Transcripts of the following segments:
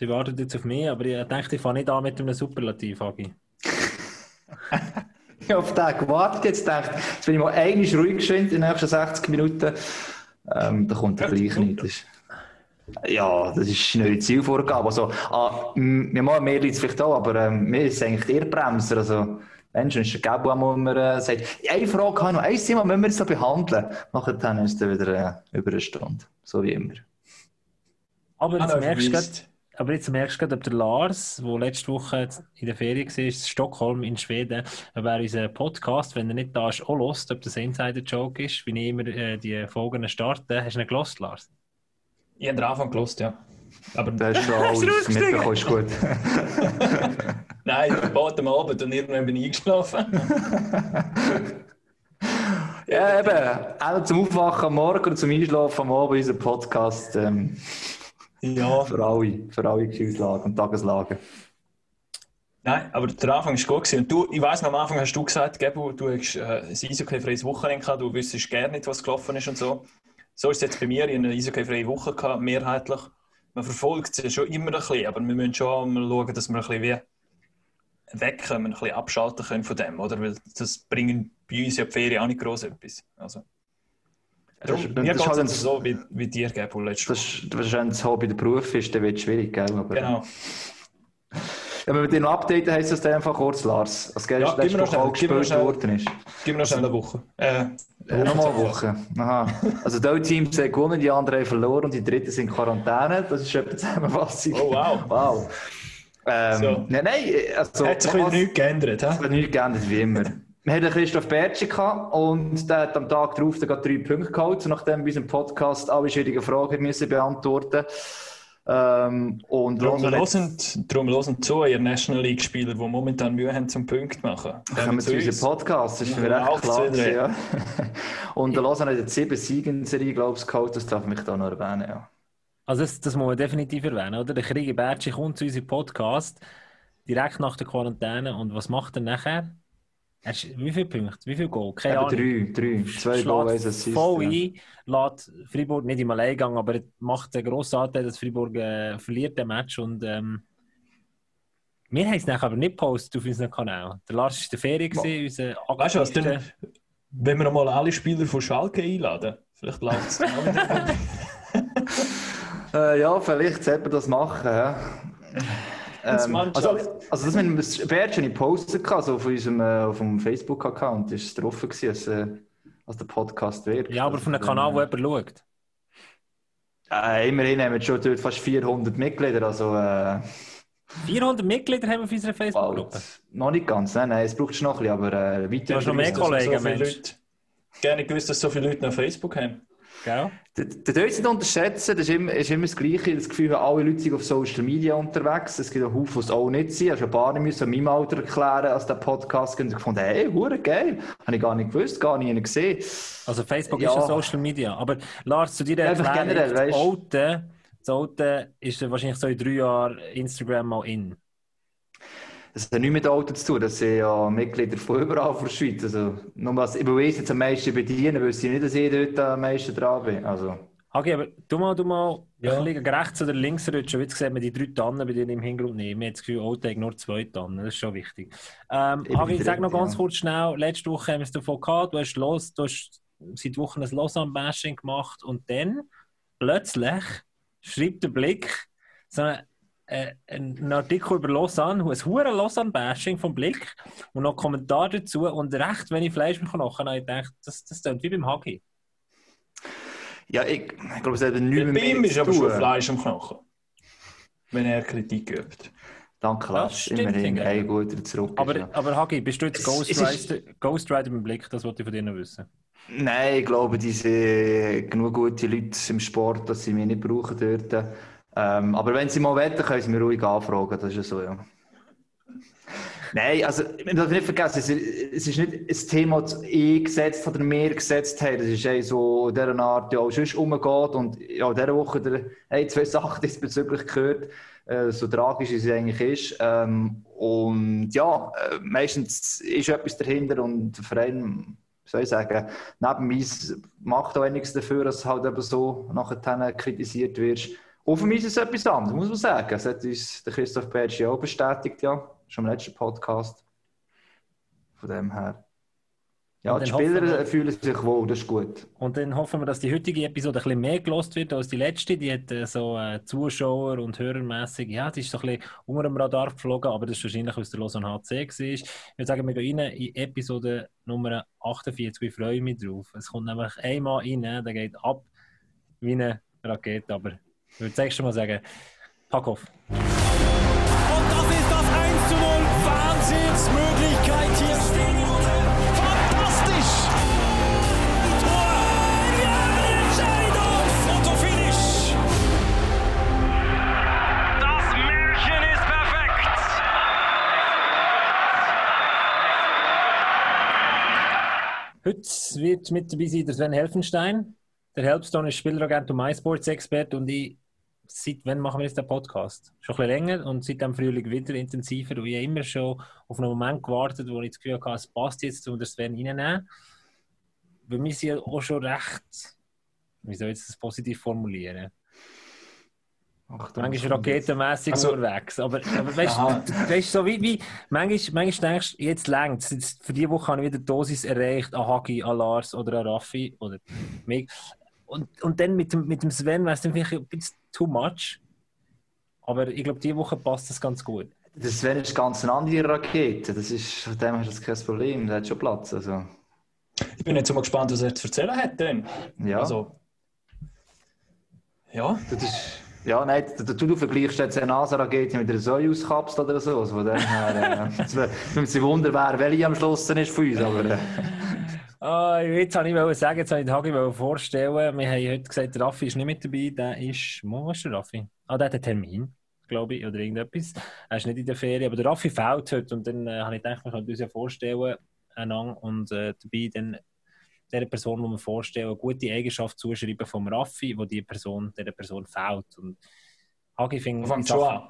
Die wartet jetzt auf mich, aber ich dachte, ich fange nicht an mit einem Superlativ, Agi. ich habe auf den gewartet, jetzt gedacht, jetzt bin ich mal eigentlich ruhig geschwind in den nächsten 60 Minuten. Ähm, da kommt der gleich nicht. Ja, das ist eine neue Zielvorgabe. Also, ah, wir machen mehr Leute vielleicht auch, aber ähm, mir ist eigentlich der Bremser. Also, Menschen ist der Gabo, wo man äh, sagt, eine Frage habe noch, ein Thema müssen wir so behandeln. Nachher dann ist es wieder äh, über eine Stunde. So wie immer. Aber jetzt merkst du aber jetzt merkst du gerade, ob der Lars, der letzte Woche in der Ferien war, in Stockholm in Schweden, ob er unseren Podcast, wenn er nicht da ist, auch lost, ob das Insider-Joke ist, wie ich immer äh, die Folgen starte. Hast du ihn gelost, Lars? Ich habe den Anfang gelost, ja. Aber das ist schon alles mitbekommen, ist gut. Nein, ich bat am Abend und irgendwann bin ich eingeschlafen. ja, eben. Auch zum Aufwachen am Morgen und zum Einschlafen am Abend unser Podcast. Ähm, ja. Für alle, für alle Gefühlslagen und Tageslagen. Nein, aber der Anfang war gut. Und du, ich weiss, am Anfang hast du gesagt, Gebu, du hast äh, ein Eishockey-freies Wochenende gehabt, du wüsstest gerne nicht, was gelaufen ist und so. So ist es jetzt bei mir, ich eine Eishockey-freie Woche gehabt, mehrheitlich. Man verfolgt es schon immer ein bisschen, aber wir müssen schon mal schauen, dass wir ein bisschen wie wegkommen, ein bisschen abschalten können von dem, oder? Weil das bringt bei uns ja die Ferien auch nicht groß etwas. Also. Darum, das, geht es so wie, wie dir, Gabel, letztes Das, das wenn es Hobby der Beruf ist, dann wird es schwierig, gell? Aber, genau. Ja, wenn wir den noch updaten, heisst das dann einfach kurz, Lars. Als gell, ja, letzte Woche auch gespielt worden ist. Gib mir noch schnell eine Woche. Äh, äh, nochmal eine Woche. Aha. Also, die Teams haben gewonnen, die anderen haben verloren und die dritten sind in Quarantäne. Das ist etwa Zusammenfassung. Oh, wow. wow. Ähm, so. Nein, nein. Also, hat sich wieder nichts geändert, hä? Es hat nichts geändert, wie immer. Wir hatten Christoph Bertschi und der hat am Tag darauf drei Punkte geholt, nachdem wir unserem Podcast alle schwierigen Fragen müssen beantworten ähm, und darum hören, darum hören zu, ihr National League-Spieler, die momentan Mühe haben zum Punkt machen. Kommen wir zu unserem Podcast, das ist mir recht klar. Ja. und der Lausanne hat sieben Siege in Serie, glaube ich, geholt, das darf mich da noch erwähnen. Ja. Also das, das muss man definitiv erwähnen, oder? Der Kriege Bertschi kommt zu unserem Podcast direkt nach der Quarantäne und was macht er nachher? Wie viele Punkte? Wie viele Goal? Keine Ahnung. Drei, drei. Zwei Goal, eins Assist. Voll ja. ein, lässt Freiburg nicht im Alleingang, aber er macht einen grossen Anteil, dass Freiburg äh, verliert den Match und ähm, wir haben es nachher aber nicht gepostet auf unserem Kanal. Der Lars war in der Ferien, gewesen, unser Weißt du was, denn, wenn wir mal alle Spieler von Schalke einladen, vielleicht läuft es dann äh, Ja, vielleicht sollte man das machen. Ja. Ähm, also, also das mit dem Bert schon gepostet, also auf unserem äh, auf dem Facebook-Account ist es drauf gewesen, als, äh, als der Podcast wird. Ja, aber von einem Kanal, wo jemand schaut. Äh, immerhin haben wir schon dort fast 400 Mitglieder, also... Äh, 400 Mitglieder haben wir auf unserer Facebook-Gruppe? Noch nicht ganz, nein, nein, es braucht schon noch ein bisschen, aber äh, weiter... Du hast noch mehr Kollegen, so Mensch. Gerne gewusst, dass so viele Leute auf Facebook haben. Gell? Das nicht unterschätzen, das ist immer, ist immer das Gleiche. Das Gefühl, alle Leute sind auf Social Media unterwegs. Es gibt auch Haufen, die auch nicht sind. Ich habe schon ein paar müssen an meinem Alter erklären, als der Podcast ging. Ich fand, hey, hure geil. Habe ich gar nicht gewusst, gar nicht gesehen. Also Facebook ja. ist ja Social Media. Aber Lars, zu dir Einfach generell, weißt du? Das Alte ist wahrscheinlich so in drei Jahren Instagram mal in. Das hat nichts mit Auto zu tun, das sind ja Mitglieder von überall von der Schweiz. Also, nur was ich weiß jetzt am meisten bedienen, weil sie nicht, dass ich dort am meisten dran bin. Also. Okay, aber du mal, du mal ja. ein bisschen rechts oder links rutschen. Jetzt sieht man die drei Tannen bei dir im Hintergrund nicht. Wir haben das Gefühl, Auto nur zwei Tannen. Das ist schon wichtig. Ähm, Hagi, ich sage noch ganz ja. kurz schnell, letzte Woche haben wir es davon gehabt, du hast, los, du hast seit Wochen ein Lausanne-Bashing gemacht und dann plötzlich schreibt der Blick so eine äh, einen Artikel über Lausanne, ein hure Lausanne-Bashing vom Blick und noch Kommentar dazu und recht wenig Fleisch im Knochen. Und ich dachte, das, das klingt wie beim Hagi. Ja, ich, ich glaube, es hat nichts mehr Bei ihm ist aber schon Fleisch im Knochen, wenn er Kritik übt. Danke, Lars. Immerhin ein guter zurück. Aber, ja. aber Hagi, bist du jetzt Ghostwriter, Ghostwriter im Blick? Das wollte ich von dir noch wissen. Nein, ich glaube, diese genug gute Leute im Sport, dass sie mich nicht brauchen dort. Ähm, aber wenn Sie mal wetten, können Sie mir ruhig anfragen, das ist ja so, ja. Nein, also, man darf nicht vergessen, es ist nicht ein Thema, das ich gesetzt oder mehr gesetzt habe. Das ist eh so in dieser Art, ja, sonst umgeht. Und ja, in dieser Woche der, hey, zwei Sachen diesbezüglich gehört, äh, so tragisch wie es eigentlich ist. Ähm, und ja, äh, meistens ist etwas dahinter und der Verein, soll ich sagen, neben mir macht auch einiges dafür, dass halt eben so nachher kritisiert wird. Und für mich ist es etwas anderes, muss man sagen. Das hat uns der Christoph Bergi auch bestätigt, ja, schon im letzten Podcast. Von dem her. Ja, die Spieler wir, fühlen sich wohl, das ist gut. Und dann hoffen wir, dass die heutige Episode ein bisschen mehr gelost wird als die letzte. Die hat äh, so äh, Zuschauer- und Hörermäßig, ja, die ist so ein bisschen unter dem Radar geflogen, aber das ist wahrscheinlich aus der Lausanne HC war. Ich würde sagen, wir gehen rein in Episode Nummer 48. Ich freue mich drauf. Es kommt nämlich einmal rein, der geht ab wie eine Rakete, aber ich würde zuerst mal sagen, pack auf. Und das ist das 1 zu 0. Wahnsinnsmöglichkeit hier stehen. Fantastisch! Tor! Ja, Entscheidung! Fotofinish! Das Märchen ist perfekt! Heute wird mit dabei sein der Sven Helfenstein. Der Helpstone ist Spieleragent und MySports-Expert und ich seit wann machen wir jetzt den Podcast? Schon ein bisschen länger und seit dem Frühling wieder intensiver. Und ich habe immer schon auf einen Moment gewartet, wo ich das Gefühl hatte, es passt jetzt, um das Sven reinzunehmen. Weil wir sind ja auch schon recht, wie soll ich das positiv formulieren? Ach, manchmal raketenmässig also, unterwegs. Aber, aber weißt du, weißt, so wie, wie manchmal, manchmal denkst du, jetzt längt es. Für diese Woche habe ich wieder die Dosis erreicht an Hagi, an Lars oder an Raffi oder mich. Und, und dann mit dem, mit dem Sven wäre es dann vielleicht ein bisschen too much. Aber ich glaube, diese Woche passt das ganz gut. Der Sven ist ganz eine andere Rakete. Das ist, von dem hast du kein Problem. Der hat schon Platz. Also. Ich bin jetzt mal gespannt, was er zu erzählen hat. Denn. Ja. Also, ja. Das ist, ja, nein, du, du vergleichst jetzt eine NASA-Rakete mit einer Soyuz-Kapsel oder so. Also von dem her, äh, es würde Wunder, wer welche am Schluss ist von uns. Aber, äh. Ah, jetzt wollte ich sagen, jetzt wollte ich Hagi vorstellen. Wir haben heute gesagt, Raffi ist nicht mit dabei. Der ist, wo ist der Raffi? Ah, der hat einen Termin, glaube ich, oder irgendetwas. Er ist nicht in der Ferien, aber der Raffi fehlt heute. Und dann äh, habe ich gedacht, wir können uns ja vorstellen, einander und äh, dabei dann der Person, die wir vorstellen, eine gute Eigenschaft zuschreiben vom Raffi, wo die Person, der Person fehlt. Und Hagi findet... Fängt schon an.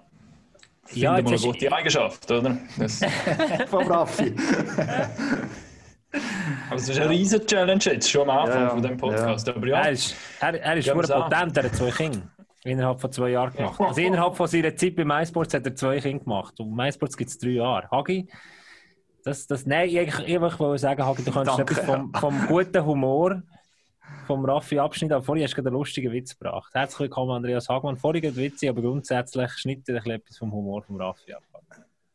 Ja, Finden wir eine gute Eigenschaft, oder? vom Raffi. Also, das ist eine riesige Challenge jetzt, schon am Anfang ja, von dem Podcast. Ja. Aber ja, er ist, er, er ist potent, er hat zwei Kinder. Innerhalb von zwei Jahren gemacht. Also innerhalb von seiner Zeit bei MySports hat er zwei Kinder gemacht. Und MySports gibt es drei Jahre. Hagi, das, das, nein, ich, ich, wollte sagen, Hagi, du kannst etwas vom, vom guten Humor vom Raffi Abschnitt, aber vorhin hast du einen lustigen Witz gebracht. Herzlich willkommen, Andreas Hagmann. Vorhin ein Witz, aber grundsätzlich schneidet er etwas vom Humor vom Raffi ab.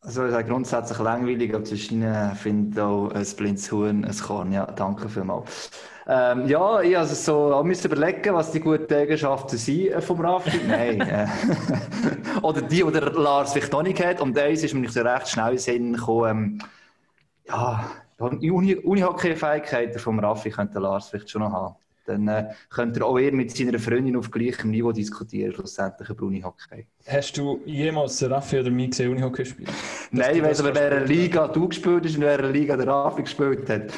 Also ich sage grundsätzlich langweilig, aber zwischen ihnen finde ich auch ein blindes Huhn, ein Korn. Ja, danke vielmals. Ähm, ja, ich also so auch müssen überlegen, was die guten Eigenschaften sind äh, vom Raffi. Nein. Äh, oder die, die der Lars vielleicht noch nicht hat. Und eins ist mir nicht so recht schnell in Sinn gekommen, ähm, ja, Uni-Hockey-Fähigkeiten Uni vom Raffi könnte Lars vielleicht schon noch haben dann äh, könnt ihr auch eher mit seiner Freundin auf gleichem Niveau diskutieren, schlussendlich über Unihockey. Hast du jemals Raffi oder mich gesehen Unihockey spielen? Nein, ich weiß aber, wer eine Liga du gespielt hast und wer eine Liga der Raffi gespielt hat.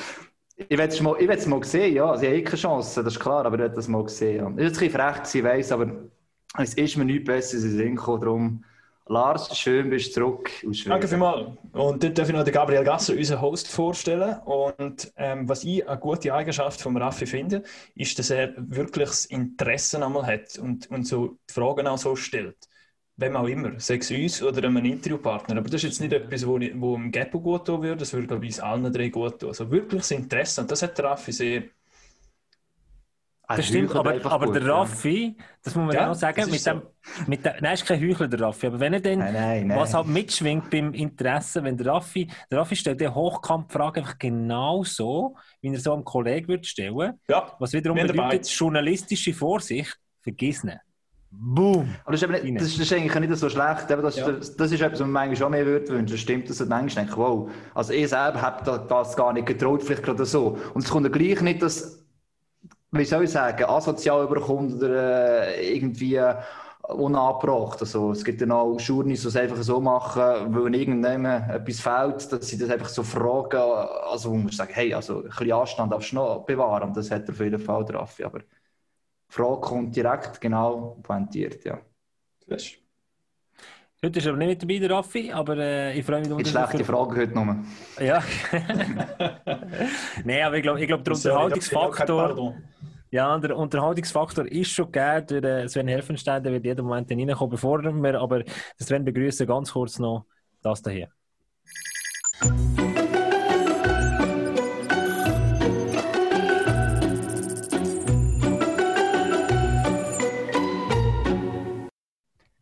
Ich werde es mal, mal sehen, ja. Also, ich habe eh keine Chance, das ist klar, aber ich werde das mal sehen. Ja. Es ist ein bisschen frech, ich weiß, aber es ist mir nichts Besseres in den Sinn gekommen, darum Lars, schön bist du zurück aus Danke vielmals. Und dort darf ich noch den Gabriel Gasser, unseren Host, vorstellen. Und ähm, was ich eine gute Eigenschaft von Raffi finde, ist, dass er wirklich das Interesse einmal hat und, und so die Fragen auch so stellt. Wem auch immer, sei es uns oder einem Interviewpartner. Aber das ist jetzt nicht etwas, wo, wo dem Geppo gut tun würde, das würde, glaube ich, uns allen drei gut tun. Also wirklich das Interesse, und das hat Raffi sehr das stimmt, aber, aber der Raffi, das muss man ja, auch sagen, mit dem, mit dem, nein, ist kein Heuchler, der Raffi, aber wenn er dann, nein, nein, nein. was halt mitschwingt beim Interesse, wenn der Raffi, der Raffi stellt die Hochkampffrage einfach genau so, wie er so einem Kollegen würde stellen, ja, was wiederum bedeutet, journalistische Vorsicht, vergiss nicht. Boom! Aber das ist, nicht, das, ist, das ist eigentlich nicht so schlecht. Das, ja. das, das, ist etwas, was man manchmal schon mehr würde wünschen. Das stimmt, dass man manchmal denkt, wow, also ich selber habe das gar nicht getraut, vielleicht gerade so. Und es kommt ja gleich nicht, dass wie soll ich sagen, asozial überkommt oder äh, irgendwie unangebracht. Also, es gibt ja auch Journeys, die es einfach so machen, weil irgendjemand etwas fehlt, dass sie das einfach so fragen, also man sagt, hey, also ein bisschen Anstand darfst du noch bewahren und das hat er auf jeden Fall drauf. Aber die Frage kommt direkt genau pointiert, ja. Das Heute ist aber nicht mit dabei, der Raffi, aber äh, ich freue mich... Eine schlechte Frage heute nochmal. Ja. Nein, aber ich glaube, ich glaub, der Unterhaltungsfaktor... Ja, der Unterhaltungsfaktor ist schon gegeben durch Sven Helfenstein, der wird jeden Moment reinkommen, bevor wir aber Sven begrüßen, ganz kurz noch das hier.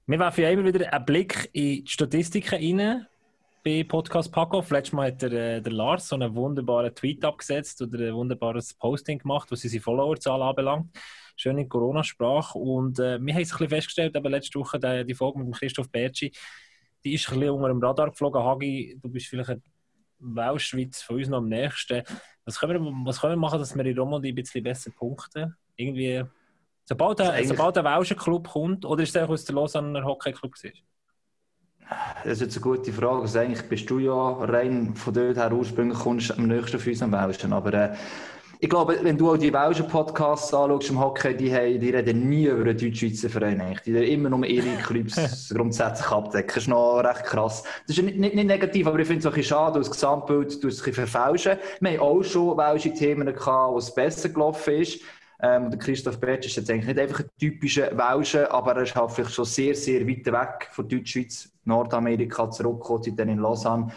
Wir werfen ja immer wieder einen Blick in die Statistiken rein bei Podcast Packoff. Letztes Mal hat der, äh, der Lars so einen wunderbaren Tweet abgesetzt oder ein wunderbares Posting gemacht, was seine Followerzahl anbelangt. Schön in Corona-Sprache. Und äh, wir haben es ein bisschen festgestellt, aber letzte Woche die, die Folge mit Christoph Bertschi, die ist ein bisschen unter dem Radar geflogen. Hagi, du bist vielleicht ein Welschwitz von uns noch am nächsten. Was können, wir, was können wir machen, dass wir in Romandie ein bisschen besser punkten? Irgendwie Sobald, ein, also sobald ein Welschen Club kommt, oder ist der aus der Lausanne Hockey Club? Das ist jetzt eine gute Frage. Also eigentlich bist du ja rein von dort her ursprünglich kommst am nächsten für uns am Welschen. Aber äh, ich glaube, wenn du auch die Welschen Podcasts anschaust im Hockey, die, haben, die reden nie über einen deutsch-schweizer Verein. Eigentlich. Die reden immer nur ihre Clubs grundsätzlich abdecken. Das ist noch recht krass. Das ist nicht, nicht, nicht negativ, aber ich finde es ein bisschen schade, das Gesamtbild du es ein bisschen verfälschen. Wir haben auch schon welche Themen gehabt, wo es besser gelaufen ist. Ähm, der Christoph Bertsch ist jetzt eigentlich nicht einfach ein typischer Welscher, aber er ist halt vielleicht schon sehr, sehr weit weg von Deutschschweiz, Nordamerika zurückgekommen, seitdem in Lausanne.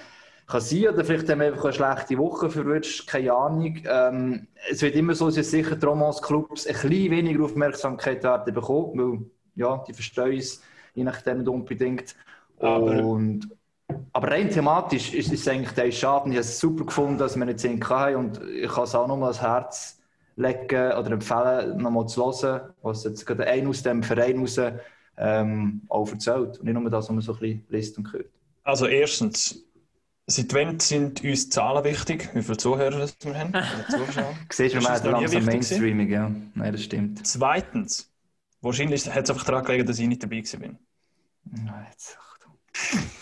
Kann sein, oder vielleicht haben wir einfach eine schlechte Woche verwünscht, keine Ahnung. Ähm, es wird immer so, dass sicher die Romans-Clubs ein bisschen weniger Aufmerksamkeit werden bekommen, weil ja, die verstehen es je nachdem nicht unbedingt. Aber, und, aber rein thematisch ist es eigentlich der Schaden. Ich habe es super gefunden, dass wir nicht sehen können und ich kann es auch nochmal ans Herz legen oder empfehlen, nochmal zu hören, was jetzt gerade einer aus dem Verein raus ähm, auch erzählt. Und nicht nur das, was man so ein bisschen liest und hört. Also erstens, seit wann sind uns Zahlen wichtig? Wie viele Zuhörer wir haben? Zuschauer? Siehst du, wir haben langsam Mainstreaming, ja. Nein, das stimmt. Zweitens, wahrscheinlich hat es einfach daran gelegen, dass ich nicht dabei war. Nein, jetzt, Achtung.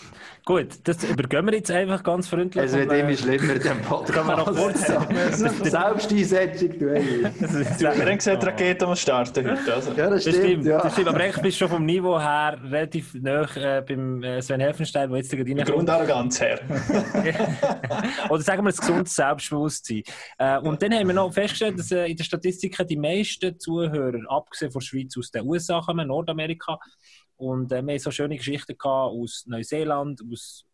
Gut, das übergehen wir jetzt einfach ganz freundlich. Es wird immer schlimmer, dem Podcast. Kann man noch kurz Selbsteinsetzung, du Wir haben gesagt, Rakete muss starten heute. Also. Ja, das stimmt. Das stimmt, ja. das stimmt. Aber echt bist du schon vom Niveau her relativ nah äh, beim äh, Sven Helfenstein, der jetzt gerade reinkommt. Grundarroganz her. Oder sagen wir ein gesundes Selbstbewusstsein. Äh, und dann haben wir noch festgestellt, dass äh, in den Statistiken die meisten Zuhörer, abgesehen von der Schweiz, aus den USA kommen, Nordamerika. Und äh, wir haben so schöne Geschichten gehabt aus Neuseeland, aus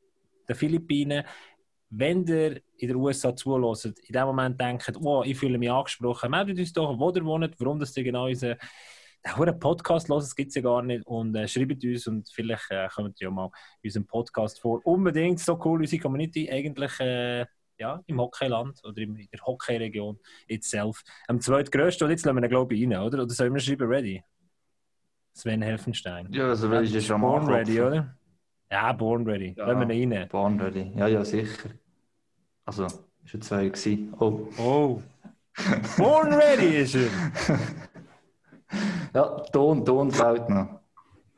den Philippinen. Wenn ihr in den USA zulässt, in dem Moment denkt, oh, ich fühle mich angesprochen, meldet uns doch, wo ihr wohnt, warum das ihr genau unseren einen Podcast hören, das gibt es ja gar nicht. Und äh, schreibt uns und vielleicht äh, kommt ihr ja mal in unserem Podcast vor. Unbedingt so cool, unsere Community eigentlich äh, ja, im Hockeyland oder in der Hockeyregion itself. Am zweitgrößten, und jetzt lassen wir ihn, glaube ich, rein, oder? Oder sollen wir schreiben, ready? Sven Helfenstein. Ja, also will ich ja schon mal. Born Ready, oder? Ja, Born Ready. Ja, Lassen wir rein. Born Ready. Ja, ja, sicher. Also, ist ja zwei gewesen. Oh. Oh. Born Ready ist er. ja, Ton, Ton fällt noch.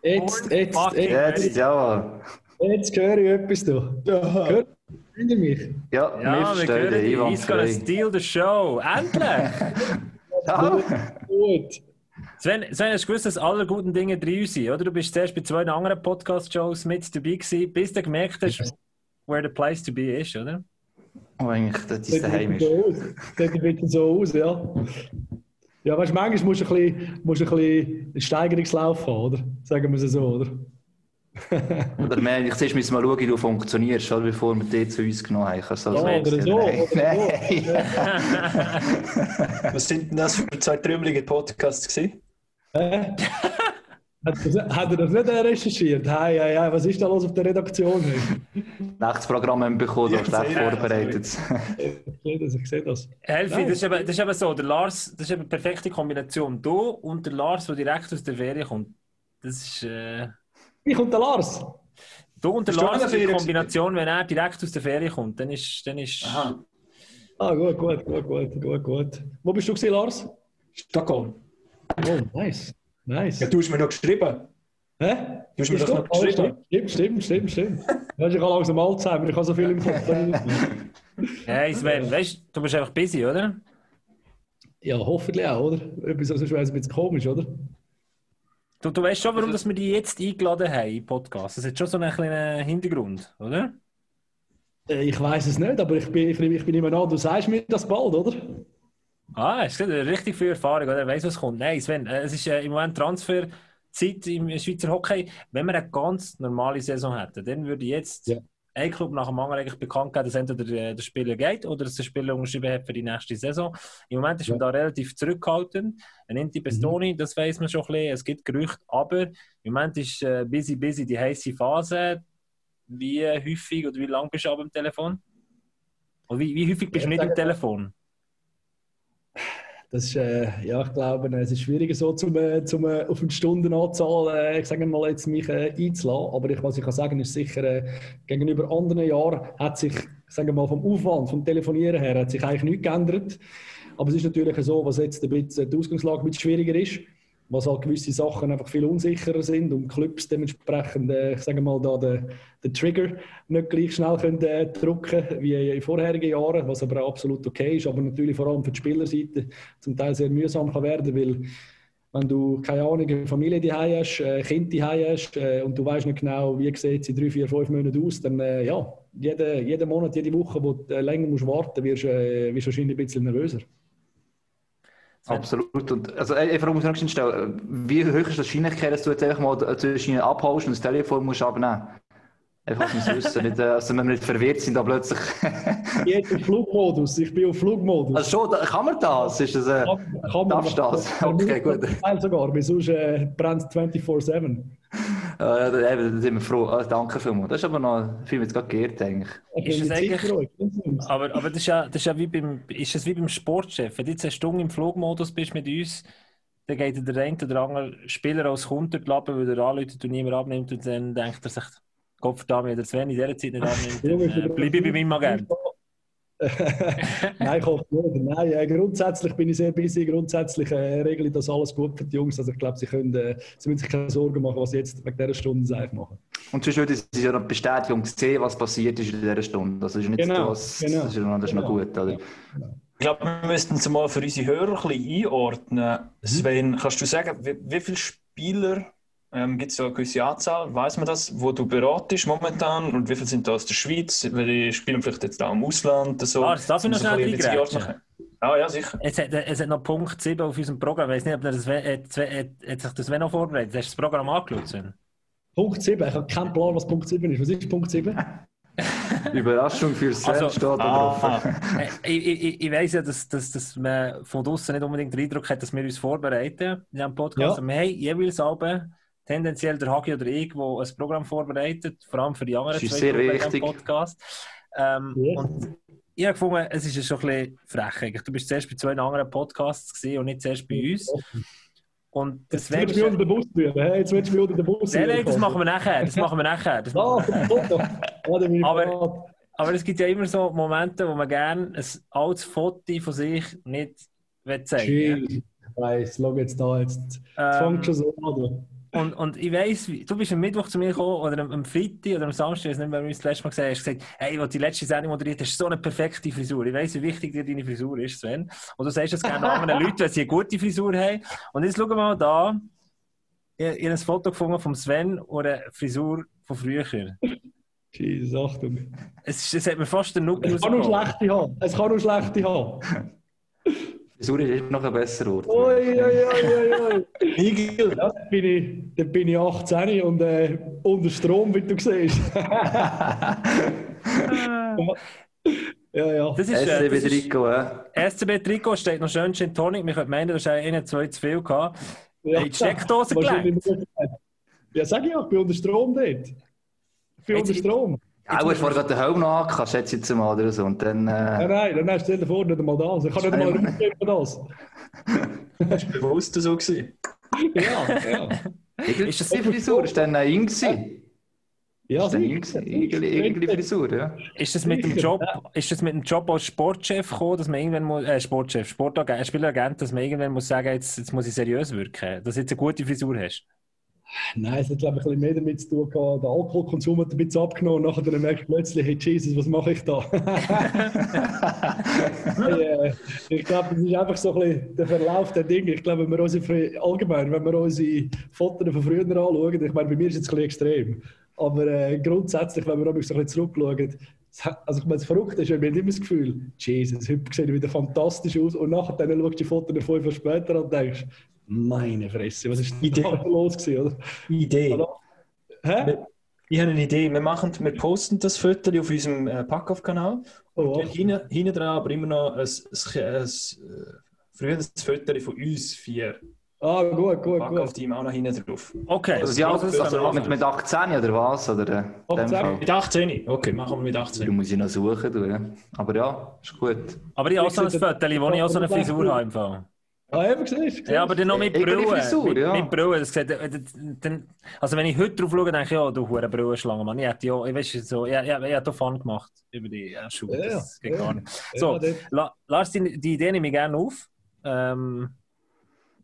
Jetzt, jetzt, jetzt, jetzt, ja. Jetzt höre ich etwas da. Ja. Hört ihr mich? Ja, ja wir verstehen dich. He's gonna steal the show. Endlich! ja. Gut. Sven, Sven, hast du gewusst, dass alle guten Dinge drei sind, oder? Du bist zuerst bei zwei anderen Podcast-Shows mit dabei gewesen, bis du gemerkt hast, where the place to be ist, oder? Oh, eigentlich, das ist daheim ist. Das sieht ein so aus, ja. Ja, weißt du, manchmal musst du ein bisschen, musst ein bisschen einen Steigerungslauf haben, oder? Sagen wir es so, oder? oder mehr, ich sehe, müssen mal schauen, wie du funktionierst, oder? bevor wir dich zu uns genommen haben. Also, ja, oder so. Oder Nein. Was sind denn das für zwei trümmelige Podcasts gewesen? Hat er das nicht recherchiert? Hey, hey, hey, was ist da los auf der Redaktion? Nachtsprogramm haben bekommen, da schlecht vorbereitet. ich sehe das. Helfi, das, ist eben, das ist eben so, der Lars, das ist eben eine perfekte Kombination. Du und der Lars, der direkt aus der Ferien kommt. Das ist... Äh... Ich und der Lars? Du und der Lars, die Kombination, wenn er direkt aus der Ferien kommt, dann ist... Dann ist... Aha. Ah, gut, gut, gut, gut, gut, gut. Wo bist du gewesen, Lars? Stockholm. Oh, nice. Nice. Ja, du hast mir noch geschrieben. Hä? Du hast mir doch noch geschrieben. Stimmt, stimmt, stimmt, stimmt. Ja, ich kann langsam Alzheimer, ich habe so viel im Kopf. hey Sven, weißt du, bist einfach busy, oder? Ja, hoffentlich auch, oder? Etwas, sonst wäre es ein bisschen komisch, oder? Du, du weißt schon, warum dass wir die jetzt eingeladen haben im Podcast. Das hat schon so einen kleinen Hintergrund, oder? Äh, ich weiß es nicht, aber ich bin, ich, ich bin immer nah. Du sagst mir das bald, oder? Ah, es ist richtig viel Erfahrung, oder? Er weiß, was kommt. Nein, Sven, äh, es ist äh, im Moment Transferzeit im Schweizer Hockey. Wenn wir eine ganz normale Saison hätten, dann würde jetzt ja. ein Club nach dem anderen eigentlich bekannt geben, dass entweder der, der Spieler geht oder dass der Spieler unterschrieben hat für die nächste Saison. Im Moment ist ja. man da relativ zurückhaltend. Ein Inti Bestoni, mhm. das weiß man schon ein bisschen. Es gibt Gerüchte, aber im Moment ist äh, busy, busy die heiße Phase. Wie häufig oder wie lange bist du am Telefon? Oder wie, wie häufig bist du nicht am Telefon? Das ist, äh, ja, ich glaube, es ist schwieriger so, zum, äh, zum, äh, auf eine Stundenanzahl, äh, ich sage mal, jetzt mich äh, einzulassen. Aber ich, was ich kann sagen, ist sicher, äh, gegenüber anderen Jahren hat sich, sagen mal, vom Aufwand, vom Telefonieren her, hat sich eigentlich nichts geändert. Aber es ist natürlich so, was jetzt ein bisschen, die Ausgangslage ein bisschen schwieriger ist was halt gewisse Sachen einfach viel unsicherer sind und Clubs dementsprechend, äh, ich sage mal, da den, den Trigger nicht gleich schnell können, äh, drücken wie in vorherigen Jahren, was aber absolut okay ist, aber natürlich vor allem für die Spielerseite zum Teil sehr mühsam kann werden, weil wenn du keine Ahnung, eine Familie die hast, äh, Kind die hast äh, und du weißt nicht genau, wie sieht es in drei, vier, fünf Monaten aus, dann äh, ja, jeden, jeden Monat, jede Woche, wo du äh, länger musst warten, wirst, äh, wirst du wahrscheinlich ein bisschen nervöser. Absolut. Und, also, einfach muss ich noch stellen, wie hoch ist die Wahrscheinlichkeit, dass du jetzt einfach mal zwischen ihnen abhaust und das Telefon musst abnehmen Einfach muss wissen, nicht, dass wir nicht verwirrt sind, da plötzlich. ich bin Flugmodus, ich bin auf Flugmodus. Also schon, kann man das? Ist das, äh, kann, kann man das? Okay, gut. Sogar, weil sonst äh, brennt es 24-7. Ja, da, sind wir froh. Ah, danke vielmals. Das ist aber noch viel jetzt gerade geirrt, eigentlich. Ist das eigentlich aber, aber das ist ja, das ist ja wie, beim, ist das wie beim Sportchef. Wenn du jetzt eine Stunde im Flugmodus bist mit uns, dann geht der eine oder andere Spieler als Kunde klappen, weil er anläutet und niemand abnimmt und dann denkt er sich, Kopf da, wenn der Sven in dieser Zeit nicht annimmt, dann äh, bleibe ich bei meinem Agent. Nein, ich hoffe nicht. Nein, äh, grundsätzlich bin ich sehr busy. Grundsätzlich äh, regle ich das alles gut für die Jungs. Also ich glaube, sie, können, äh, sie müssen sich keine Sorgen machen, was sie jetzt wegen dieser Stunde eigentlich machen. Und sonst würde sie ja noch Bestätigung sehen, was passiert ist in dieser Stunde. Also ist nicht genau, das, genau. das ist, noch, das ist noch gut. Oder? Ich glaube, wir müssten es mal für unsere Hörer ein bisschen einordnen. Sven, kannst du sagen, wie, wie viele Spieler ähm, Gibt es so eine gewisse Anzahl? Weiß man das, wo du beratest momentan? Und wie viele sind da aus der Schweiz? Weil die spielen vielleicht jetzt auch im Ausland. So. Ah, das darf ich noch schnell Ah, ja, sicher. Es hat, es hat noch Punkt 7 auf unserem Programm. Ich weiß nicht, ob das, hat, hat, hat sich das noch vorbereitet. Hast du das Programm angeschaut? Punkt 7? Ich habe keinen Plan, was Punkt 7 ist. Was ist Punkt 7? Überraschung für Sven also, steht da drauf. Ah, ich, ich, ich weiss ja, dass, dass, dass man von draußen nicht unbedingt den Eindruck hat, dass wir uns vorbereiten in diesem Podcast. Ja. Wir haben jeweils aber tendenziell der Hagi oder ich, der ein Programm vorbereitet, vor allem für die anderen zwei sehr wichtig. Podcast. Ähm, yes. Und ich habe gefunden, es ist schon ein bisschen frech. Du bist zuerst bei zwei anderen Podcasts und nicht zuerst bei uns. Und das jetzt willst du mich unter den Bus führen. Jetzt willst du mich unter den Bus führen. Nein, nein, das machen wir nachher. Das machen wir nachher. Das machen wir nachher. aber, aber es gibt ja immer so Momente, wo man gerne ein altes Foto von sich nicht zeigen will. Ich weiß, schau jetzt da. Jetzt, jetzt ähm, fängt schon so an. Und, und ich weiss, du bist am Mittwoch zu mir gekommen oder am, am Freitag oder am Samstag, ich weiß nicht mehr, wie wir das letzte Mal gesehen hast, gesagt, hey, als die letzte Sendung moderiert hast, so eine perfekte Frisur. Ich weiss, wie wichtig dir deine Frisur ist, Sven. Und du sagst es gerne anderen Leuten, wenn sie eine gute Frisur haben. Und jetzt schau mal da, ich, ich habe ein Foto gefunden von Sven oder eine Frisur von früher. Jesus, Achtung. Es, es hat mir fast den Nuck Es kann nur schlechte haben. Es kann nur schlechte haben. Zürich ist noch ein besserer Ort. Ui, ui, ui, ui. Igel. Ja, dann, bin ich, dann bin ich 18 und äh, unter Strom, wie du siehst. ja, ja. Das ist, SCB äh, Trikot, ja. SCB Trikot steht noch schön Gin Tonic. Wir könnten meinen, du hast einen, zwei zu viel gehabt. Ja, hey, die Steckdose gelegt. Ja, sag ich ja, ich bin unter Strom dort. Ich bin unter Strom. Ja, du hast vorher den Helm noch angehört, schätze ich jetzt mal, oder so. Und dann, äh... Nein, nein, dann stell dir vor, nicht einmal das. Ich kann nicht einmal rumgeben das. das war bewusst so. Gewesen. ja, ja. Ist das die Frisur? Ist dann ein Ing Ja, ist irgendwie Frisur, ja. Ist das mit dem Job, ist das mit dem Job als Sportchef gekommen, dass man irgendwann muss, äh, Sportchef, Sportagent, Spieleragent, dass man irgendwann muss sagen, jetzt, jetzt muss ich seriös wirken, dass du jetzt eine gute Frisur hast? Nein, es hat glaube ich ein bisschen mehr damit zu tun gehabt. Der Alkoholkonsum hat ein bisschen abgenommen und nachher dann merkt ich plötzlich, hey Jesus, was mache ich da? hey, äh, ich glaube, das ist einfach so ein bisschen der Verlauf der Dinge. Ich glaube, wenn wir unsere, allgemein, wenn wir unsere Fotos von früher anschauen, ich meine, bei mir ist es jetzt ein bisschen extrem, aber äh, grundsätzlich, wenn wir so ein bisschen zurückschauen, also ich meine, das Verrückte ist, wir haben immer das Gefühl, Jesus, heute sieht wieder fantastisch aus und nachher dann schaust du die Fotos fünf Jahre später und denkst, meine Fresse, was ist Idee. da los gewesen, oder? Idee. Also, hä? Ich habe eine Idee. Wir, machen, wir posten das Foto auf unserem äh, Packoff-Kanal. Oh, hinten, hinten dran aber immer noch ein, ein, ein, ein früheres Foto von uns vier. Ah, gut, gut, Pack gut. auf Team auch noch hinten drauf. Okay. Also, ja, also, also mit, mit 18 oder was? Oder, 18? Mit 18? Okay, machen wir mit 18. Du musst ich noch suchen. Du, Aber ja, ist gut. Aber ich habe auch so ein Foto, wo ich auch so eine Frisur habe. Ah, eben gesehen. Ja, aber dann noch mit Brille. Frisur, ja. Mit Brille. Das sieht, dann, also wenn ich heute drauf schaue, denke ich, ja, du hure Brillenschlange, Mann. Ich hätte ja, ich weiß so, ich, ich, ich hätte Fun gemacht über die ja, Schuhe. Ja, das geht ja. gar nicht. So, ja, Lars, die, die Idee nehme ich gerne auf. Ähm,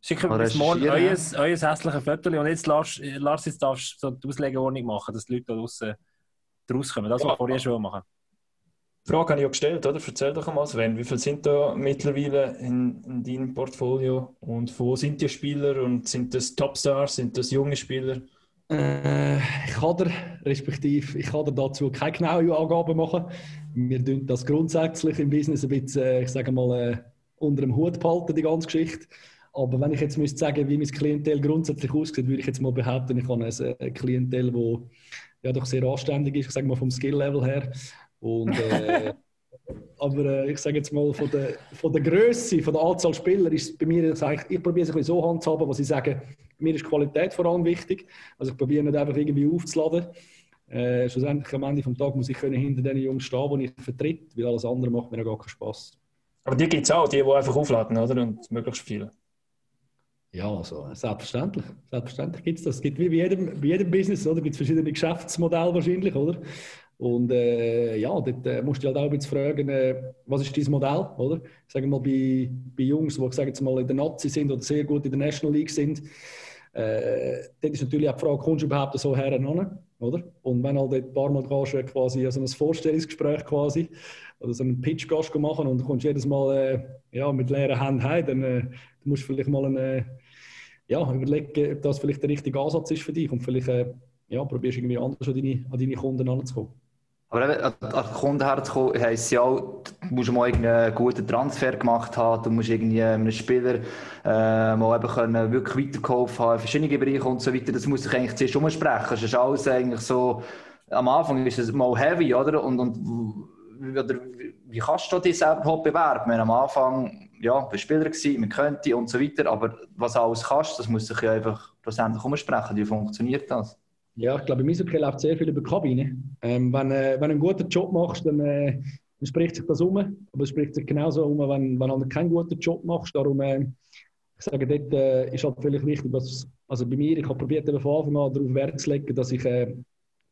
Schickt mir bis morgen euer, euer hässliches Foto und jetzt Lars, Lars jetzt darfst du so die Auslegeordnung machen, dass die Leute da draußen rauskommen. Das, was ja. vorher schon machen. Frage habe ich ja gestellt, oder? Erzähl doch einmal, Sven, wie viele sind da mittlerweile in, in deinem Portfolio und wo sind die Spieler und sind das Topstars, sind das junge Spieler? Äh, ich kann respektive, ich kann dazu keine genauen Angaben machen. Wir tun das grundsätzlich im Business ein bisschen, äh, ich sage mal, äh, unter dem Hut behalten, die ganze Geschichte. Aber wenn ich jetzt müsste sagen, wie mein Klientel grundsätzlich aussieht, würde ich jetzt mal behaupten, ich habe ein Klientel, das ja doch sehr anständig ist, ich sage mal vom Skill-Level her. Und, äh, aber äh, ich sage jetzt mal, von der, von der Größe, von der Anzahl Spieler ist bei mir, ich, ich probiere es ein bisschen so handzuhaben, was ich sage, mir ist Qualität vor allem wichtig. Also ich probiere nicht einfach irgendwie aufzuladen. Äh, schlussendlich am Ende des Tages muss ich können hinter den Jungs stehen, die ich vertrete, weil alles andere macht mir ja gar keinen Spaß. Aber die gibt es auch, die, die einfach aufladen, oder? Und möglichst viele. Ja, also selbstverständlich. Selbstverständlich gibt es das. Es gibt wie bei jedem, bei jedem Business, oder? Gibt es verschiedene Geschäftsmodelle wahrscheinlich, oder? Und äh, ja, dort äh, musst du halt auch bisschen fragen, äh, was ist dein Modell, oder? Sagen wir mal bei, bei Jungs, die sagen jetzt mal in der Nazi sind oder sehr gut in der National League sind, äh, dort ist natürlich auch die Frage, kommst du überhaupt so her oder? Und wenn halt ein paar Mal kannst, äh, quasi also ein Vorstellungsgespräch quasi oder so einen Pitch gehst machen und du kommst jedes Mal äh, ja, mit leeren Händen heim, dann äh, du musst du vielleicht mal eine, ja, überlegen, ob das vielleicht der richtige Ansatz ist für dich und vielleicht äh, ja, probierst irgendwie anders an deine, an deine Kunden heranzukommen. Aber eben, an, den Kunden herzukommen, heisst ja auch, du musst mal einen guten Transfer gemacht haben, du musst irgendwie einem Spieler äh, mal eben wirklich weiterkaufen haben, verschiedene Bereiche und so weiter. Das muss ich eigentlich zuerst umsprechen. Das ist alles eigentlich so, am Anfang ist es mal heavy, oder? Und, und oder, wie kannst du dich selber überhaupt bewerben? Wir am Anfang, ja, du Spieler gewesen, man könnte und so weiter, aber was alles kannst, das muss sich ja einfach schlussendlich umsprechen. Wie funktioniert das? Ja, ich glaube, im Eishockey läuft sehr viel über die Kabine. Ähm, wenn, äh, wenn du einen guten Job machst, dann, äh, dann, spricht sich das um. Aber es spricht sich genauso um, wenn, wenn du keinen guten Job machst. Darum, äh, ich sage, dort äh, ist halt völlig wichtig, dass, also bei mir, ich habe probiert von Anfang an darauf Wert zu legen, dass ich äh,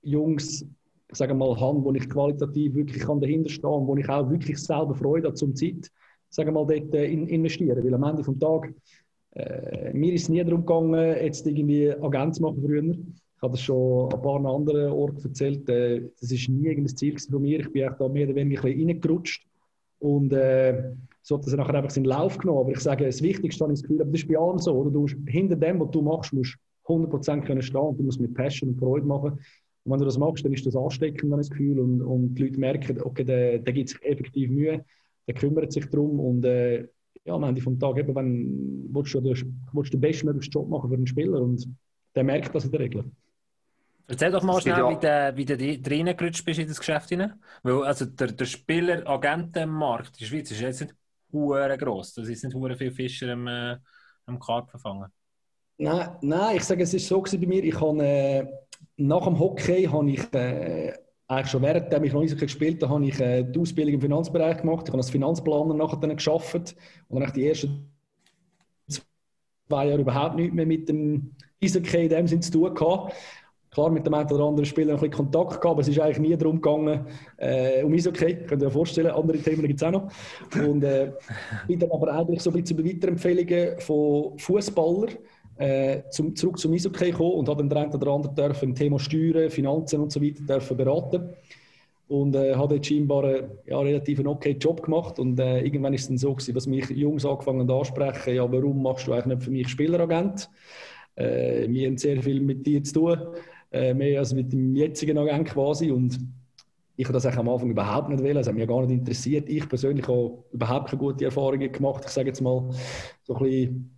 Jungs, ich sage mal, habe, wo ich qualitativ wirklich kann dahinter stehen und wo ich auch wirklich selber Freude habe zum Zeit, sagen mal, dort äh, in, investieren. Weil am Ende des Tages, äh, mir ist es nie darum gegangen, jetzt irgendwie Agent zu machen früher. Ich habe das schon an ein paar anderen Orten erzählt. Äh, das ist nie irgendein Ziel von mir. Ich bin da mehr oder weniger ein reingerutscht. Und äh, so hat das nachher einfach seinen Lauf genommen. Aber ich sage, das Wichtigste habe ich das Gefühl, aber das ist bei allem so. Oder? Du musst, hinter dem, was du machst, musst 100% können stehen und du musst mit Passion und Freude machen. Und wenn du das machst, dann ist das ansteckend, das Gefühl. Und, und die Leute merken, okay, der, der gibt sich effektiv Mühe, der kümmert sich darum. Und äh, ja, am Ende vom Tag, eben, wenn, willst du, willst du den bestmöglichen Job machen für einen Spieler. Und der merkt das in der Regel. Erzähl doch mal schnell, ja. wie du, wie du reingerutscht bist in das Geschäft hinein. Weil also der, der Spieler-Agentenmarkt in der Schweiz ist jetzt nicht hure gross. Da sind nicht viele Fischer am, äh, am Karpfen fangen. Nein, nein, ich sage, es war so bei mir. Ich habe, äh, nach dem Hockey habe ich äh, eigentlich schon währenddem ich noch nicht so gespielt habe, habe ich äh, die Ausbildung im Finanzbereich gemacht. Ich habe als Finanzplaner nachher dann geschafft und dann die ersten zwei Jahre überhaupt nicht mehr mit dem Eishockey in dem Sinne zu tun gehabt. Klar, mit dem einen oder anderen Spieler ein bisschen Kontakt gehabt, aber es ist eigentlich nie darum gegangen, äh, um Eishockey, könnt ihr euch vorstellen, andere Themen gibt es auch noch. Und äh, bin dann aber eigentlich so ein bisschen bei Weiterempfehlungen von Fußballern äh, zum, zurück zum Eishockey gekommen und habe dann der eine oder andere dürfen Thema Steuern, Finanzen und so weiter dürfen beraten und äh, habe dort scheinbar äh, ja, relativ einen okay Job gemacht und äh, irgendwann ist es dann so gewesen, dass mich Jungs angefangen ansprechen, ja warum machst du eigentlich nicht für mich Spieleragent? Äh, wir haben sehr viel mit dir zu tun äh, mehr als mit dem jetzigen Agent quasi. Und ich habe das am Anfang überhaupt nicht wollen, es hat mich gar nicht interessiert. Ich persönlich habe überhaupt keine guten Erfahrungen gemacht. Ich sage jetzt mal so ein bisschen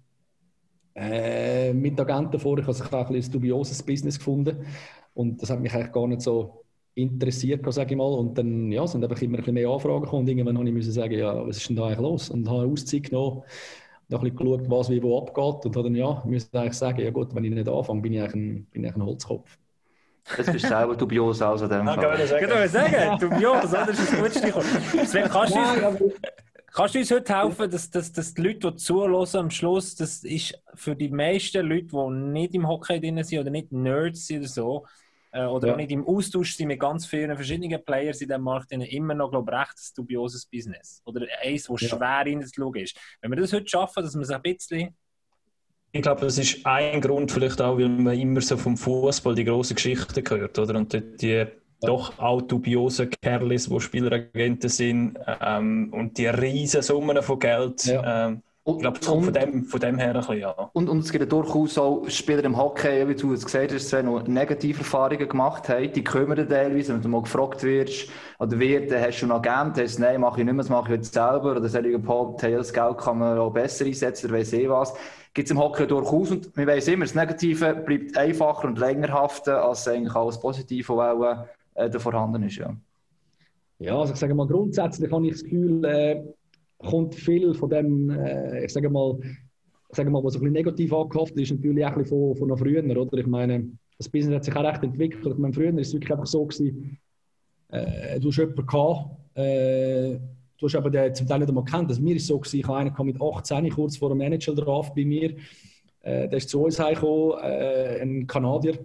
äh, mit Agenten vor. Ich habe auch ein, ein dubioses Business gefunden und das hat mich eigentlich gar nicht so interessiert, sage ich mal. Und dann ja, sind einfach immer ein bisschen mehr Anfragen gekommen und irgendwann habe ich müssen sagen, ja, was ist denn da eigentlich los? Und habe eine Auszeit genommen, noch ein bisschen geschaut, was wie wo abgeht und habe dann ja, müssen eigentlich sagen, ja gut, wenn ich nicht anfange, bin ich eigentlich ein, bin ich ein Holzkopf. Jetzt bist du selber dubios aus dem ah, Fall. Ich kann sagen, dubios, das ist ein gutes Stichwort. Sven, kannst, du, kannst du uns heute helfen, dass, dass, dass die Leute, die zuhören, am Schluss, das ist für die meisten Leute, die nicht im Hockey drin sind oder nicht Nerds sind oder so, äh, oder ja. nicht im Austausch sind mit ganz vielen verschiedenen Players in diesem Markt, immer noch, glaube ich, recht ein dubioses Business. Oder eins, wo ja. schwer reinzuschauen ist. Wenn wir das heute schaffen, dass wir es ein bisschen ich glaube, das ist ein Grund vielleicht auch, weil man immer so vom Fußball die grossen Geschichten hört, oder? Und dort die doch auch dubiosen Kerlis, die Spieleragenten sind ähm, und die riesen Summen von Geld. Ja. Ähm, ich glaube, es kommt von dem, von dem her ein bisschen, ja. Und, und es gibt durchaus auch Spieler im Hockey, wie du es gesagt hast, die noch negative Erfahrungen gemacht haben. Die kümmern teilweise, wenn du mal gefragt wirst, oder wird, hast du noch Agent, hast du, nein, mache ich nicht mehr, das mache ich jetzt selber, oder soll ich überhaupt, hey, das Geld kann man auch besser einsetzen, oder weiss ich was gibt es im Hockey durchaus. Und wir wissen immer, das Negative bleibt einfacher und länger haften, als eigentlich alles Positive, was auch äh, vorhanden ist. Ja. ja, also ich sage mal, grundsätzlich habe ich das Gefühl, äh, kommt viel von dem, äh, ich sage mal, ich sage mal, was ein bisschen negativ angehaftet ist, natürlich auch ein bisschen von, von früher, oder? Ich meine, das Business hat sich auch recht entwickelt. Ich meine, früher war es wirklich einfach so gewesen, äh, du hast jemanden gehabt, äh, du hast aber den zum Teil nicht einmal kennt. Also mir ist so gewesen, ich habe einen mit 18, kurz vor dem Manager drauf bei mir. Äh, der ist zu uns heimgekommen, äh, ein Kanadier.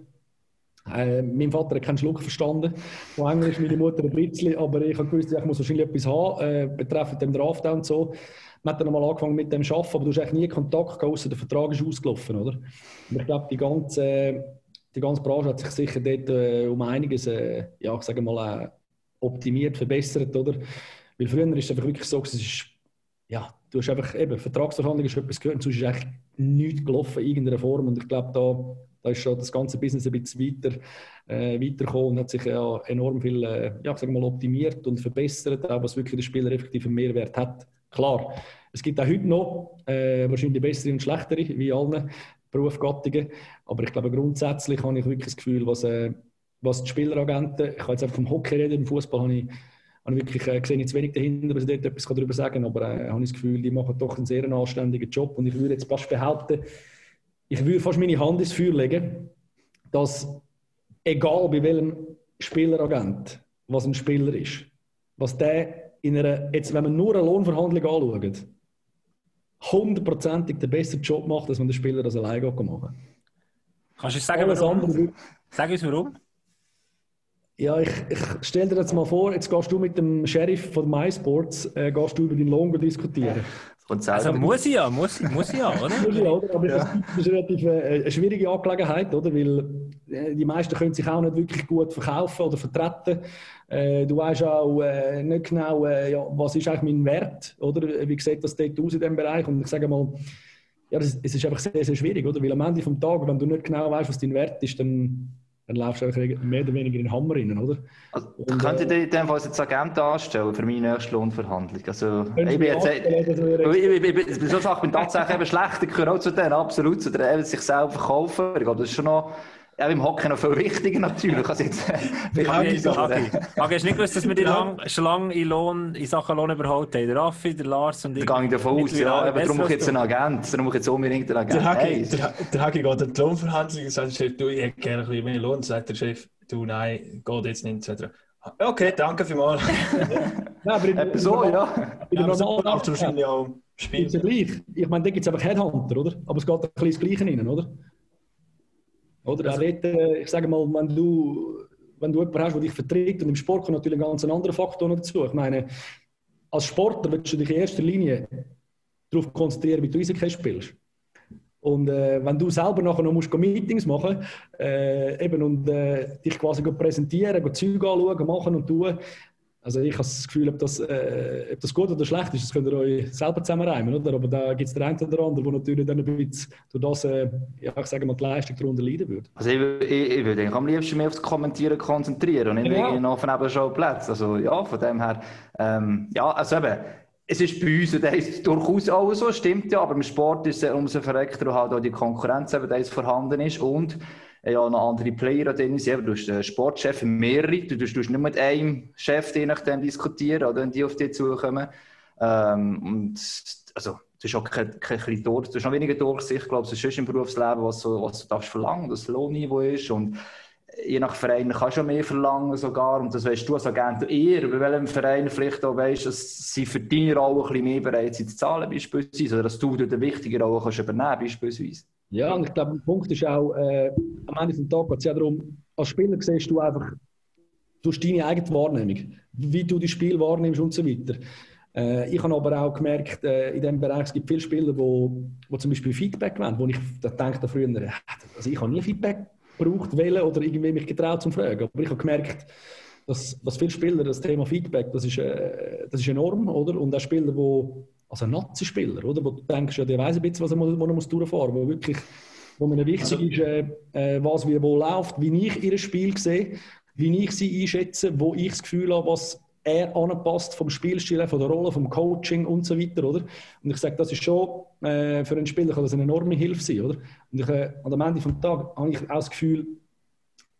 Äh, mein Vater hat keinen Schluck verstanden. Von Englisch meine Mutter ein bisschen, aber ich habe gewusst, ich muss wahrscheinlich etwas haben, äh, betreffend dem Draft und so. Man hat dann mal angefangen mit dem Arbeiten, aber du hast eigentlich nie Kontakt gehabt, außer der Vertrag ist ausgelaufen, oder? Und ich glaube, die ganze, die ganze Branche hat sich sicher dort äh, um einiges, äh, ja, ich sage mal, äh, optimiert, verbessert, oder? Weil früher ist es einfach wirklich so, es ist, ja, du hast einfach eben, Vertragsverhandlungen hast etwas gehört sonst ist eigentlich nichts gelaufen in irgendeiner Form und ich glaube, da, da ist schon das ganze Business ein bisschen weiter, äh, weitergekommen und hat sich ja enorm viel, äh, ja, sagen mal, optimiert und verbessert, auch was wirklich der Spieler effektiv einen Mehrwert hat. Klar, es gibt auch heute noch äh, wahrscheinlich bessere und schlechtere, wie allen Berufsgattungen, aber ich glaube grundsätzlich habe ich wirklich das Gefühl, was, äh, was die Spieleragenten, ich kann jetzt einfach vom Hockey reden, im Fußball habe ich habe ich wirklich äh, gesehen, jetzt wenig dahinter, dass ich dort etwas darüber sagen kann, aber äh, habe ich das Gefühl, die machen doch einen sehr anständigen Job. Und ich würde jetzt fast behaupten, ich würde fast meine Hand ins Feuer legen, dass egal bei welchem Spieleragent, was ein Spieler ist, was der in einer, jetzt wenn man nur eine Lohnverhandlung anschaut, hundertprozentig den besseren Job macht, als wenn der Spieler das alleine machen kann. Kannst du sagen, warum? Andere, Sag uns warum. Ja, ich, ich stell dir jetzt mal vor, jetzt gehst du mit dem Sheriff von MySports äh, gehst du über deinen Lohn diskutieren. Also muss ich ja, muss, muss ich ja, oder? muss ich, oder? Aber ja. das ist relativ äh, eine schwierige Angelegenheit, oder? Weil äh, die meisten können sich auch nicht wirklich gut verkaufen oder vertreten. Äh, du weißt auch äh, nicht genau, äh, ja, was ist eigentlich mein Wert, oder? Wie sieht das dort aus in diesem Bereich? Und ich sage mal, ja, das, es ist einfach sehr, sehr schwierig, oder? Weil am Ende des Tages, wenn du nicht genau weißt, was dein Wert ist, dann dann laufst du mehr oder weniger in den Hammer rein, oder? Also, und, könnt ihr äh, in dem Fall jetzt Agent anstellen für meine nächste Lohnverhandlung? Also, ich bin jetzt, ich, ich, so Sache bin tatsächlich eben schlecht, ich gehöre auch zu denen, absolut, zu denen, sich selber verkaufen. Ich glaube, das ist schon noch ja, im Hockey noch viel wichtiger natürlich. Also jetzt, ich habe nicht gewusst, dass wir die lang, schon lange in, Lohn, in Sachen Lohn überholt haben. Der Raffi, der Lars und ich. Da gehe ich davon aus, ja. Aber darum mache ich jetzt einen Agent. Darum mache ich jetzt unbedingt einen Agent. Der Hagi, hey. der, der Hagi geht in die Lohnverhandlung und sagt, Chef, du, ich hätte gerne ein bisschen mehr Lohn. Sagt der Chef, du, nein, geht jetzt nicht. Etc. Okay, danke vielmals. ja, aber in, so, ja. In der normalen ja, wahrscheinlich auch spielen. gleich. Ich meine, da gibt es einfach Headhunter, oder? Aber es geht ein bisschen das Gleiche rein, oder? Oder also, dort, äh, ich sage mal, wenn du, wenn du jemanden hast, der dich vertritt, und im Sport kommt natürlich ein ganz anderer Faktor dazu. Ich meine, als Sportler willst du dich in erster Linie darauf konzentrieren, wie du Eishockey spielst. Und äh, wenn du selber nachher noch musst Meetings machen äh, eben, und äh, dich quasi präsentieren, Zeug anschauen, machen und tun, Also ich habe das Gefühl, ob das, äh, ob das gut oder schlecht ist, das könnt ihr euch selber zusammenreimen, oder? Aber da gibt es den einen oder anderen, der natürlich dann ein bisschen durch das, äh, ja, ich sage mal, die Leistung darunter leiden würde. Also ich, ich, ich würde am liebsten mehr aufs Kommentieren konzentrieren und nicht ja. irgendwie noch von eben Plätze. Also ja, von dem her, ähm, ja, also eben, es ist bei uns und ist durchaus auch so, stimmt ja, aber im Sport ist es umso verreckter, weil halt auch die Konkurrenz eben vorhanden ist und ja noch andere Player drin sind. Du hast einen Sportchef, mehrere. Du tust nicht mit einem Chef je nachdem diskutieren, oder, wenn die auf dich zukommen. Ähm, und also, du hast auch kein, kein, Durch, du hast noch weniger Durchsicht, ich glaube, es ist im Berufsleben, was, so, was du darfst verlangen, das Lohnniveau ist. Und je nach Verein kannst du mehr verlangen sogar. Und das weißt du als Agent eher, bei welchem Verein vielleicht auch weißt, dass sie für deine Rolle ein bisschen mehr bereit sind zu zahlen, beispielsweise. Oder dass du eine wichtige Rolle kannst übernehmen beispielsweise. Ja, und ich glaube, der Punkt ist auch, äh, am Ende des Tages geht es ja darum, als Spieler siehst du einfach durch deine eigene Wahrnehmung, wie du das Spiel wahrnimmst und so weiter. Äh, ich habe aber auch gemerkt, äh, in diesem Bereich, es gibt viele Spieler, die wo, wo zum Beispiel Feedback wollen, wo ich da denke früher, also ich habe nie Feedback gebraucht, wählen oder irgendwie mich getraut zu fragen. Aber ich habe gemerkt, dass, dass viele Spieler das Thema Feedback, das ist, äh, das ist enorm, oder? Und auch Spieler, die also ein Nazi-Spieler, oder? Wo du denkst, ja, der weiß ein bisschen, was er, was er muss durchfahren muss, wo wirklich, wo mir wichtig also, ist, äh, äh, was wie wo läuft, wie ich ihr Spiel sehe, wie ich sie einschätze, wo ich das Gefühl habe, was er anpasst vom Spielstil, von der Rolle, vom Coaching und so weiter, oder? Und ich sage, das ist schon äh, für einen Spieler kann das eine enorme Hilfe sein, oder? Und ich, äh, am Ende des Tages habe ich auch das Gefühl,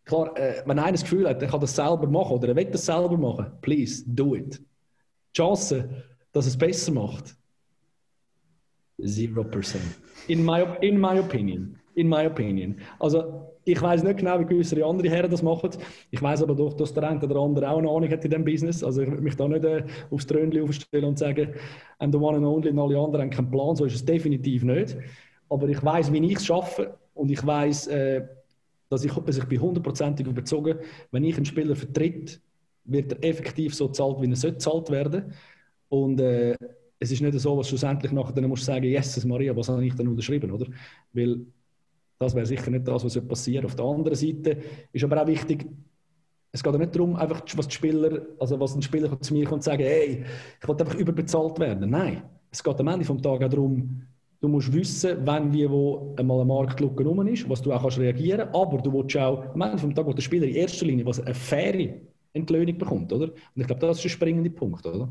klar, äh, wenn einer das Gefühl hat, er kann das selber machen oder er will das selber machen, please do it. Die Chance, dass es besser macht, 0%. In my, in my opinion. In my opinion. Also, ich weiß nicht genau, wie gewisse andere Herren das machen. Ich weiß aber doch, dass der eine oder andere auch eine Ahnung hat in diesem Business. Also, ich würde mich da nicht äh, aufs Trönchen aufstellen und sagen, I'm the one and only und alle anderen haben keinen Plan. So ist es definitiv nicht. Aber ich weiß, wie ich es schaffe und ich weiß, äh, dass ich, dass ich bin hundertprozentig überzogen, wenn ich einen Spieler vertritt, wird er effektiv so zahlt, wie er sollte zahlt werden. Und äh, es ist nicht so, was schlussendlich nachher dann musst du sagen, Jesus Maria, was habe ich dann unterschrieben, oder? Weil das wäre sicher nicht das, was passieren Auf der anderen Seite ist aber auch wichtig, es geht ja nicht darum, einfach, was Spieler, also was ein Spieler zu mir kommt und sagen, hey, ich will einfach überbezahlt werden. Nein, es geht am Ende des Tages auch darum, du musst wissen, wenn wie wo einmal eine Marktlücke rum ist, was du auch kannst reagieren, aber du willst auch am Ende des Tages der Spieler in erster Linie was eine faire Entlöhnung bekommt, oder? Und ich glaube, das ist der springende Punkt, oder?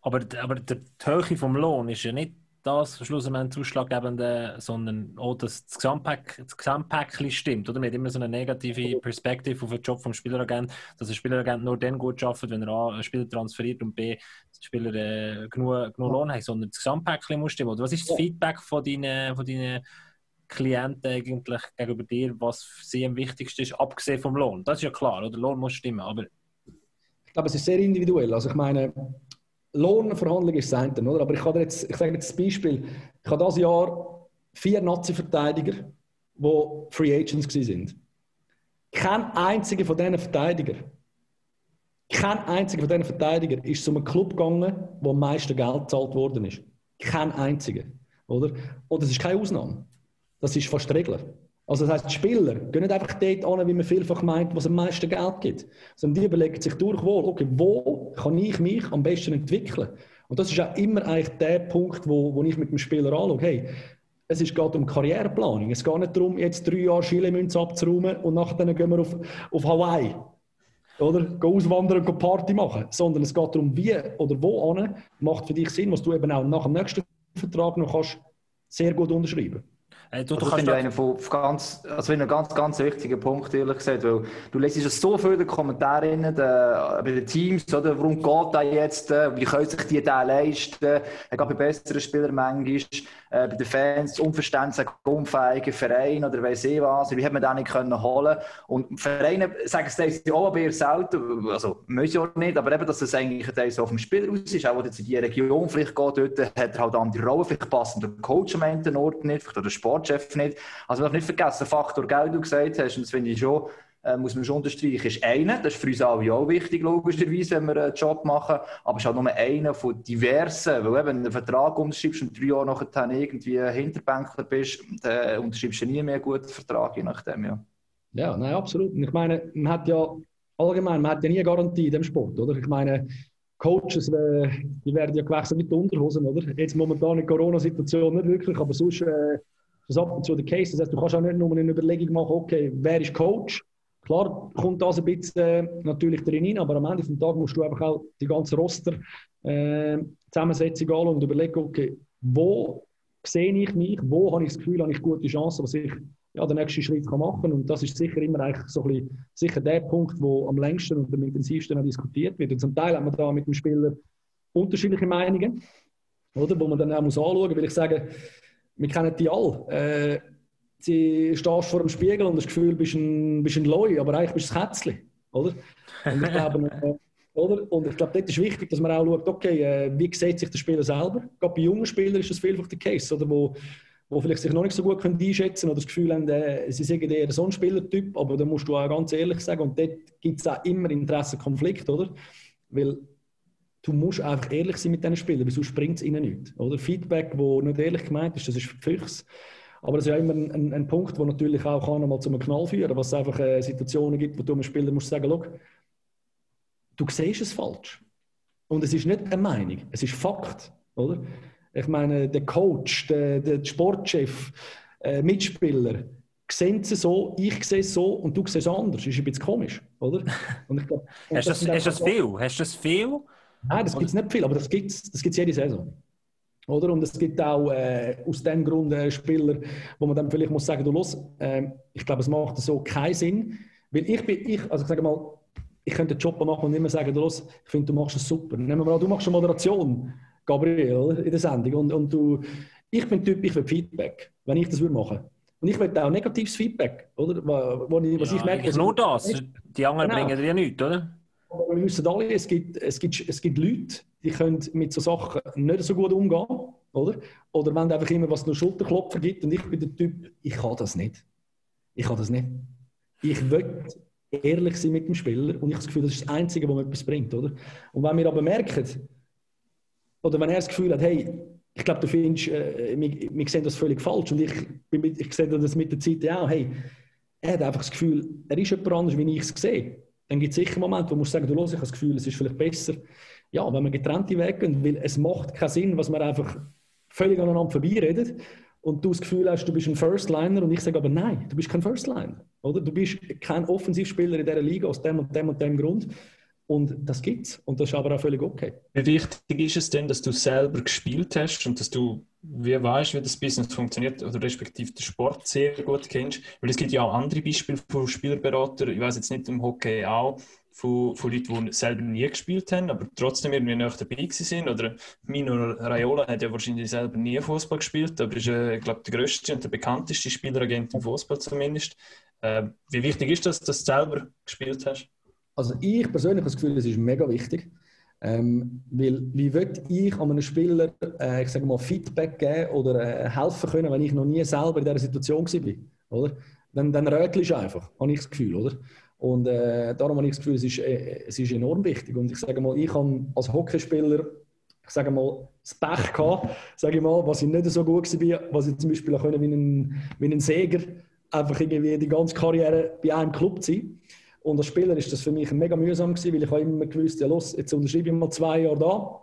Aber, aber die Höhe vom Lohn ist ja nicht das schlussendlich ausschlaggebende, sondern auch, dass das Gesamtpack, das Gesamtpäckchen stimmt. Oder? Man hat immer so eine negative Perspektive auf den Job vom Spieleragent, dass ein Spieleragent nur dann gut arbeitet, wenn er A, einen Spieler transferiert und B, die Spieler äh, genug, genug Lohn haben, sondern das Gesamtpäckchen muss stimmen. Oder was ist das Feedback von deinen, von deinen Klienten eigentlich gegenüber dir, was für sie am wichtigsten ist, abgesehen vom Lohn? Das ist ja klar, oder? Lohn muss stimmen, aber... Ich glaube, es ist sehr individuell. Also ich meine, Lohnverhandlung ist das eine, oder? Aber ich, jetzt, ich sage jetzt das Beispiel. Ich habe dieses Jahr vier Nazi-Verteidiger, die Free Agents waren. Kein einziger von diesen Verteidiger, kein einziger von diesen Verteidiger ist zu einem Club gegangen, wo am meisten Geld gezahlt worden ist. Kein einziger. Oder? Und das ist keine Ausnahme. Das ist fast Regel. Also das heißt, die Spieler gehen nicht einfach dort an, wie man vielfach meint, was am meisten Geld gibt, sondern die überlegen sich durchwohl, okay, wo kann ich mich am besten entwickeln? Und das ist auch immer eigentlich der Punkt, wo, wo ich mit dem Spieler anschaue. Hey, es geht um Karriereplanung. Es geht nicht darum, jetzt drei Jahre Chile-Münze abzuräumen und nachher gehen wir auf, auf Hawaii. Oder? Gehen auswandern und Party machen. Sondern es geht darum, wie oder wo an macht für dich Sinn, was du eben auch nach dem nächsten Vertrag noch kannst sehr gut unterschreiben kannst. Äh, du, also du finde einen von ganz, also ein ganz, ganz wichtiger Punkt, ehrlich gesagt, weil du lesest so viele Kommentare in, bei den Teams, oder, warum geht der jetzt, äh, wie können sich die da leisten, er geht bei besseren Spielern manchmal, äh, bei den Fans, Unverständnis, unfähige Verein oder weiss ich was, wie hat man den nicht können holen? Und Vereine sagen es auch aber eher selten, also müssen auch nicht, aber eben, dass es eigentlich so auf dem Spieler aus ist, auch wenn jetzt in die Region vielleicht geht, dort hat er halt andere Rollen, vielleicht passt der Coach am Ort nicht, vielleicht der Sport Sportchef nicht. Also man darf nicht vergessen, Faktor Geld, du gesagt hast, und das finde ich schon, äh, muss man schon unterstreichen, ist einer, das ist für uns alle auch wichtig, logischerweise, wenn wir einen Job machen, aber es ist halt nur einer von diversen, weil wenn du einen Vertrag unterschreibst und drei Jahre nachher irgendwie Hinterbänkler bist, dann unterschreibst du nie mehr einen guten Vertrag, je nachdem, ja. Ja, nein, absolut. Ich meine, man hat ja allgemein, man hat ja nie eine Garantie in dem Sport, oder? Ich meine, Coaches, äh, die werden ja gewechselt mit Unterhosen, oder? Jetzt momentan in Corona-Situation nicht wirklich, aber sonst äh, ist das ab und zu der Case. Das heißt, du kannst auch nicht nur eine Überlegung machen, okay, wer ist Coach? Klar kommt das ein bisschen äh, natürlich drin rein, aber am Ende des Tages musst du einfach auch die ganze Roster äh, Zusammensetzung anschauen und überlegen, okay, wo sehe ich mich, wo habe ich das Gefühl, habe ich gute Chancen, was ich ja, den nächsten Schritt kann machen kann. Und das ist sicher immer eigentlich so ein bisschen, sicher der Punkt, wo am längsten und am intensivsten diskutiert wird. Und zum Teil haben wir da mit dem Spieler unterschiedliche Meinungen, oder, wo man dann auch muss anschauen muss, weil ich sage, wir kennen die alle. Äh, sie stehst vor dem Spiegel und das Gefühl, bist ein, bist ein Loi, aber eigentlich bist du ein Kätzchen, oder? Und ich glaube, äh, oder? Und ich glaube, dort ist wichtig, dass man auch schaut, okay, äh, wie sieht sich der Spieler selber? Gerade bei jungen Spielern ist das vielfach der Case, oder? Wo, wo vielleicht sich noch nicht so gut können einschätzen können oder das Gefühl haben, äh, sie sind eher so ein Spielertyp, aber da musst du auch ganz ehrlich sagen, und dort gibt es auch immer Interessenkonflikt, oder? Weil du musst einfach ehrlich sein mit diesen Spielern, weil sonst bringt es ihnen nichts. Oder? Feedback, das nicht ehrlich gemeint ist, das ist Füchs. Aber das ist ja immer ein, ein, ein Punkt, der natürlich auch kann einmal zu einem Knall führen kann, was es einfach äh, Situationen gibt, wo du einem Spieler musst sagen, musst, du siehst es falsch. Und es ist nicht eine Meinung, es ist Fakt, oder? Ich meine, der Coach, der, der Sportchef, äh, Mitspieler, sehen es so, ich sehe es so und du siehst es anders. Das ist ein bisschen komisch, oder? Und ich glaub, und hast, das, hast das viel? Hast du das viel? Nein, das gibt es nicht viel, aber das gibt es das gibt's jede Saison. Oder? Und es gibt auch äh, aus dem Grund äh, Spieler, wo man dann vielleicht muss sagen, du los, äh, ich glaube, es macht so keinen Sinn, weil ich bin, ich, also ich sage mal, ich könnte den Job machen und immer sagen, du los, ich finde, du machst es super. Nehmen wir mal, du machst eine Moderation, Gabriel, in der Sendung und, und du, ich bin Typ, ich will Feedback, wenn ich das würde machen. Und ich will auch negatives Feedback, oder? Wo, ich, was ja, ich merke, nur das. Die anderen genau. bringen dir ja nichts, oder? Aber wir wissen alle, es gibt, es, gibt, es gibt Leute, die können mit so Sachen nicht so gut umgehen, oder? Oder wenn einfach immer was nur Schulterklopfer gibt und ich bin der Typ, ich kann das nicht. Ich kann das nicht. Ich will ehrlich sein mit dem Spieler und ich habe das Gefühl, das ist das Einzige, was mir etwas bringt, oder? Und wenn wir aber merken, oder wenn er das Gefühl hat, hey, ich glaube, du findest, äh, wir, wir sehen das völlig falsch und ich, ich sehe das mit der Zeit auch, hey, er hat einfach das Gefühl, er ist jemand anders, wie ich es sehe. Dann gibt es sicher Momente, wo du sagen, du los, ich das Gefühl, es ist vielleicht besser, ja, wenn wir getrennte Wege gehen, weil es macht keinen Sinn, was wir einfach völlig aneinander vorbeiredet und du das Gefühl hast, du bist ein Firstliner und ich sage aber nein, du bist kein Firstliner. Oder? Du bist kein Offensivspieler in dieser Liga aus dem und dem und dem Grund. Und das gibt's. Und das ist aber auch völlig okay. Wie wichtig ist es denn, dass du selber gespielt hast und dass du wie weißt, wie das Business funktioniert oder respektive den Sport sehr gut kennst? Weil es gibt ja auch andere Beispiele von Spielberatern, ich weiß jetzt nicht im Hockey auch, von, von Leuten, die selber nie gespielt haben, aber trotzdem irgendwie nach dabei sind. Oder Mino Raiola hat ja wahrscheinlich selber nie Fußball gespielt, aber ist, äh, glaube der größte und der bekannteste Spieleragent im Fußball zumindest. Äh, wie wichtig ist das, dass du selber gespielt hast? Also ich persönlich habe das Gefühl, das ist mega wichtig. Ähm, weil wie will ich an einem Spieler äh, ich sage mal, Feedback geben oder äh, helfen können, wenn ich noch nie selber in dieser Situation war? Oder? Dann, dann rötelst du einfach, habe ich das Gefühl. Oder? Und äh, darum habe ich das Gefühl, es ist, äh, es ist enorm wichtig. Und ich sage mal, ich habe als Hockeyspieler ich sage mal, das Pech gehabt, sage ich mal, was ich nicht so gut war, was ich zum Beispiel auch können, wie ein, wie ein Seger einfach irgendwie die ganze Karriere bei einem Club zu sein. Und als Spieler ist das für mich mega mühsam gewesen, weil ich habe immer gewusst, ja los, jetzt unterschreibe ich mal zwei Jahre da.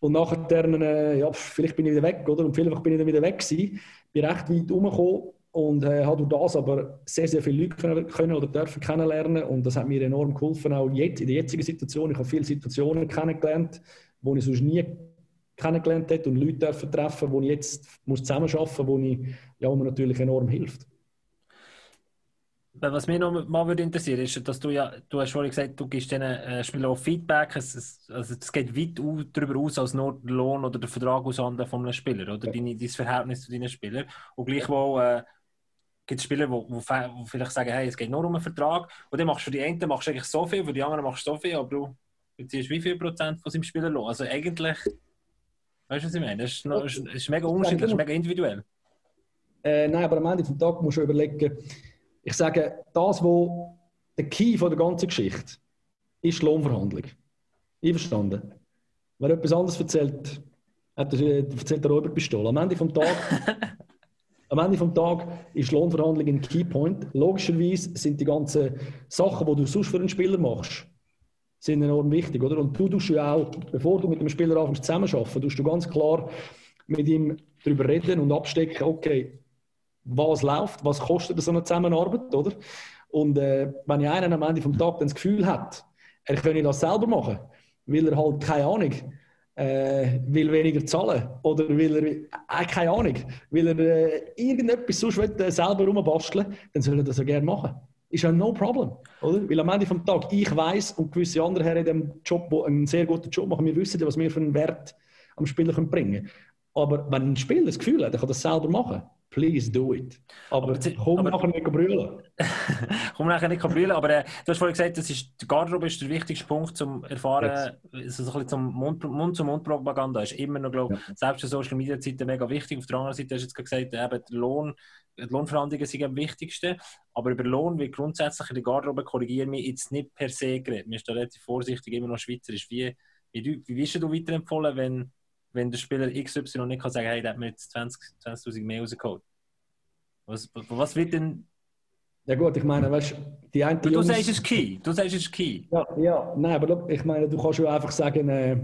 Und nachher, äh, ja, vielleicht bin ich wieder weg, oder? Und vielleicht bin ich dann wieder weg gewesen. Bin recht weit rumgekommen und äh, habe durch das aber sehr, sehr viele Leute können oder dürfen kennenlernen und das hat mir enorm geholfen, auch jetzt, in der jetzigen Situation. Ich habe viele Situationen kennengelernt, wo ich sonst nie kennengelernt hätte und Leute dürfen treffen, wo ich jetzt muss zusammenarbeiten muss, ich, ja, mir natürlich enorm hilft. Was mich noch mal würde interessieren, ist, dass du ja, du hast vorhin gesagt, du gibst diesen äh, Spielern auch Feedback. Es, also es geht weit darüber aus als nur der Lohn oder der Vertrag aushandeln von einem Spieler oder deine, dein Verhältnis zu deinen Spielern. Und gleichwohl äh, gibt es Spieler, die, vielleicht sagen, hey, es geht nur um einen Vertrag. Und dann machst du für die einen machst du eigentlich so viel, für die anderen machst du so viel, aber du beziehst wie viel Prozent von seinem Spieler los? Also eigentlich, weißt du, was ich meine? Das ist, noch, das ist mega unterschiedlich, das ist mega individuell. Äh, nein, aber am Ende des Tages musst du überlegen, ich sage, das, was der Key von der ganzen Geschichte ist die Lohnverhandlung. Einverstanden? Wer etwas anderes erzählt, hat, erzählt der Räuberpistole. Am Ende des Tages am Ende des Tages ist Lohnverhandlung ein Keypoint. Logischerweise sind die ganzen Sachen, die du sonst für einen Spieler machst, sind enorm wichtig, oder? Und du tust ja auch, bevor du mit dem Spieler anfängst zusammenarbeiten, tust du ganz klar mit ihm darüber reden und abstecken, okay, was läuft, was kostet so eine Zusammenarbeit, oder? Und äh, wenn ja einer am Ende des Tages das Gefühl hat, er könne das selber machen, weil er halt keine Ahnung, äh, will weniger zahlen oder will er, äh, keine Ahnung, will er äh, irgendetwas sonst will, äh, selber rumbasteln, dann soll er das ja gerne machen. Ist ja no problem, oder? Weil am Ende des Tages, ich weiß und gewisse andere Herren in diesem Job, die einen sehr guten Job machen, wir wissen was wir für einen Wert am Spieler bringen können. Aber wenn ein Spieler das Gefühl hat, er kann das selber machen, Please do it. Aber, aber komm aber, nachher nicht brüllen. komm nachher nicht brüllen, aber äh, du hast vorhin gesagt, das ist, die Garderobe ist der wichtigste Punkt zum Erfahren, also so ein bisschen zum Mund-zu-Mund-Propaganda ist immer noch, glaube ja. selbst in Social Media Zeiten mega wichtig. Auf der anderen Seite hast du jetzt gesagt, eben, der Lohn, die Lohnverhandlungen sind am wichtigsten, aber über Lohn wird grundsätzlich in der Garderobe, korrigieren wir jetzt nicht per se geredet. Wir sind da relativ vorsichtig, immer noch schweizerisch. Wie, wie, wie, wie wirst du weiterempfohlen, wenn wenn der Spieler XY nicht kann sagen, hey, der hat mir jetzt 20.000 20 mehr rausgeholt. Was, was wird denn. Ja, gut, ich meine, weißt die eine. Du, du sagst es Key. Du sagst es Key. Ja, ja, nein, aber look, ich meine, du kannst ja einfach sagen, äh,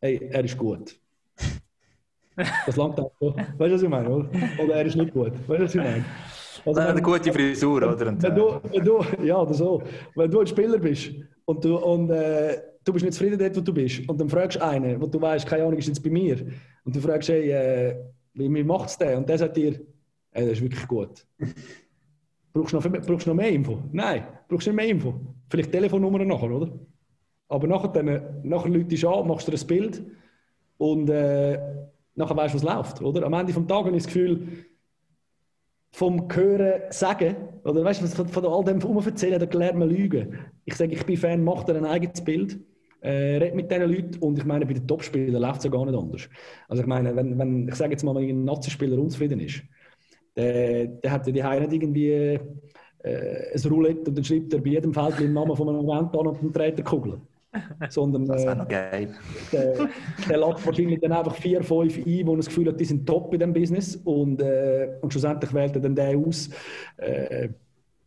hey, er ist gut. Das langt auch. Weißt du, was ich meine? Oder, oder er ist nicht gut. Weißt du, was ich meine? Also, eine gute Frisur, oder? Wenn du, wenn du, ja, oder so. Wenn du ein Spieler bist und du, und, äh, du bist nicht zufrieden dort, wo du bist, und dann fragst du einen, wo du weißt, keine Ahnung, ist jetzt bei mir, und du fragst, hey, äh, wie, wie macht es der? Und der sagt dir, hey, das ist wirklich gut. brauchst, du noch, brauchst noch mehr Info? Nein, brauchst du nicht mehr Info. Vielleicht Telefonnummer nachher, oder? Aber nachher, dann, nachher läutest du an, machst dir ein Bild und äh, nachher weißt du, was läuft, oder? Am Ende des Tages habe ich das Gefühl, vom Hören sagen, oder weißt du, von all dem erzählen, da lernt man lügen. Ich sage, ich bin Fan, mach dir ein eigenes Bild, äh, red mit diesen Leuten und ich meine, bei den Topspielern läuft es ja gar nicht anders. Also ich meine, wenn, wenn ich sage jetzt mal, wenn ein Nazi-Spieler unzufrieden ist, der, der hat ja die Heine irgendwie äh, ein Roulette und dann schreibt er bei jedem Feld den Namen von einem Event an und dann dreht er Kugeln. Sondern, das wäre noch geil. Der, der lädt wahrscheinlich dann einfach vier, fünf ein, wo das Gefühl hat, die sind top in diesem Business. Und, äh, und schlussendlich wählt er dann den aus, äh,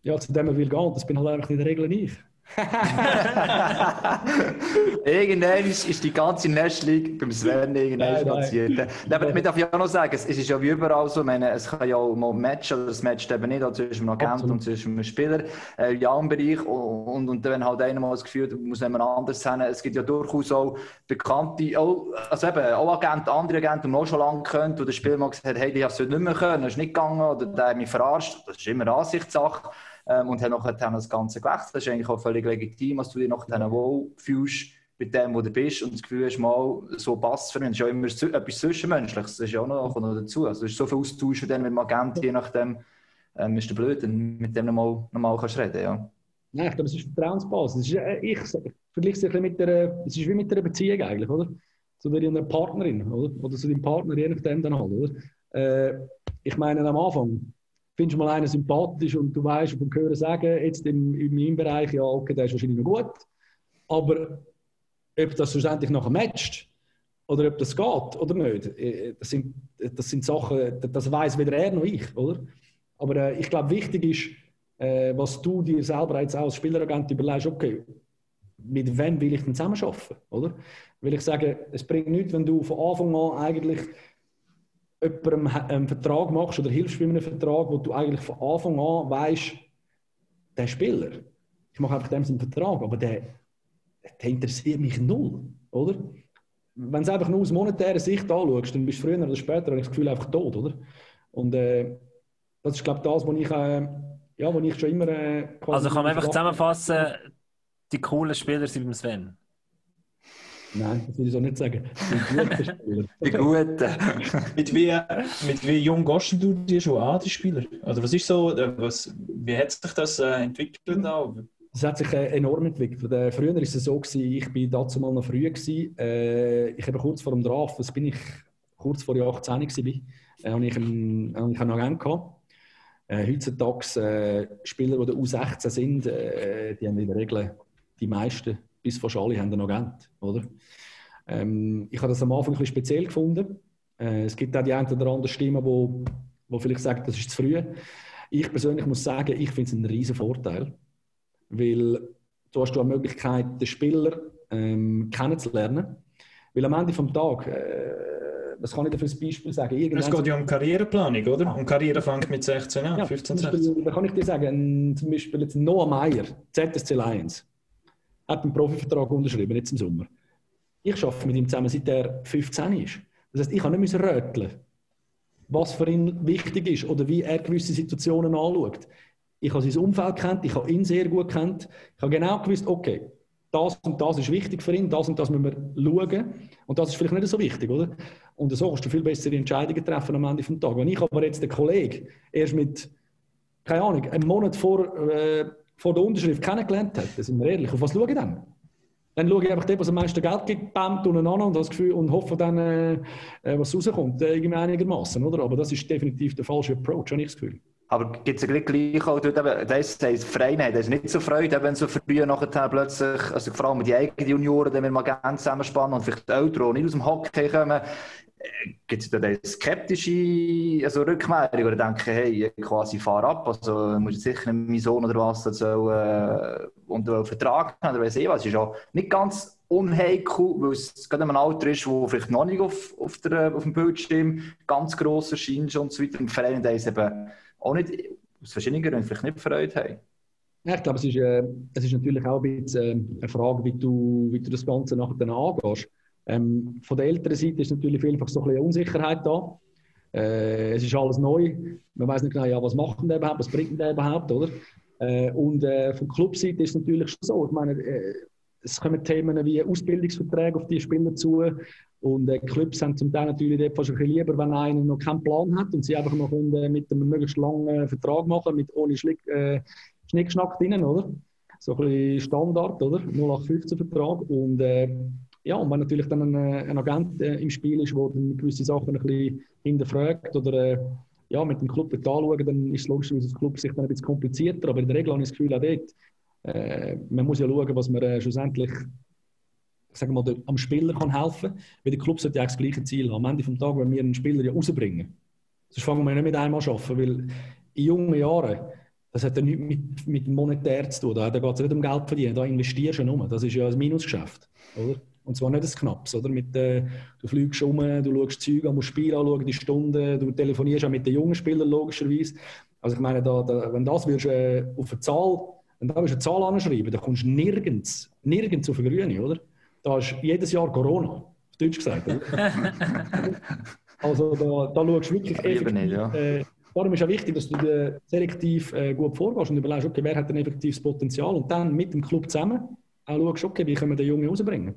ja, zu dem er will gehen. Das bin halt einfach in der Regel ich. irgendwann ist, die ganze League beim Sven irgendwann passiert. Aber man darf ja auch noch sagen, es, ist ja wie überall so, meine, es kann ja auch mal Match oder es matcht eben nicht, also zwischen einem Agent und zwischen einem Spieler äh, in einem Bereich und, und wenn halt einer mal das Gefühl hat, muss jemand anders sein. Es gibt ja durchaus auch Bekannte, auch, also eben, auch Agenten, andere Agenten, die man auch schon lange kennt, wo der Spieler mal gesagt hat, hey, die hast du nicht mehr können, das ist nicht gegangen oder der hat mich verarscht. Das ist immer Ansichtssache ähm, und haben nachher das Ganze gewechselt. Das ist eigentlich auch völlig legitim, dass du dich nachher wohl fühlst mit dem, wo du bist und das Gefühl hast, mal so passt für mich. Das ist ja immer etwas Zwischenmenschliches, das ist ja auch noch, dazu. Also es ist so viel Austausch mit dem Agent, je nachdem, ähm, ist der blöd, mit dem nochmal, nochmal kannst reden, ja. Nein, ich glaube, es ist Vertrauensbasis. Ist, äh, ich vergleiche es mit der, es ist wie mit einer Beziehung eigentlich, oder? Zu deiner Partnerin, oder? Oder zu deinem Partner, je nachdem dann halt, oder? Äh, ich meine, am Anfang, findest mal einen sympathisch und du weißt vom Hören sagen, jetzt im, in meinem Bereich, ja, okay, der ist wahrscheinlich noch gut. Aber ob das schlussendlich nachher matcht oder ob das geht oder nicht, äh, das sind, das sind Sachen, das weiß weder er noch ich, oder? Aber äh, ich glaube, wichtig ist, äh, was du dir selber jetzt auch als Spieleragent überlegst, okay, mit wem will ich denn zusammen arbeiten, oder? Will ich sagen, es bringt nichts, wenn du von Anfang an eigentlich jemandem einen Vertrag machst oder hilfst bei einem Vertrag, wo du eigentlich von Anfang an weißt, der Spieler, ich mache einfach dem einen Vertrag, aber der, der interessiert mich null, oder? Wenn du es einfach nur aus monetärer Sicht anschaust, dann bist du früher oder später, habe ich das Gefühl, einfach tot, oder? Und äh, das ist, glaube ich, das, was ich, äh, ja, wo ich schon immer... Äh, also kann man einfach zusammenfassen, die coolen Spieler sind beim Sven? Nein, das würde ich so nicht sagen. Die guten Spieler. Die guten. mit, wie, mit wie jung gehst du dir schon an, die Spieler? Also was ist so, äh, was, wie hat sich das äh, entwickelt? Es hat sich äh, enorm entwickelt. Äh, früher war es so, gewesen, ich war dazu mal noch früh. Gewesen, äh, ich habe kurz vor dem Draft, was bin ich, kurz vor der 18 war, äh, habe ich einen, habe ich einen Agent gehabt. Äh, heutzutage äh, Spieler, die U16 sind, die haben in der Regel die meisten bis fast alle haben einen Agent, oder? Ähm, ich habe das am Anfang ein bisschen speziell gefunden. Äh, es gibt auch die ein oder andere Stimme, die die vielleicht sagen, das ist zu früh. Ich persönlich muss sagen, ich finde es einen riesen Vorteil, weil du hast du eine Möglichkeit, den Spieler ähm, kennenzulernen. Weil am Ende des Tages, äh, was kann ich dir für ein Beispiel sagen? Es geht ja um Karriereplanung, oder? Und Karriere fängt mit 16 an, ja, 15, 16. Da kann ich dir sagen, zum Beispiel jetzt Noah Meyer, ZSC Lions, hat einen Profivertrag unterschrieben, jetzt im Sommer. Ich arbeite mit ihm zusammen, seit er 15 ist. Das heißt, ich kann nicht röteln, was für ihn wichtig ist oder wie er gewisse Situationen anschaut. Ich habe sein Umfeld kennt, ich habe ihn sehr gut kennt. Ich habe genau gewusst, okay, das und das ist wichtig für ihn, das und das müssen wir schauen. Und das ist vielleicht nicht so wichtig, oder? Und so kannst du viel bessere Entscheidungen treffen am Ende des Tages. Wenn ich aber jetzt den Kollegen erst mit, keine Ahnung, einem Monat vor, äh, vor der Unterschrift kennengelernt habe, dann sind wir ehrlich, auf was schaue ich dann? Dann schaue ich einfach dem, was am meisten Geld gibt, bämmt untereinander und, das Gefühl, und hoffe dann, äh, äh was rauskommt, äh, einigermaßen, oder? Aber das ist definitiv der falsche Approach, habe ich das Gefühl. Aber gibt es ja gleich auch dort, eben, das heisst, Vereine das ist nicht so Freude, wenn so früh nachher plötzlich, also vor allem die eigenen Junioren, die wir mal gerne zusammenspannen und vielleicht die Eltern, die nicht aus dem Hockey kommen, gibt es da eine skeptische also Rückmeldung oder denken, hey, quasi fahr ab, also muss ich sicher nicht mein Sohn oder was soll, äh, unter Vertrag haben oder weiss ich was. Ist auch nicht ganz unheikel, weil es gerade in einem Alter ist, wo vielleicht noch nicht auf, auf, der, auf dem Bildschirm ganz gross erscheint und so weiter. Und Vereine, die eben auch nicht, aus verschiedenen Gründen vielleicht nicht Freude haben. Ja, ich glaube, es ist, äh, es ist natürlich auch ein bisschen äh, eine Frage, wie du, wie du das Ganze nachher dann angehst. Ähm, von der älteren Seite ist natürlich vielfach so ein bisschen Unsicherheit da. Äh, es ist alles neu. Man weiß nicht genau, ja, was macht der überhaupt, was bringt der überhaupt, oder? Äh, und äh, von Clubseite ist es natürlich schon so. Ich meine, äh, es kommen Themen wie Ausbildungsverträge auf die Spieler zu. Und äh, Clubs haben zum Teil natürlich bisschen lieber, wenn einer noch keinen Plan hat und sie einfach noch können, äh, mit einem möglichst langen Vertrag machen, mit ohne Schlick, äh, Schnickschnack drinnen, oder? So ein bisschen Standard, oder? 0815 Vertrag. Und äh, ja, und wenn natürlich dann ein, ein Agent äh, im Spiel ist, der dann gewisse Sachen ein bisschen hinterfragt oder äh, ja, mit dem Club anschauen, dann ist es logischerweise das Club sich dann ein bisschen komplizierter. Aber in der Regel habe ich das Gefühl, auch dort, äh, man muss ja schauen, was man äh, schlussendlich sagen wir mal, am Spieler kann helfen kann. Weil der Club sollte ja das gleiche Ziel haben. Am Ende des Tages, wenn wir einen Spieler ja rausbringen, sonst fangen wir nicht mit einmal an arbeiten, weil in jungen Jahren, das hat ja nichts mit, mit monetär zu tun. Da, da geht es nicht um Geld verdienen, da investierst du ja nur. Das ist ja ein Minusgeschäft. Oder? Und zwar nicht ein Knapps, oder? Mit, äh, du fliegst um, du schaust Züge, musst Spiel anschauen, die Stunden, du telefonierst auch mit den jungen Spielern logischerweise. Also ich meine, da, da, wenn das wirst, äh, auf eine Zahl, wenn da eine Zahl anschreiben, dann kommst du nirgends, nirgends auf eine Grüne, oder? Da ist jedes Jahr Corona, auf Deutsch gesagt. also da, da schaust du wirklich effektiv, nicht, ja. äh, Darum ist es auch wichtig, dass du selektiv äh, gut vorgehst und überlegst, okay, wer hat ein effektives Potenzial und dann mit dem Club zusammen auch schaust, okay, wie können wir den Jungen rausbringen.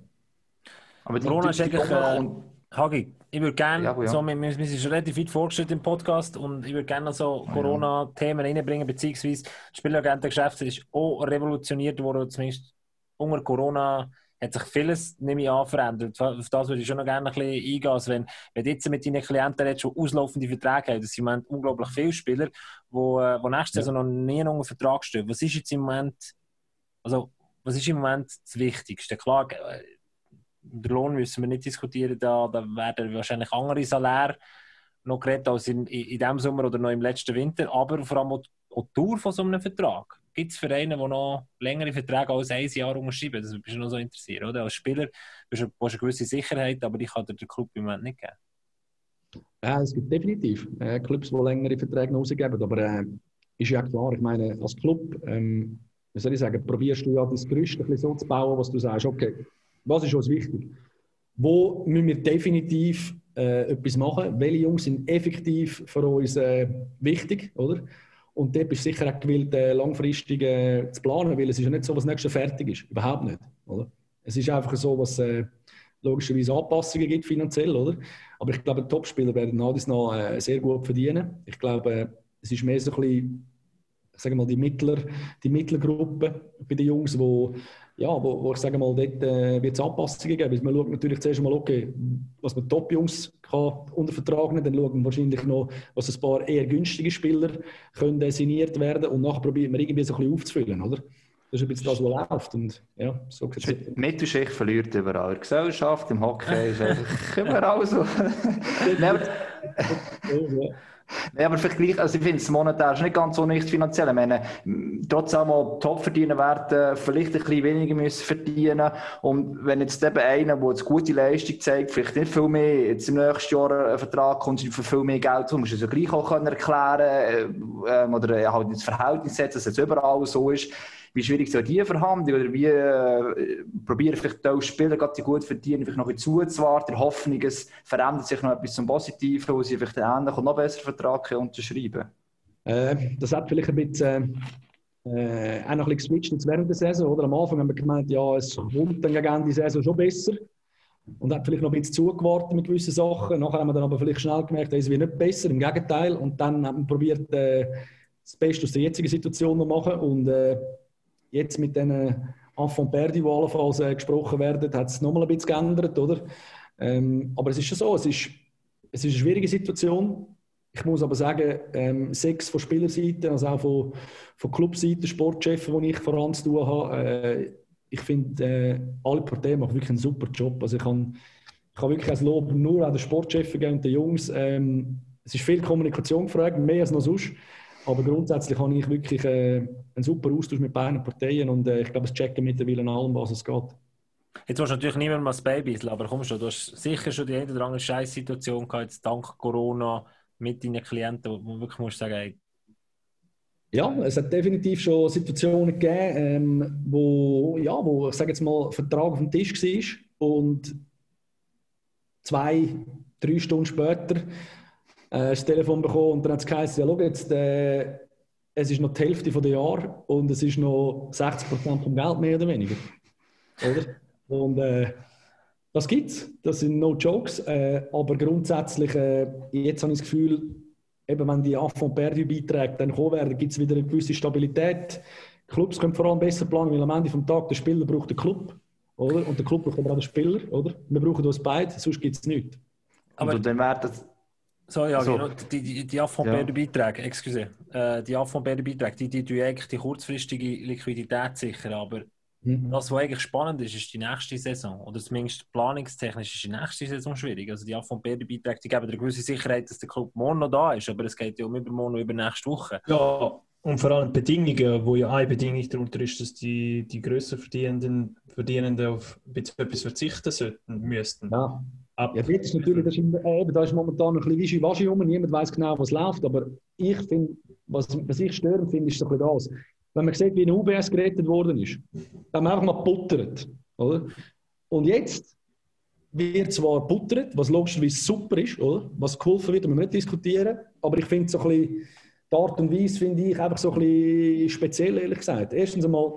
Aber Corona ist eigentlich. Äh, Hagi, ich würde gerne, ja, ja. so, wir, wir sind schon relativ weit vorgestellt im Podcast und ich würde gerne so ah, Corona-Themen reinbringen, beziehungsweise das Spielagentengeschäft ist auch revolutioniert worden, zumindest unter Corona hat sich vieles nämlich an verändert. Auf das würde ich schon noch gerne ein bisschen eingehen. Also wenn, wenn du jetzt mit deinen Klienten redest, die auslaufende Verträge haben, das sind im Moment unglaublich viele Spieler, die, die nächstes Jahr ja. noch nie unter Vertrag stehen. Was ist jetzt im Moment, also was ist im Moment das Wichtigste? Klar, äh, den Lohn müssen wir nicht diskutieren, da, da werden wahrscheinlich andere Saläre noch geredet als in, in, in diesem Sommer oder noch im letzten Winter, aber vor allem auch die Tour von so einem Vertrag. Gibt es Vereine, die noch längere Verträge als ein Jahr unterschreiben? Das würde mich noch so interessieren, oder? Als Spieler hast du eine gewisse Sicherheit, aber ich kann dir den Club im Moment nicht geben. Ja, es gibt definitiv äh, Clubs, die längere Verträge rausgeben, aber äh, ist ja klar, ich meine, als Club, ähm, wie soll ich sagen, probierst du ja das Gerüst ein so zu bauen, was du sagst, okay, was ist uns wichtig? Wo müssen wir definitiv äh, etwas machen? Welche Jungs sind effektiv für uns äh, wichtig, oder? Und dort bist du sicher auch gewillt, äh, langfristig äh, zu planen, weil es ist ja nicht so, was nächstes fertig ist. Überhaupt nicht, oder? Es ist einfach so, was äh, logischerweise Anpassungen gibt finanziell, oder? Aber ich glaube, Topspieler werden alles noch äh, sehr gut verdienen. Ich glaube, es ist mehr so ein bisschen, ich sage mal, die, Mittler, die Mittlergruppe bei den Jungs, die ja, wo, wo ich sage mal, dort äh, wird es Anpassungen geben. Man schaut natürlich zuerst mal, okay, was man Top-Jungs unter Vertrag nehmen, dann schaut man wahrscheinlich noch, was ein paar eher günstige Spieler können designiert werden und nachher probiert man irgendwie so ein bisschen aufzufüllen, oder? Das ist ein bisschen das, was läuft. Und, ja, so Die Mittelschicht verliert überall. Die Gesellschaft, im Hockey ist einfach überall so. Ja, aber vielleicht also ich finde es monetär nicht ganz so nicht finanziell. Ich meine, trotzdem mal top verdienen werden, vielleicht ein bisschen weniger müssen verdienen. Und wenn jetzt eben einer, der eine gute Leistung zeigt, vielleicht nicht viel mehr, jetzt im nächsten Jahr einen Vertrag kommt für viel mehr Geld zu, musst du es ja gleich auch erklären äh, oder halt ins Verhältnis setzen, dass es überall so ist. Wie schwierig soll die Verhandlung oder wie äh, probieren vielleicht Spieler, die gut verdienen, noch ein zuzuwarten, Hoffnung, es verändert sich noch etwas zum Positiven, wo sie vielleicht einen ähnlichen und noch besseren Vertrag unterschreiben äh, Das hat vielleicht ein bisschen äh, auch noch ein bisschen geswitcht während der Saison. Oder? Am Anfang haben wir gemeint, ja, es kommt dann gegen der Saison schon besser. Und hat vielleicht noch ein bisschen zugewartet mit gewissen Sachen. Nachher haben wir dann aber vielleicht schnell gemerkt, es wird nicht besser, im Gegenteil. Und dann haben wir probiert, äh, das Beste aus der jetzigen Situation zu machen. Und äh, jetzt mit diesen Enfant Perdi, die allenfalls äh, gesprochen werden, hat es nochmal ein bisschen geändert, oder? Ähm, aber es ist schon so, es ist, es ist eine schwierige Situation. Ich muss aber sagen, ähm, sechs von Spielerseite, also auch von, von Clubseite, Sportchefs, die ich voran zu tun habe, äh, ich finde, äh, alle Parteien machen wirklich einen super Job. Also ich kann, ich wirklich als Lob nur an den Sportchefs und den Jungs. Ähm, es ist viel Kommunikation gefragt, mehr als noch sonst. Aber grundsätzlich habe ich wirklich äh, einen super Austausch mit beiden Parteien und äh, ich glaube, es checken mittlerweile an allem, was es geht. Jetzt willst du natürlich niemand mal das Baby, aber komm schon, du hast sicher schon die eine oder andere Scheißsituation gehabt, jetzt dank Corona mit deinen Klienten, wo du wirklich musst sagen, hey, ja, es hat definitiv schon Situationen gegeben, ähm, wo, ja, wo, ich sage jetzt mal, Vertrag auf dem Tisch war und zwei, drei Stunden später äh, das Telefon bekommen und dann hat es geheißen, ja, schau jetzt, äh, es ist noch die Hälfte des Jahres und es ist noch 60 Prozent vom Geld, mehr oder weniger. Oder? Und äh, das es. das sind no Jokes, äh, aber grundsätzlich, äh, jetzt habe ich das Gefühl, eben wenn die Affront Perdu beiträgt, dann kommen werden, gibt es wieder eine gewisse Stabilität. Clubs können vor allem besser planen, weil am Ende des Tages der Spieler braucht den Club, oder? Und der Club braucht aber auch den Spieler, oder? Wir brauchen das beide, sonst gibt es nichts. Aber und dann werden so, ja, so. Genau, die, die, die Affondbeere-Beiträge, excuse, äh, die Affondbeere-Beiträge, die, die, die eigentlich die kurzfristige Liquidität sichern, aber mhm. das, was eigentlich spannend ist, ist die nächste Saison, oder zumindest planungstechnisch ist die nächste Saison schwierig. Also die Affondbeere-Beiträge, die geben eine gewisse Sicherheit, dass der Club morgen noch da ist, aber es geht ja um übermorgen und über nächste Woche. Ja, und vor allem Bedingungen, wo ja eine Bedingung darunter ist, dass die, die grösser Verdienenden, Verdienenden auf etwas verzichten sollten, müssten. Ja. Ja, das ist natürlich, das ist, äh, da ist momentan ein bisschen wischiwaschi rum, niemand weiß genau, was läuft, aber ich finde, was, was ich störend finde, ist so ein das. Wenn man sieht, wie ein UBS gerettet worden ist, dann haben wir einfach mal buttert, oder? Und jetzt wird zwar buttert, was logischerweise super ist, oder? Was geholfen wird, wir nicht diskutieren, aber ich finde so ein bisschen, die Art und Weise finde ich einfach so ein bisschen speziell, ehrlich gesagt. Erstens einmal,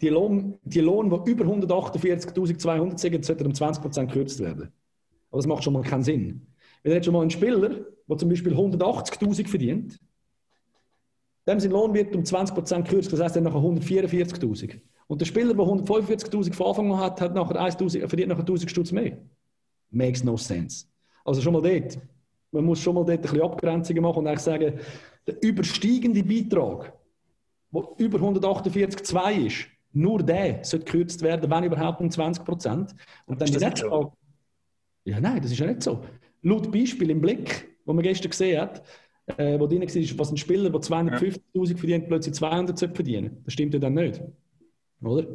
die Lohn, die Lohn die über 148.200 sind, sollten um 20% gekürzt werden. Aber das macht schon mal keinen Sinn. Wenn jetzt schon mal einen Spieler, der zum Beispiel 180.000 verdient, dem sein Lohn wird um 20% gekürzt, das heißt, er hat nachher 144.000. Und der Spieler, der 145.000 von Anfang an hat, hat nachher 1 verdient nachher 1.000 Stutz mehr. Makes no sense. Also schon mal dort. Man muss schon mal dort ein bisschen Abgrenzungen machen und eigentlich sagen, der übersteigende Beitrag, der über 148,2 ist, nur der sollte gekürzt werden, wenn überhaupt um 20 Prozent. Und dann ist die nächste Frage. Ja, nein, das ist ja nicht so. Laut Beispiel im Blick, wo man gestern gesehen hat, äh, wo drin war, was ein Spieler, der 250.000 ja. verdient, plötzlich 200 verdienen Das stimmt ja dann nicht. Oder?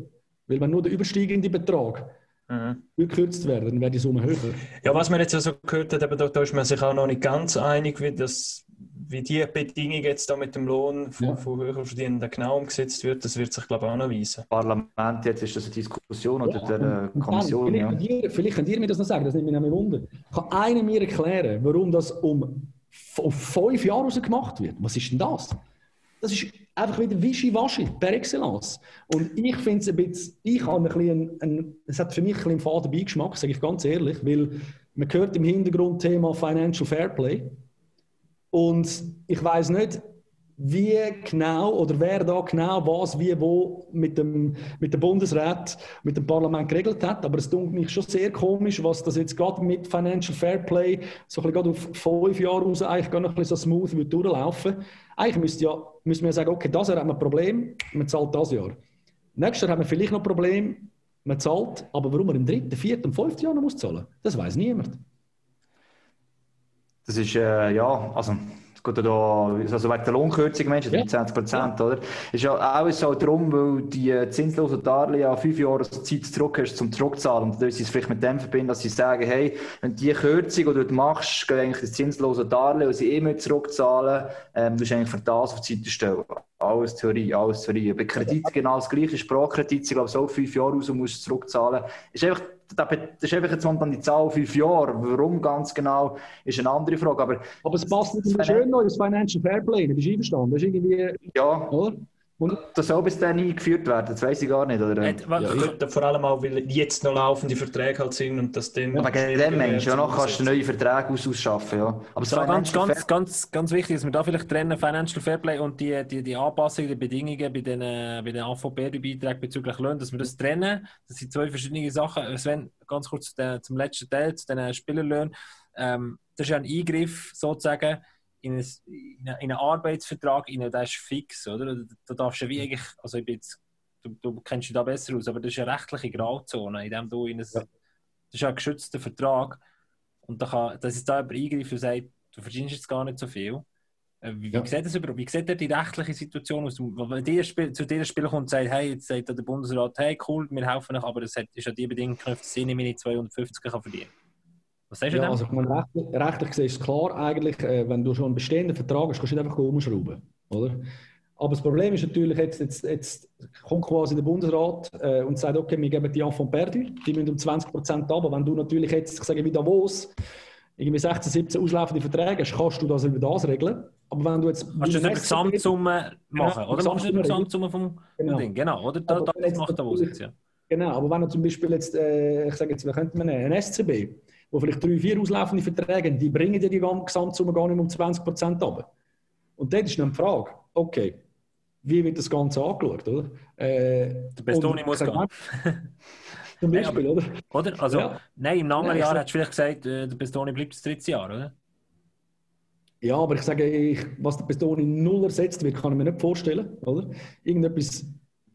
Weil wenn nur der übersteigende Betrag mhm. gekürzt werden, dann wäre die Summe höher. Ja, was man jetzt also gehört hat, aber da, da ist man sich auch noch nicht ganz einig, wie das wie die Bedingung jetzt da mit dem Lohn von, ja. von Höherverdienenden genau umgesetzt wird, das wird sich, glaube ich, auch noch weisen. Parlament, jetzt ist das eine Diskussion ja, oder der und, Kommission. vielleicht, ja. könnt ihr, vielleicht könnt ihr mir das noch sagen, das nimmt mich nämlich Wunder. Kann einer mir erklären, warum das um auf fünf Jahre raus gemacht wird? Was ist denn das? Das ist einfach wieder Wischiwaschi, per excellence. Und ich finde es ein bisschen, ich habe ein bisschen, ein, es hat für mich ein bisschen einen faden Beigeschmack, sage ich ganz ehrlich, weil man hört im Hintergrund Thema Financial Fairplay. Und ich weiß nicht, wie genau oder wer da genau was, wie, wo mit dem, mit dem Bundesrat, mit dem Parlament geregelt hat. Aber es tut mich schon sehr komisch, was das jetzt gerade mit Financial Fairplay so ein bisschen auf fünf Jahre raus eigentlich gar noch ein bisschen so smooth wird durchlaufen. Eigentlich müsste ja, müsste man ja sagen, okay, das Jahr haben wir ein Problem, man zahlt das Jahr. Nächstes Jahr haben wir vielleicht noch ein Problem, man zahlt, aber warum man im dritten, vierten fünften Jahr noch muss zahlen, das weiß niemand. Das ist, äh, ja, also geht da, also wegen der Lohnkürzung, Menschen, 20 Prozent, ja. oder? Ist ja auch so darum, weil die zinslosen Darlehen ja fünf Jahre Zeit zurück hast, zum zurückzahlen. Und da ist es vielleicht mit dem verbinden, dass sie sagen, hey, wenn die Kürzung, die du machst, geht eigentlich das zinslose Darlehen, und sie immer zurückzahlen, ähm, du eigentlich für das auf die Seite stellen. Alles Theorie, alles Theorie. Bei Krediten genau das gleiche. Sprachkredit, ich glaube, so fünf Jahre raus und musst zurückzahlen. Ist einfach das ist einfach jetzt momentan die Zahl fünf Jahre. Warum ganz genau, ist eine andere Frage. Aber, aber es passt nicht schön noch ins Financial Fairplay. Bist du einverstanden? Das ist irgendwie, ja. Oder? Und das soll bis dann eingeführt werden, das weiß ich gar nicht. Oder? Äh, ja, vor allem auch, weil jetzt noch laufende Verträge halt sind und das dann. Ja, wegen dem Mensch, ja, noch kannst du neue Verträge aus ausschaffen. Ja. Aber so ganz, ganz, ganz, ganz wichtig, dass wir da vielleicht trennen, Financial Fairplay und die, die, die Anpassungen, die Bedingungen bei den, bei den AVP-Beiträgen bezüglich Löhnen, dass wir das trennen. Das sind zwei verschiedene Sachen. Sven, ganz kurz zu den, zum letzten Teil, zu den Spielerlöhnen. Ähm, das ist ja ein Eingriff sozusagen in, ein, in einen Arbeitsvertrag rein, der ist fix, oder? Da darfst du wie eigentlich, also ich bin jetzt, du, du kennst dich da besser aus, aber das ist eine rechtliche Grauzone, in dem du in ein, ja. das ist ein geschützter Vertrag und da kann, das ist da jemand eingreifen und sagt, du verdienst jetzt gar nicht so viel. Äh, wie, ja. wie, sieht das über, wie sieht die rechtliche Situation aus? Wenn dir zu dir Spieler kommt und sagt, hey, jetzt sagt der Bundesrat, hey, cool, wir helfen euch, aber das ist ja die Bedingung geknüpft, dass ich meine 250 kann verdienen was sagst du ja, also, meine, rechtlich, rechtlich gesehen ist es klar, eigentlich, äh, wenn du schon einen bestehenden Vertrag hast, kannst du nicht einfach umschrauben. Oder? Aber das Problem ist natürlich, jetzt, jetzt, jetzt kommt quasi der Bundesrat äh, und sagt, okay, wir geben die von perdu, die müssen um 20 Prozent aber wenn du natürlich jetzt, ich sage wie Davos, irgendwie 16, 17 auslaufende Verträge hast, kannst du das über das regeln. Aber wenn du jetzt... Kannst du das über Gesamtsumme machen, genau, oder? Machst du über Gesamtsumme vom genau. Ding, genau, oder? Da, das macht Davos jetzt, ja. Genau, aber wenn du zum Beispiel jetzt, äh, ich sage jetzt, wir könnten nehmen, ein SCB, wo vielleicht drei, vier auslaufende Verträge haben, die bringen ja die Gesamtsumme gar nicht um 20 Prozent runter. Und dort ist dann die Frage, okay, wie wird das Ganze angeschaut, oder? Äh, der Bestoni muss gehen. Zum Beispiel, oder? Oder? Also, ja. nein, im anderen ja, Jahr hättest du vielleicht gesagt, äh, der Bestoni bleibt das dritte Jahr, oder? Ja, aber ich sage, ich, was der Bestoni null ersetzt wird, kann ich mir nicht vorstellen, oder? Irgendetwas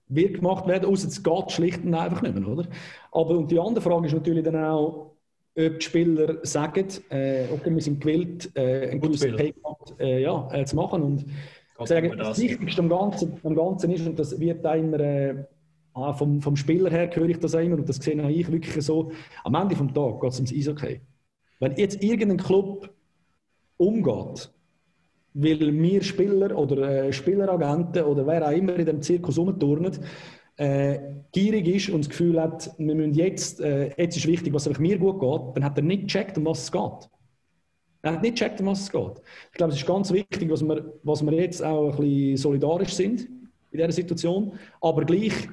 wird gemacht werden, außer es geht schlicht und einfach nicht mehr, oder? Aber und die andere Frage ist natürlich dann auch, ob die Spieler sagen, äh, okay, wir sind gewillt, äh, einen guten Payment äh, ja, äh, zu machen. Und ich sage, das Wichtigste am Ganzen, am Ganzen ist, und das wird immer äh, ah, vom, vom Spieler her höre ich das immer, und das sehe ich wirklich so, am Ende des Tages geht es ums Eishockey. Wenn jetzt irgendein Club umgeht, weil wir Spieler oder äh, Spieleragenten oder wer auch immer in dem Zirkus rumturnen, äh, gierig ist und das Gefühl hat, wir müssen jetzt, äh, jetzt ist wichtig, was mir gut geht, dann hat er nicht gecheckt, um was es geht. Er hat nicht gecheckt, um was es geht. Ich glaube, es ist ganz wichtig, dass wir, was wir jetzt auch ein bisschen solidarisch sind in dieser Situation, aber gleich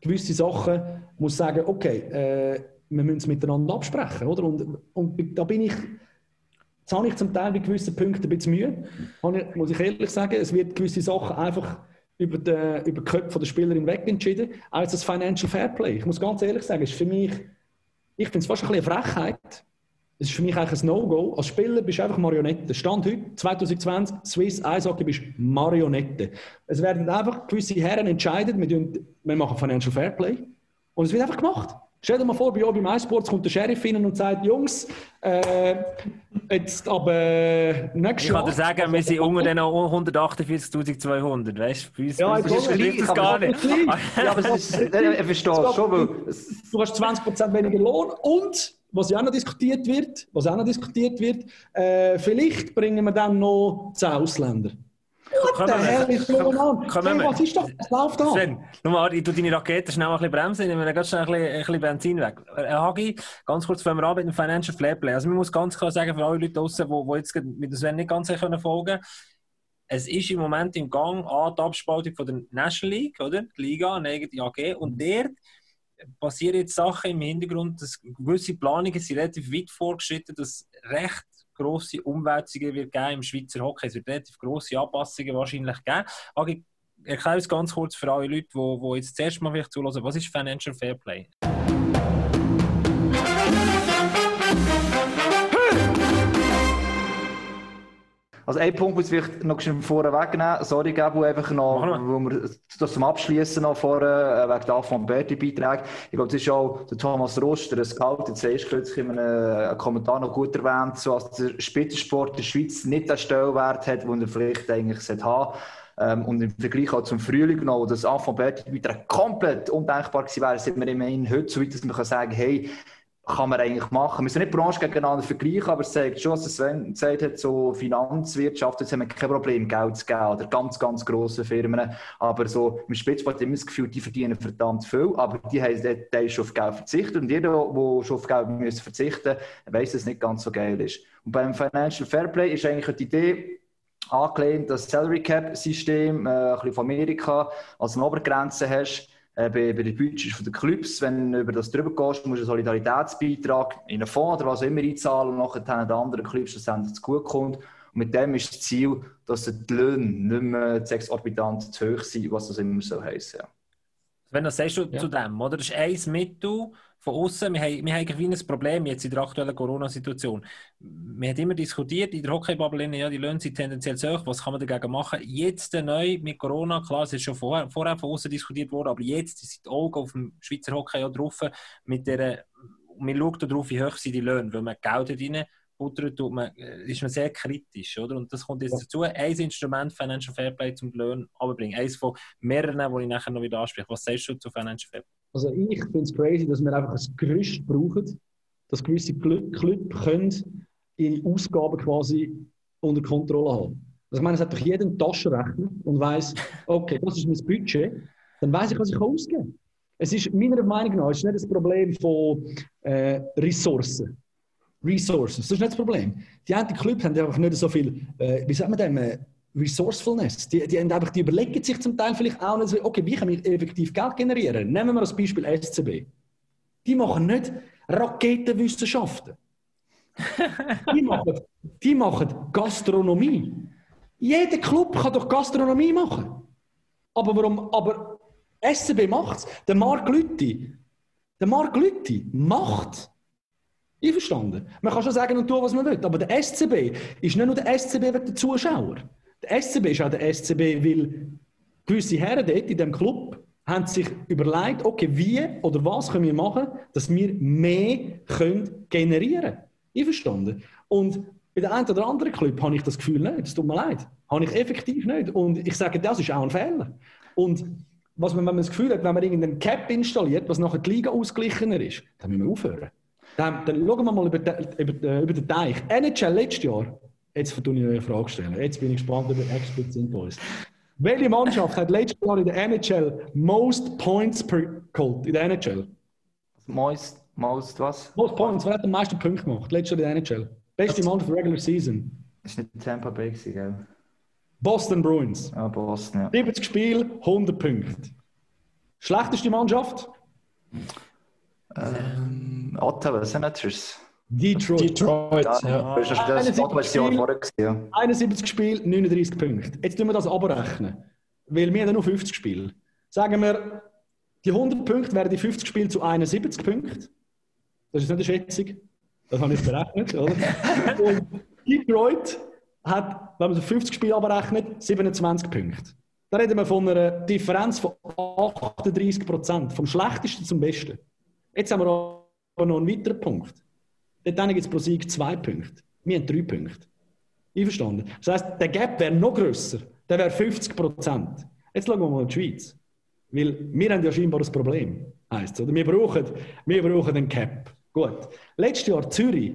gewisse Sachen muss sagen, okay, äh, wir müssen es miteinander absprechen, oder? Und, und da bin ich, jetzt habe ich zum Teil bei gewissen Punkten ein bisschen Mühe, muss ich ehrlich sagen, es wird gewisse Sachen einfach über, den, über die Köpfe der Spieler hinweg entschieden, als das Financial Fairplay. Ich muss ganz ehrlich sagen, ist für mich, ich finde es fast ein bisschen eine Frechheit. Es ist für mich eigentlich ein No-Go. Als Spieler bist du einfach Marionette. Stand heute, 2020, Swiss Eishockey, bist Marionette. Es werden einfach gewisse Herren entscheiden, wir, machen Financial Fairplay und es wird einfach gemacht. Stell dir mal vor, bei beim iSports kommt der Sheriff hin und sagt, Jungs, äh, jetzt aber äh, Jahr... Ich kann dir sagen, wir sind unter den 148'200, weißt du? Ja, das ist das gar nicht. ja, aber es ist, ich verstehe schon, weil... Du hast 20% weniger Lohn und, was ja auch noch diskutiert wird, was auch noch diskutiert wird, äh, vielleicht bringen wir dann noch 10 Ausländer. What the hell is going on? Hey, was ist das? Was läuft da? Sven, mal, ich tue deine Rakete schnell ein bisschen bremsen, ich nehme ganz schnell ein bisschen, ein bisschen Benzin weg. Äh, Hagi, ganz kurz fangen wir an mit dem Financial Fairplay. Also man muss ganz klar sagen, für alle Leute draußen, die, die jetzt mit Sven nicht ganz folgen können, es ist im Moment im Gang an die Abspaltung von der National League, oder? Die Liga, eigene AG. Und dort passieren jetzt Sachen im Hintergrund, dass gewisse Planungen sind relativ weit vorgeschritten, dass recht grosse Umwälzungen wird geben im Schweizer Hockey. Es wird relativ grosse Anpassungen wahrscheinlich geben. Aber ich erkläre es ganz kurz für alle Leute, die, die jetzt zuerst mal vielleicht zuhören. Was ist Financial Fair Play? Also ein Punkt muss ich vielleicht noch vorher wegnehmen. Sorry, Gabu, einfach noch, wo wir das zum Abschließen noch vorher, äh, wegen der von Berti Beiträge. Ich glaube, das ist auch der Thomas Roster, ein Scout, jetzt erst kürzlich in einem Kommentar noch gut erwähnt, so als der Spitzensport in der Schweiz nicht den Stellwert hat, den er vielleicht eigentlich haben ähm, und im Vergleich auch zum Frühling noch, wo das Anfang Berti Beiträge komplett undenkbar gewesen wäre, sind wir immerhin heute so weit, dass man kann sagen, hey, kann man eigentlich machen. Wir müssen nicht Branche gegeneinander vergleichen, aber es zeigt schon, was Sven gesagt hat, so Finanzwirtschaft, jetzt haben wir kein Problem, Geld zu geben, oder ganz, ganz grosse Firmen. Aber so im Spitzsport immer das Gefühl, die verdienen verdammt viel, aber die haben dort schon auf Geld verzichtet und jeder, der schon auf Geld müssen verzichten muss, weiss, dass es nicht ganz so geil ist. Und beim Financial Fairplay ist eigentlich die Idee, angelehnt, das Salary Cap System, äh, ein bisschen von Amerika, als eine Obergrenze hast, äh, bei, bei den Budgets der Clubs, wenn du über das drüber gehst, musst du einen Solidaritätsbeitrag in einen Fonds oder was auch immer einzahlen und nachher den anderen Clubs schlussendlich zu gut kommt. Und mit dem ist das Ziel, dass die Löhne nicht mehr zu exorbitant zu hoch sind, was das immer so heisst. Ja. Wenn du sagst du ja. zu dem, oder? Das ist ein Mittel, von außen, wir haben, wir haben ein Problem jetzt in der aktuellen Corona-Situation. Wir haben immer diskutiert in der Hockeybubble, ja, die Löhne sind tendenziell zu hoch, was kann man dagegen machen? Jetzt neu mit Corona, klar, es ist schon vorher, vorher von außen diskutiert worden, aber jetzt sind die Augen auf dem Schweizer Hockey ja drauf, mit der, man schaut darauf, wie hoch sind die Löhne, weil man Geld rein buttert, tut man, äh, ist man sehr kritisch, oder? Und das kommt jetzt dazu. Ein Instrument Financial Fairplay zum Löhnen bringen. Eines von mehreren, die ich nachher noch wieder anspreche. Was sagst du zu Financial Fairplay? Also ich finde es crazy, dass wir einfach ein Gerüst brauchen, dass gewisse Clubs ihre Ausgaben quasi unter Kontrolle haben. Also ich meine, es hat doch jeder einen Taschenrechner und weiß, okay, das ist mein Budget, dann weiß ich, was ich ausgeben kann. Es ist meiner Meinung nach ist nicht das Problem von äh, Ressourcen. Resources, das ist nicht das Problem. Die anderen Clubs haben einfach nicht so viel, äh, wie sagt man dem, äh, Resourcefulness. Die, die, einfach, die überlegen sich zum Teil vielleicht auch nicht so, okay, wie kann ich effektiv Geld generieren? Nehmen wir als Beispiel SCB. Die machen nicht Raketenwissenschaften. die, machen, die machen Gastronomie. Jeder Club kann doch Gastronomie machen. Aber warum? Aber SCB macht es. Der Mark Lütti, der Mark Lütti macht. Einverstanden? Man kann schon sagen und tun, was man will. Aber der SCB ist nicht nur der SCB wegen der Zuschauer. Der SCB ist auch der SCB, weil gewisse Herren dort in diesem Club haben sich überlegt, okay, wie oder was können wir machen, dass wir mehr können generieren können. Einverstanden? Und bei dem einen oder anderen Club habe ich das Gefühl nicht, es tut mir leid. Habe ich effektiv nicht. Und ich sage, das ist auch ein Fehler. Und was man, wenn man das Gefühl hat, wenn man irgendeinen Cap installiert, was nachher die Liga ausgeglichener ist, dann müssen wir aufhören. Dann, dann schauen wir mal über, den, über, über den Teich. NHL letztes Jahr Jetzt vertue ich eine Frage stellen. Jetzt bin ich gespannt über Explicit Boys. Welche Mannschaft hat letztes Jahr in der NHL most points per cult in der NHL? Most, most was? Most points. Wer hat am meisten Punkte gemacht? Letztes Jahr in der NHL. Beste Mannschaft Regular Season. Das ist nicht Tampa Bay, gell? Boston Bruins. Ja, Boston, ja. 70 Spiele, 100 Punkte. Schlechteste Mannschaft? Ähm, Ottawa Senators. Detroit. Detroit, ja. ja. Das ist das Jahr vorher. 71 Spiele, 39 Punkte. Jetzt tun wir das abrechnen. Weil wir haben nur 50 Spiele. Sagen wir, die 100 Punkte wären die 50 Spiele zu 71 Punkten. Das ist nicht eine Schätzung. Das habe ich berechnet. Oder? Und Detroit hat, wenn man so 50 Spiele abrechnet, 27 Punkte. Da reden wir von einer Differenz von 38 Prozent. Vom Schlechtesten zum Besten. Jetzt haben wir aber noch einen weiteren Punkt. Dort gibt es pro Sieg zwei Punkte. Wir haben drei Punkte. Einverstanden? Das heisst, der Gap wäre noch grösser. Der wäre 50 Prozent. Jetzt schauen wir mal in die Schweiz. Weil wir haben ja scheinbar ein Problem. Heisst oder? Wir brauchen, wir brauchen einen Cap. Gut. Letztes Jahr Zürich,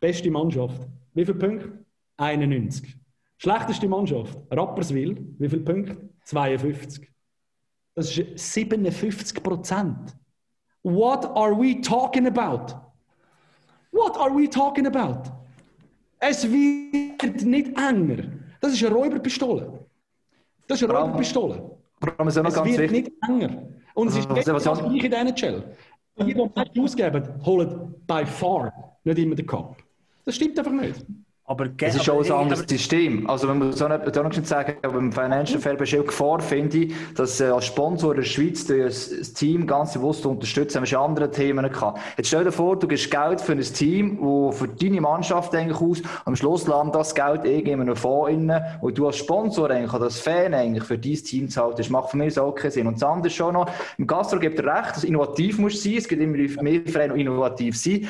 beste Mannschaft. Wie viele Punkte? 91. Schlechteste Mannschaft, Rapperswil, wie viele Punkte? 52. Das ist 57 Prozent. What are we talking about? What are we talking about? Es wird nicht enger. Das ist eine Räuberpistole. Das ist eine Räuberpistole. Warum ist ja noch es ganz wird wichtig. nicht enger. Und es ist also, das gleiche in der NHL. Die, die meisten ausgeben, holen by far nicht immer den Cup. Das stimmt einfach nicht. Aber es ist auch ein anderes System. Also man muss auch nicht, auch nicht sagen, beim Financial Fair Play Gefahr finde ich, dass äh, als Sponsor der Schweiz das, das Team ganz bewusst unterstützen, haben wir schon andere Themen gehabt. Jetzt stell dir vor, du gibst Geld für ein Team, wo für deine Mannschaft eigentlich aus, am Schluss landet das Geld irgendwie in einem Fonds innen, wo du als Sponsor eigentlich, als Fan eigentlich für dein Team zahlt. Das macht für mich so auch keinen Sinn. Und das andere schon noch, im Gastro gibt er recht, dass innovativ muss sein, es gibt immer mehr Vereine, die innovativ sind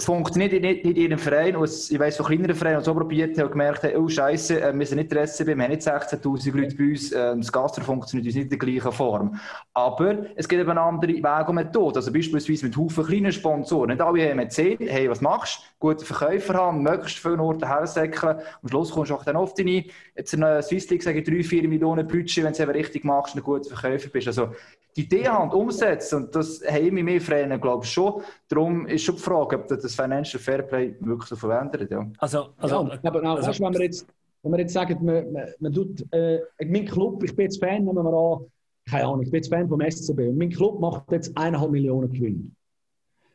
es funktioniert nicht, in jedem Verein. Und ich weiss, von kleineren Vereinen, die so probiert haben und gemerkt haben, oh Scheiße, äh, wir sind nicht der SCB, wir haben nicht 16.000 Leute bei uns, äh, das Gastro funktioniert uns nicht in der gleichen Form. Aber es gibt eben andere Wege und Methoden. Also beispielsweise mit Haufen kleinen Sponsoren. Nicht alle haben gesehen, hey, was machst du? Gute Verkäufer haben, möglichst viele Orte hersäckeln. Am Schluss kommst du auch dann oft rein. Jetzt in der Swiss League sage ich 3, 4 Millionen Budget, wenn du es eben richtig machst und ein guter Verkäufer bist. Also die Idee haben, umsetzen, und das haben wir mehr Vereine, glaube ich, schon. Darum ist schon die Frage, ob das Financial Fairplay wirklich so verändert. Ja. Also, also, ja, aber auch, also, weißt, wenn wir jetzt, wenn wir jetzt sagen, man, man, man tut, äh, mein Club, ich bin jetzt Fan, nehmen wir an, keine Ahnung, ich bin jetzt Fan vom SCB und mein Club macht jetzt eineinhalb Millionen Gewinn.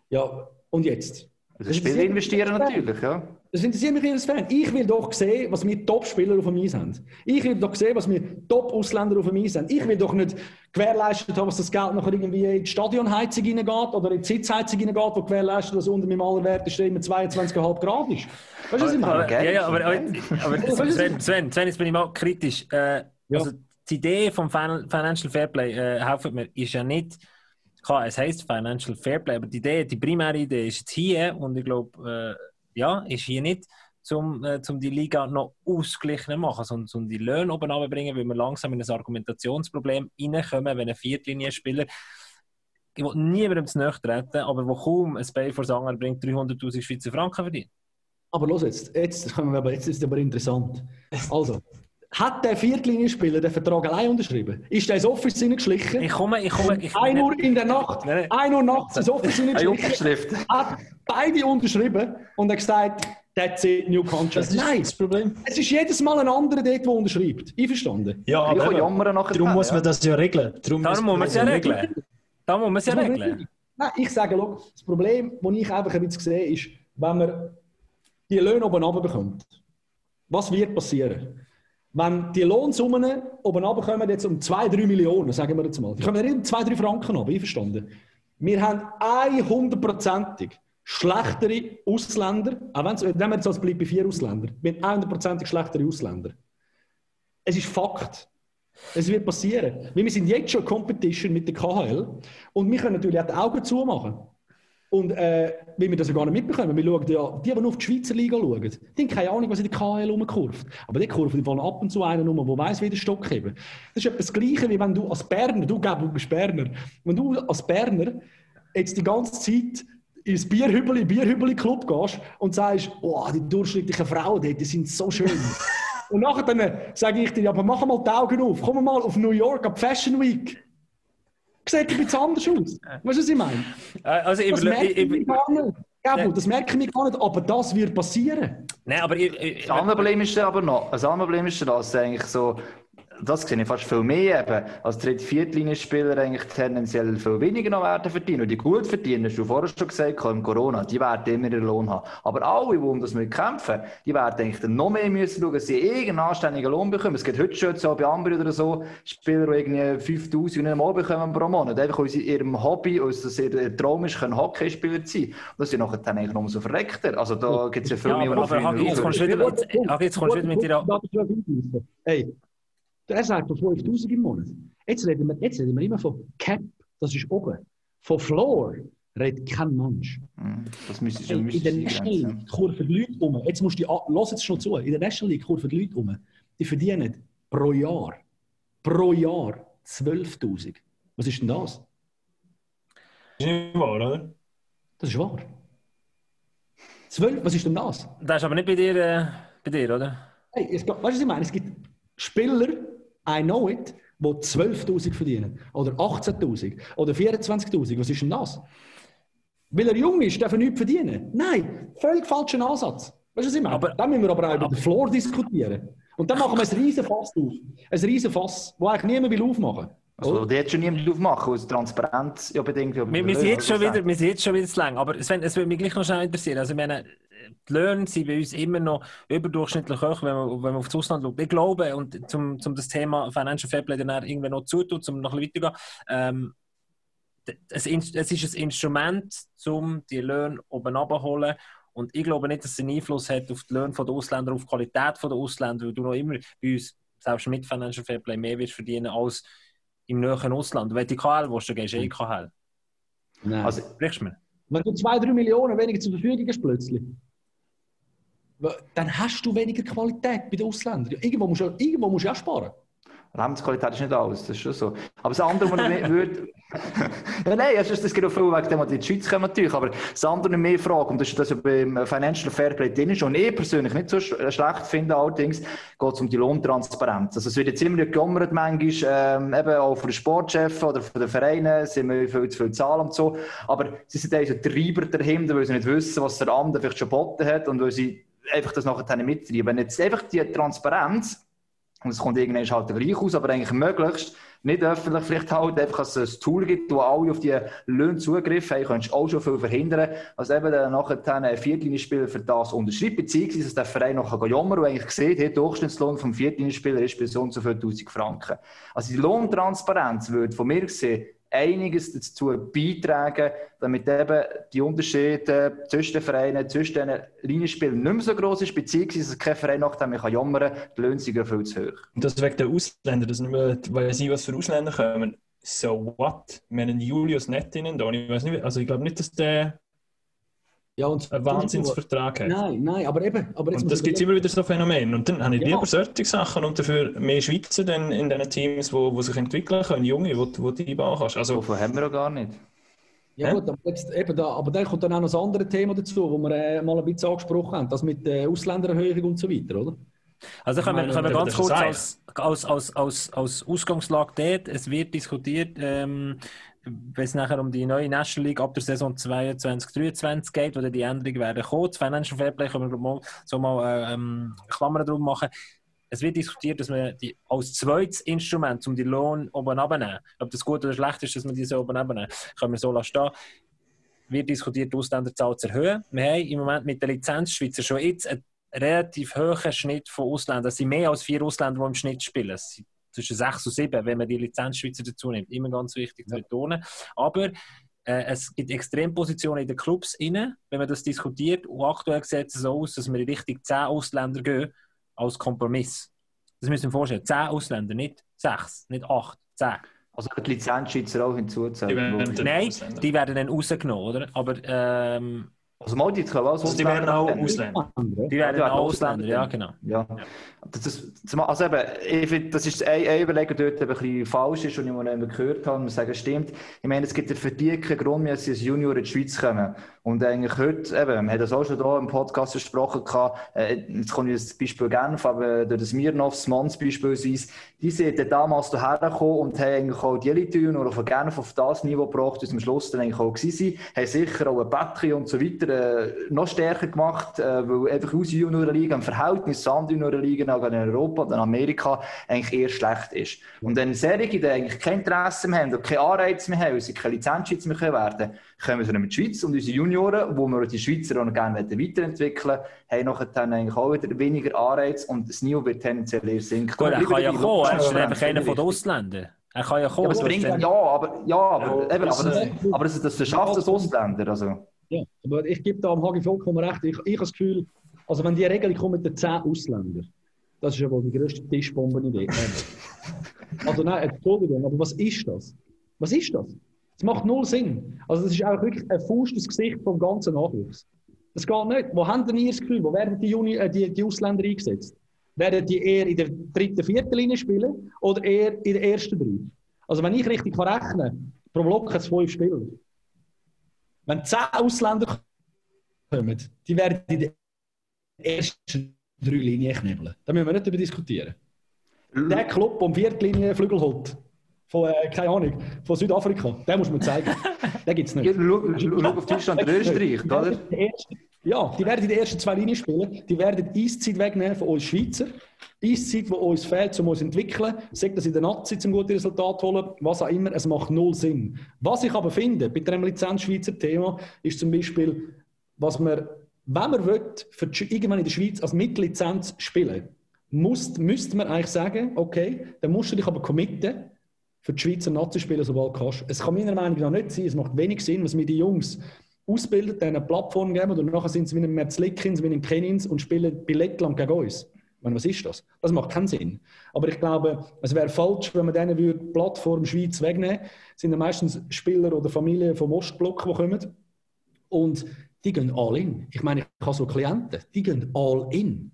Ja, und jetzt? Also Spieler investieren natürlich, ja. Das interessiert mich als Fan. Ich will doch sehen, was wir Top-Spieler auf dem Eis haben. Ich will doch sehen, was wir Top-Ausländer auf dem Eis haben. Ich will doch nicht gewährleistet haben, dass das Geld nachher irgendwie in die Stadionheizung reingeht oder in die Sitzheizung reingeht, wo gewährleistet, dass unter meinem Allerwert immer 22,5 Grad ist. Weißt du, was ich meine? Ja, ja, aber, aber, aber Sven, Sven, Sven, jetzt bin ich mal kritisch. Äh, ja. also die Idee vom Financial Fairplay, äh, helfen mir, ist ja nicht klar, es heisst Financial Fairplay, aber die Idee, die primäre Idee ist jetzt hier und ich glaube, äh, ja, ist hier nicht, um äh, zum die Liga noch ausgeglichener machen, sondern um die Löhne oben bringen, weil wir langsam in ein Argumentationsproblem reinkommen, wenn ein Viertlinie-Spieler ich will niemandem zu nahe treten, aber wo kaum ein Bay vor Sanger bringt 300'000 Schweizer Franken verdient. Aber los jetzt, jetzt, jetzt ist es aber interessant. Also, hat der Viertlinienspieler den Vertrag allein unterschrieben? Ist der ins Office hineingeschlichen? Ich komme, ich komme. Ich, ein Uhr in der Nacht, nein, nein. ein Uhr nachts ins Office hineingeschlichen. Hat beide unterschrieben und hat gesagt, that's it, new contract. Das ist Nein, das Problem. Es ist jedes Mal ein anderer dort, der unterschreibt. Einverstanden? Ja, aber ich jammern nachher darum muss man das ja regeln. Darum, darum muss man es ja regeln. Da muss man es ja regeln. Nein, ich sage, look, das Problem, das ich einfach ein bisschen sehe, ist, wenn man die Löhne oben bekommt, was wird passieren? Wenn die Lohnsummen oben kommen, jetzt um 2-3 Millionen, sagen wir jetzt mal, die kommen nicht um 2-3 Franken ab, einverstanden? Wir haben 100%ig schlechtere Ausländer, auch wenn wir jetzt als bleibt bei vier Ausländer, wir haben 100%ig schlechtere Ausländer. Es ist Fakt. Es wird passieren. Wir sind jetzt schon in Competition mit der KHL und wir können natürlich auch die Augen zumachen. Und äh, wie wir das ja gar nicht mitbekommen, wir schauen ja, die, die nur auf die Schweizer Liga schauen, die haben keine Ahnung, was in der KL rumkurft. Aber die kurven, die fallen ab und zu einen um, der weiss, wie der Stock heben. Das ist etwas das Gleiche, wie wenn du als Berner, du Gabel, bist Berner, wenn du als Berner jetzt die ganze Zeit ins Bierhübeli, Bierhübeli-Club gehst und sagst, oh, die durchschnittlichen Frauen dort, die sind so schön. und nachher dann sage ich dir, aber mach mal die Augen auf, komm mal auf New York, ab Fashion Week sieht ein bisschen anders aus. Weißt du, was ich meine? Äh, also, das merke ich, ich, gar nicht. Ja, das merke ich gar nicht, aber das wird passieren. Nein, aber ich, ich, das andere Problem ist aber noch, das andere Problem ist, dass eigentlich so das sehe ich fast viel mehr eben, als dritt Viertlinienspieler eigentlich tendenziell viel weniger noch werden verdienen. Und die gut verdienen, hast du vorher schon gesagt, im Corona, die werden immer ihren Lohn haben. Aber alle, die um das kämpfen, die werden eigentlich dann noch mehr müssen schauen, dass sie irgendeinen anständigen Lohn bekommen. Es gibt heute schon so bei Ambri oder so Spieler, die irgendwie 5000 Mal bekommen pro Monat. Einfach aus ihrem Hobby, aus das ihr Traum ist, können Hockeyspieler sein. Und das sind nachher dann eigentlich noch so verreckter. Also da gibt es ja viel ja, mehr, aber, aber, jetzt kommst du wieder, jetzt kommst du wieder mit dir... Hey, er sagt von 5000 im Monat. Jetzt reden, wir, jetzt reden wir immer von Cap, das ist oben. Von Floor redet kein Mensch. Hm, das müsste hey, in der National League kurven die Leute um. Jetzt musst du, los jetzt schon zu. In der National League kurven die Leute um. Die verdienen pro Jahr, pro Jahr 12.000. Was ist denn das? Das ist nicht wahr, oder? Das ist wahr. 12, was ist denn das? Das ist aber nicht bei dir, äh, bei dir oder? Hey, es, weißt du, was ich meine? Es gibt Spieler, I know it, die 12.000 verdienen. Oder 18.000. Oder 24.000. Was ist denn das? Weil er jung ist, darf er nichts verdienen. Nein, völlig falscher Ansatz. Weißt du, was ich meine? Aber, dann müssen wir aber auch über den Floor diskutieren. Und dann machen wir ein riesen Fass auf. Ein riesen Fass, das eigentlich niemand will aufmachen also, die jetzt schon niemand aufmachen, aus Transparenz ja bedingt. Wir, wir, sind jetzt schon wieder, wir sind jetzt schon wieder zu lang. Aber Sven, es würde mich gleich noch schnell interessieren. Also, ich meine, die Löhne sind bei uns immer noch überdurchschnittlich hoch, wenn man, wenn man auf das Ausland schaut. Ich glaube, und zum, zum das Thema Financial Fairplay dann irgendwann noch zutun, um noch ein bisschen weiterzugehen, ähm, es, es ist ein Instrument, um die Löhne oben abzuholen. Und ich glaube nicht, dass es einen Einfluss hat auf die Löhne der Ausländer, auf die Qualität der Ausländer, weil du noch immer bei uns, selbst mit Financial Fairplay, mehr wirst verdienen als im näheren Ausland. Wenn du KL willst, dann gehst du eh KL. Nein. Also, Sprichst du mir? Wenn du zwei, drei Millionen weniger zur Verfügung hast plötzlich, dann hast du weniger Qualität bei den Ausländern. Irgendwo musst du, irgendwo musst du auch sparen. Lebensqualität ist nicht alles, das ist schon so. Aber das andere, was ich würde... ja, nein, das geht auch viel wegen dem, die in die Schweiz kommen natürlich, aber das andere mehr Frage, und das ist das ja beim Financial Fairplay drin ist, und ich persönlich nicht so schlecht finde allerdings, geht es um die Lohntransparenz. Also es wird jetzt immer gejammert manchmal, ähm, eben auch von den Sportchefs oder von den Vereinen, sind wir viel zu viel Zahlen und so, aber sie sind eigentlich so Treiber dahinter, weil sie nicht wissen, was der andere vielleicht schon geboten hat und weil sie einfach das nachher mittreiben. Wenn jetzt einfach die Transparenz und es kommt irgendwann halt gleich aus, aber eigentlich möglichst nicht öffentlich, vielleicht halt einfach, dass es ein Tool gibt, wo alle auf die Löhne Zugriff haben, könntest du auch schon viel verhindern, als eben dann nachher ein Viertlinieспieler für das unterschreibt, beziehungsweise dass der Verein noch jammern und eigentlich sieht, der Durchschnittslohn vom Viertliniespieler ist bei so und so viel 1000 Franken. Also die Lohntransparenz würde von mir gesehen einiges dazu beitragen, damit eben die Unterschiede zwischen den Vereinen, zwischen den Linienspielen nicht mehr so groß ist, beziehungsweise dass kein Verein nachdem mehr jammern kann, die Löhne sind viel zu hoch. Und das wegen der Ausländer, das nicht mehr, weiß ich, was für Ausländer kommen. So what? Wir haben Julius Nettinen da. Ich weiß nicht, also ich glaube nicht, dass der ja, und einen Wahnsinnsvertrag hat. Nein, nein, aber eben. Aber und das gibt immer wieder so Phänomene. Und dann habe ich ja. lieber solche Sachen und dafür mehr Schweizer dann in diesen Teams, die wo, wo sich entwickeln können, Junge, wo, wo du einbauen kannst. Also, Davon haben wir auch gar nicht. Ja, gut, aber, jetzt, eben da, aber dann kommt dann auch noch das andere Thema dazu, wo wir äh, mal ein bisschen angesprochen haben, das mit der äh, Ausländererhöhung und so weiter, oder? Also können wir, können wir ganz kurz als, als, als, als, als Ausgangslage dort, es wird diskutiert, ähm, wenn es nachher um die neue National League ab der Saison 22, 23 geht, wo die Änderungen werden kommen. Das Financial Fairplay können wir mal, so mal ähm, Klammern drum machen. Es wird diskutiert, dass man die als zweites Instrument, um die Lohn oben abzunehmen, ob das gut oder schlecht ist, dass man diese oben abnehmen, können wir so lassen wird diskutiert, die Ausländerzahl zu erhöhen. Wir haben im Moment mit der Lizenzschweizer schon jetzt einen relativ hohen Schnitt von Ausländern. Es sind mehr als vier Ausländer, die im Schnitt spielen. Es sind zwischen sechs und sieben, wenn man die Lizenzschweizer dazu nimmt. Immer ganz wichtig zu betonen. Aber äh, es gibt Extrempositionen in den Clubs inne, wenn man das diskutiert. Und aktuell sieht es so aus, dass wir in Richtung zehn Ausländer gehen als Kompromiss. Das müssen wir vorstellen. Zehn Ausländer, nicht sechs, nicht acht, zehn. Also die Lizenzschweizer auch hinzuzählen? Nein, die werden dann rausgenommen, oder? Aber ähm, also mal, die können also die werden auch Ausländer. Die werden auch Ausländer, ja genau. Ja. Das, das, also eben, ich finde, das ist ein, ein Überlegen dort ein bisschen falsch ist und ich mal gehört habe und sagen, stimmt. Ich meine, es gibt für die keinen Grund mehr, dass sie als Junior in die Schweiz kommen. Und eigentlich heute, eben, wir haben das auch schon hier im Podcast besprochen, äh, jetzt kommt ich das Beispiel Genf, aber durch das Mirnovs Mons beispielsweise, die sind damals hierher gekommen und haben eigentlich auch die Elite Junior von Genf auf das Niveau gebracht, das am Schluss dann eigentlich auch gewesen haben sicher auch ein Batterie und so weiter äh, noch stärker gemacht, äh, weil einfach aus Juniorenliga im Verhältnis zu anderen Juniorenligen, auch in Europa und in Amerika, eigentlich eher schlecht ist. Und wenn solche, die eigentlich kein Interesse mehr haben und keine Anreize mehr haben, weil sie keine Lizenzschützer mehr werden können, kommen wir mit der Schweiz und unsere Junioren, wo wir die Schweizer auch gerne weiterentwickeln haben nachher dann eigentlich auch wieder weniger Anreiz und das Niveau wird tendenziell eher sinken. Gut, er kann ja kommen, er ist einfach einer von den Ausländern. Er kann ja kommen. Ja, aber, bringt, ja, aber, ja, aber, eben, aber, das, aber das, das verschafft das Ausländer. Also. Ja, aber ich gebe da am Hagi vollkommen recht. Ich, ich habe das Gefühl, also wenn die Regelung kommt mit den 10 Ausländern, das ist ja wohl die größte Tischbombe-Idee. also nein, Entschuldigung, aber was ist das? Was ist das? Das macht null Sinn. Also das ist auch wirklich ein das Gesicht vom ganzen Nachwuchs. Das geht nicht. Wo haben denn ihr das Gefühl? Wo werden die, Juni, äh, die, die Ausländer eingesetzt? Werden die eher in der dritten, vierten Linie spielen oder eher in der ersten drei? Also wenn ich richtig kann rechnen pro Block hat es fünf Spieler. Wenn zehn Ausländer kommen, die werden in der ersten drei Linien knebeln. Da müssen wir nicht darüber diskutieren. Der Club, der um vierte Linie Flügel holt, von, äh, keine Ahnung, von Südafrika. Den muss man zeigen. Den gibt es nicht. Schau auf Deutschland und Österreich, oder? Ja, die werden in den ersten zwei Linien spielen. Die werden Eiszeit wegnehmen von uns Schweizer. Eiszeit, die uns fehlt, um uns zu entwickeln. Sagt das in der Nazi zum guten Resultat holen, was auch immer. Es macht null Sinn. Was ich aber finde, bei dem Lizenz-Schweizer Thema, ist zum Beispiel, was wir wenn man will, für die, irgendwann in der Schweiz als Mittellizenz spielen muss, müsste man eigentlich sagen, okay, dann musst du dich aber committen, für die Schweizer Nazi spielen, sobald du kannst. Es kann meiner Meinung nach nicht sein, es macht wenig Sinn, was mir die Jungs ausbilden, denen eine Plattform geben und nachher sind sie wie ein Merzlikins, wie ein Kennins und spielen Billettland gegen uns. Meine, was ist das? Das macht keinen Sinn. Aber ich glaube, es wäre falsch, wenn man denen die Plattform Schweiz wegnehmen würde. Es sind ja meistens Spieler oder Familien vom Ostblock, die kommen. Und die gehen all in. Ich meine, ich habe so Klienten, die gehen all in.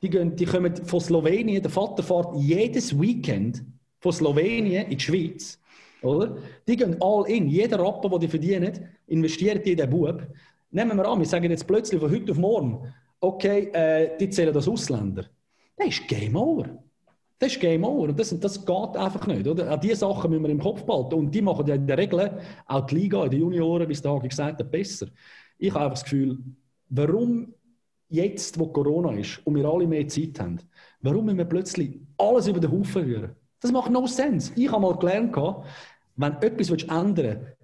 Die, gehen, die kommen von Slowenien, der Vater fährt jedes Weekend von Slowenien in die Schweiz. Oder? Die gehen all in. Jeder Rappen, den die verdienen, investiert in den Bub. Nehmen wir an, wir sagen jetzt plötzlich von heute auf morgen, okay, äh, die zählen als Ausländer. Das ist Game Over. Das ist Game Over. Und das, das geht einfach nicht. Oder? Auch diese Sachen müssen wir im Kopf behalten. Und die machen ja in der Regel auch die Liga den Junioren, wie es der gesagt hat, besser. Ich habe einfach das Gefühl, warum jetzt, wo Corona ist und wir alle mehr Zeit haben, warum müssen wir plötzlich alles über den Haufen rühren? Das macht no sense. Ich habe mal gelernt, wenn du etwas ändern willst,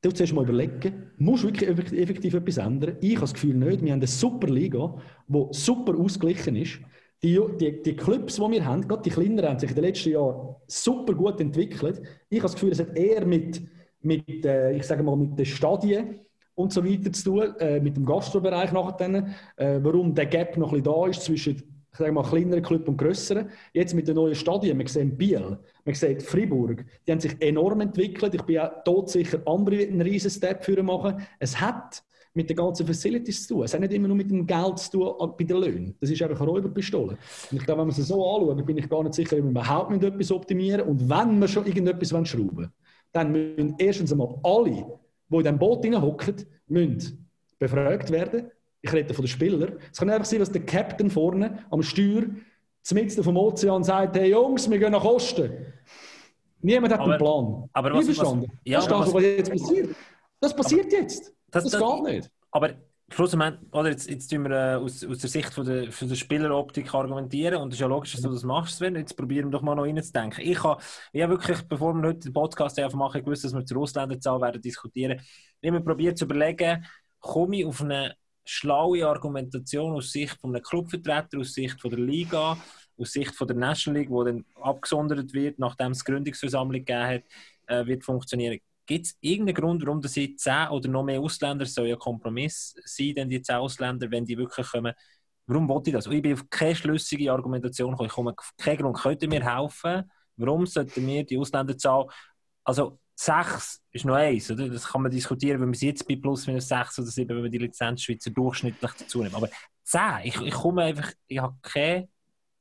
Du zuerst mal überlegen, musst du wirklich effektiv etwas ändern? Ich habe das Gefühl nicht. Wir haben eine super Liga, die super ausgeglichen ist. Die, die, die Clubs, die wir haben, gerade die kleineren, haben sich in den letzten Jahren super gut entwickelt. Ich habe das Gefühl, es hat eher mit, mit äh, ich sage mal, mit den Stadien und so weiter zu tun, äh, mit dem Gastrobereich nachher, äh, warum der Gap noch ein bisschen da ist zwischen ich sage mal, kleineren Club und grösseren. Jetzt mit den neuen Stadien, wir sehen Biel, wir sehen Fribourg, die haben sich enorm entwickelt. Ich bin ja todsicher, andere einen riesen Step für machen. Es hat mit den ganzen Facilities zu tun. Es hat nicht immer nur mit dem Geld zu tun bei den Löhnen. Das ist einfach eine Räuberpistole. Und ich glaube, wenn man es so anschaut, bin ich gar nicht sicher, ob wir überhaupt mit etwas optimieren. Und wenn wir schon irgendetwas schrauben wollen, dann müssen erstens einmal alle, die in diesem Boot hocken, befragt werden ich rede von den Spielern. Es kann einfach sein, dass der Captain vorne am Steuer mitten vom Ozean sagt, hey Jungs, wir gehen nach Osten. Niemand hat aber, einen Plan. Aber was, was, ja, das ist das, was jetzt passiert. Das passiert aber, jetzt. Das, das, das, geht nicht. Aber schlussendlich, oder jetzt, jetzt tun wir äh, aus, aus der Sicht von der, von der Spieleroptik argumentieren und es ist ja logisch, dass du das machst, Sven. Jetzt probieren wir doch mal noch reinzudenken. Ich habe ja wirklich, bevor wir heute den Podcast machen, gewusst, dass wir zur Ausländerzahl werden diskutieren. Ich habe probiert zu überlegen, komme ich auf eine schlaue Argumentation aus Sicht von einem Clubvertreter, aus Sicht von der Liga, aus Sicht von der National League, wo dann abgesondert wird, nachdem es Gründungsversammlung gegeben hat, äh, wird funktionieren. Gibt es irgendeinen Grund, warum das jetzt 10 oder noch mehr Ausländer, es soll ja Kompromiss sein, denn die 10 Ausländer, wenn die wirklich kommen, warum wollte ich das? ich bin auf keine schlüssige Argumentation gekommen. Ich komme auf keinen Grund. Könnt ihr mir helfen? Warum sollten wir die Ausländerzahl, also 6 ist noch eins, oder? Das kann man diskutieren, wenn man es jetzt bei plus minus 6 oder 7, wenn man die Lizenzschweizer durchschnittlich dazu nimmt. Aber 10, ich, ich komme einfach, ich habe keine,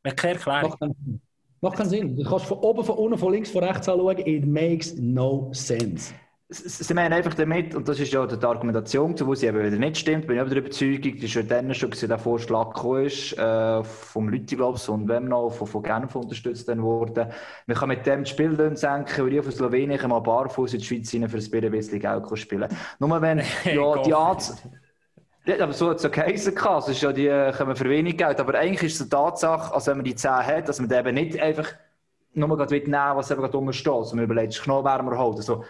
keine Erklärung. Macht keinen Sinn. Du kannst von oben, von unten, von links, von rechts anschauen. It makes no sense sie meinen einfach damit, und das ist ja die Argumentation, wo sie eben wieder nicht stimmt, bin ich auch der Überzeugung, das ist ja dann schon, dass der Vorschlag gekommen ist, äh, vom Leute, glaube ich, und wenn noch von, von Genf unterstützt worden. Man kann mit dem die Spiellöhne senken, weil ich von Slowenien mal barfuß in die Schweiz rein für ein bisschen Geld spielen Nur wenn, ja, die Art, ja, aber so hat es ja geheißen, also ist ja, die kommen für wenig Geld, aber eigentlich ist es eine Tatsache, also wenn man die 10 hat, dass man eben nicht einfach nur gerade nehmen was eben gerade rumsteht, sondern man überlegt, Knollwärmer holen. Also,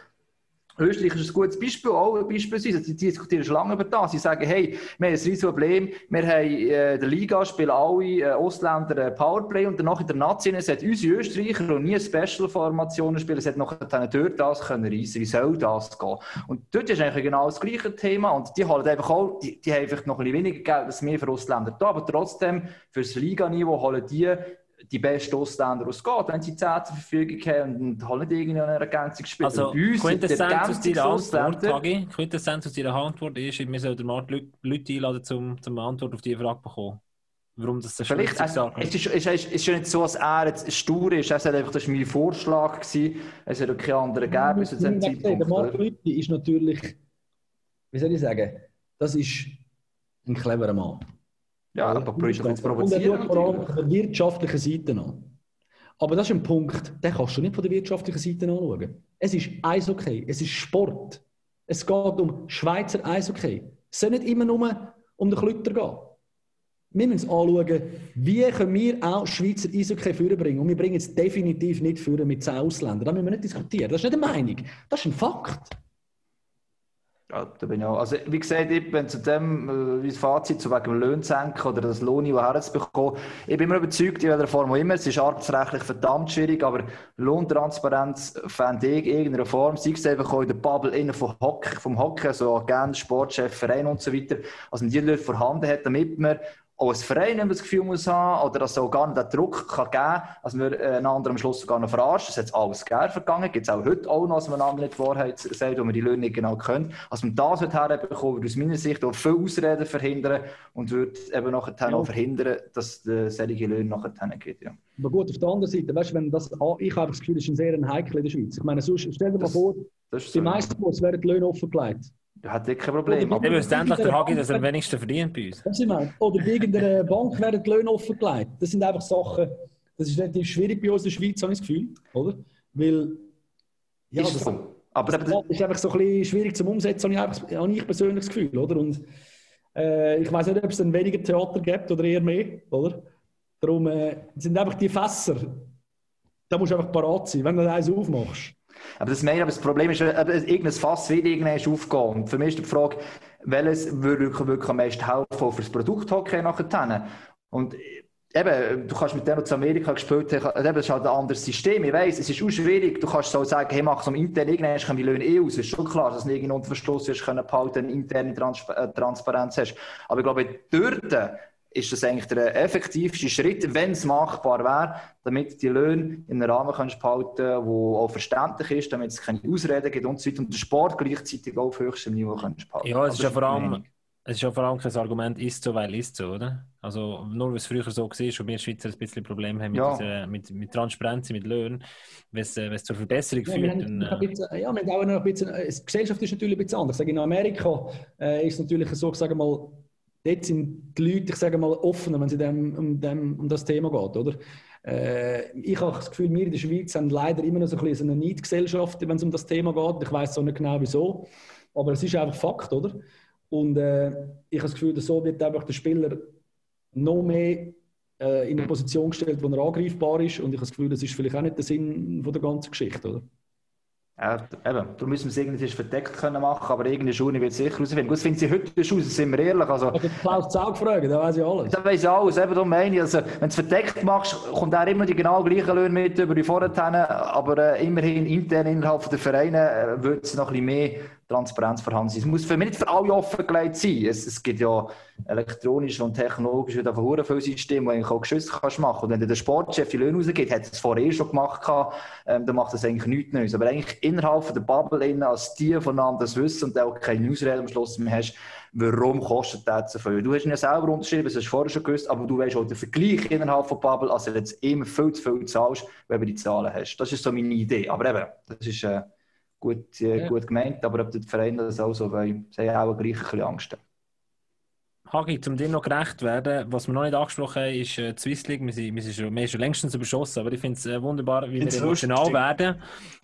Österreich ist ein gutes Beispiel, auch beispielsweise, die diskutieren schon lange über das. Sie sagen, hey, wir haben ein riesiges Problem, wir haben äh, in der Liga spielen alle äh, Ausländer äh, Powerplay und danach in der Nazi, es unsere Österreicher noch nie Special-Formationen spielen, es hat noch dort das können reissen, wie soll das gehen? Und dort ist eigentlich genau das gleiche Thema. Und die holen einfach auch, die, die haben einfach noch ein bisschen weniger Geld als wir für Ausländer da, aber trotzdem, für das Liganiveau holen die die besten Ausländer ausgeht, wenn sie Zeit zur Verfügung haben und halt nicht irgendwie eine Ergänzung spielen. Also, Quintessenz aus deiner Antwort, Hagi, Quintessenz aus deiner Antwort ist, wir sollten mal Leute einladen, um zum Antwort auf diese Frage zu bekommen. Warum das so Vielleicht, also, es ist, es, ist, es ist ja nicht so, dass er jetzt stur ist. Er sagt einfach, das war mein Vorschlag. Gewesen. Es hat auch keine anderen gegeben bis zu diesem Zeitpunkt. Der Marc Lütti ist natürlich, wie soll ich sagen, das ist ein cleverer Mann. Ja, aber probierst du jetzt provozieren. Und er vor allem von der wirtschaftlichen Seite an. Aber das ist ein Punkt, den kannst du nicht von der wirtschaftlichen Seite anschauen. Es ist Eishockey, es ist Sport. Es geht um Schweizer Eishockey. Es soll nicht immer nur um den Klütter gehen. Wir müssen anschauen, wie können wir auch Schweizer Eishockey vorbringen. Und wir bringen es definitiv nicht führen mit 10 Ausländern. Da müssen wir nicht diskutieren. Das ist nicht eine Meinung. Das ist ein Fakt. Ja, da bin ich auch. Also, wie gesagt, ich bin zu dem, äh, wie das Fazit, zu wegen dem Löhnsenken oder das Lohnniveau herzubekommen, ich bin immer überzeugt, in welcher Form auch immer, es ist arbeitsrechtlich verdammt schwierig, aber Lohntransparenz fände ich in irgendeiner Form, sei es einfach auch in der Bubble innen vom Hockey, vom Hockey, so Agent, Sportchef, Verein und so weiter, also man die Leute vorhanden hat, damit man auch ein Verein das Gefühl muss haben oder dass es auch gar nicht den Druck kann geben kann, dass wir einander am Schluss sogar noch verarschen. Das hat alles gerne vergangen. Gibt es auch heute auch noch, dass man einander nicht die Wahrheit sagt, wo man die Löhne nicht genau können. Als man das herbekommen würde aus meiner Sicht auch viele Ausreden verhindern und würde eben nachher ja. auch verhindern, dass es solche Löhne nachher gibt. Ja. Aber gut, auf der anderen Seite, weißt, wenn das, ich habe das Gefühl, das ist ein sehr heikel in der Schweiz. Ich meine, sonst, stell dir mal vor, die so, meisten Bus werden die Löhne offengelegt. Hat kein Problem. Aber wir endlich der Hagi, dass er am wenigsten verdient bei uns. Was ich meine. Oder bei irgendeiner Bank werden die Löhne offengelegt. Das sind einfach Sachen, das ist relativ schwierig bei uns in der Schweiz, habe ich das Gefühl. Oder? Weil, ja, ist das, so. Aber das, das ist einfach so ein bisschen schwierig zum Umsetzen, habe ich, habe ich persönlich das Gefühl. Oder? Und äh, ich weiß nicht, ob es dann weniger Theater gibt oder eher mehr. Oder? Darum äh, sind einfach die Fässer, da musst du einfach parat sein, wenn du eins aufmachst. Aber das, meine, aber das Problem ist, irgendein Fass wird irgendwann aufgehen. Und für mich ist die Frage, welches würde wirklich, am meisten helfen für das Produkt Hockey nachher. Und eben, du kannst mit dem, was Amerika gespielt hat, eben, das ist halt ein anderes System. Ich weiss, es ist auch schwierig. Du kannst so sagen, hey, mach es am intern, irgendwann kommen eh aus. Ist schon klar, dass du unter Verschluss wirst können behalten, interne Trans äh, Transparenz hast. Aber ich glaube, dort ist das eigentlich der effektivste Schritt, wenn es machbar wäre, damit die Löhne in einem Rahmen kannst behalten der auch verständlich ist, damit es keine Ausreden gibt und so weiter und der Sport gleichzeitig auf höchstem Niveau kannst behalten Ja, es ist ja vor allem... Es ist ja vor allem kein Argument, ist so, weil ist so, oder? Also nur, weil es früher so war und wir Schweizer ein bisschen Probleme haben mit, ja. dieser, mit, mit Transparenz, mit Löhnen, wenn es äh, zur Verbesserung ja, führt. Dann, äh... bisschen, ja, wir haben auch noch ein bisschen, äh, die Gesellschaft ist natürlich ein bisschen anders. Ich sage, in Amerika äh, ist es natürlich so, sagen mal, dort sind die Leute, ich sage mal, offener, wenn es dem, um, dem, um das Thema geht, oder? Äh, ich habe das Gefühl, wir in der Schweiz haben leider immer noch so ein eine Neidgesellschaft, wenn es um das Thema geht. Ich weiß auch nicht genau wieso, aber es ist einfach Fakt, oder? Und äh, ich habe das Gefühl, dass so wird einfach der Spieler noch mehr äh, in eine Position gestellt, wo er angreifbar ist. Und ich habe das Gefühl, das ist vielleicht auch nicht der Sinn von der ganzen Geschichte, oder? Ja, eben, da müssen wir es irgendwie verdeckt können machen, aber irgendeine Schule wird sicher rausfinden. Gut, finden sie heute raus, sind wir ehrlich. Also, oder Klaus Zaug fragen, da weiß ich alles. Da weiß ich alles, eben darum meine ich. Also, wenn du es verdeckt machst, kommt auch immer die genau gleichen Löhne mit über die vorher, aber äh, immerhin intern innerhalb der Vereine äh, wird es noch ein bisschen mehr Transparenz vorhanden sein. Es muss für mich nicht für alle offengelegt sein. Es, es gibt ja elektronisch und technologisch wieder ein viele Systeme, wo du auch Geschüsse kannst machen Und wenn der Sportchef die Löhne rausgeht, hat es vorher eh schon gemacht, ähm, dann macht das eigentlich nichts Neues. Aber eigentlich innerhalb der Bubble, innen, als die voneinander das wissen und auch keine Newsrede am Schluss mehr hast, warum kostet das so viel? Du hast ihn ja selber unterschrieben, das hast du vorher schon gewusst, aber du weißt auch den Vergleich innerhalb der Bubble, also jetzt immer viel zu viel zahlst, wenn du die Zahlen hast. Das ist so meine Idee. Aber eben, das ist... Äh, gut, äh, ja. gut gemeint, aber ob die Vereine das auch so wollen, sie haben auch gleich ein bisschen Angst. Hagi, um dir noch gerecht werden, was wir noch nicht angesprochen haben, ist äh, die Swiss League. Wir sind, wir sind schon, wir sind schon längstens überschossen, aber ich finde es äh, wunderbar, wie wir emotional werden.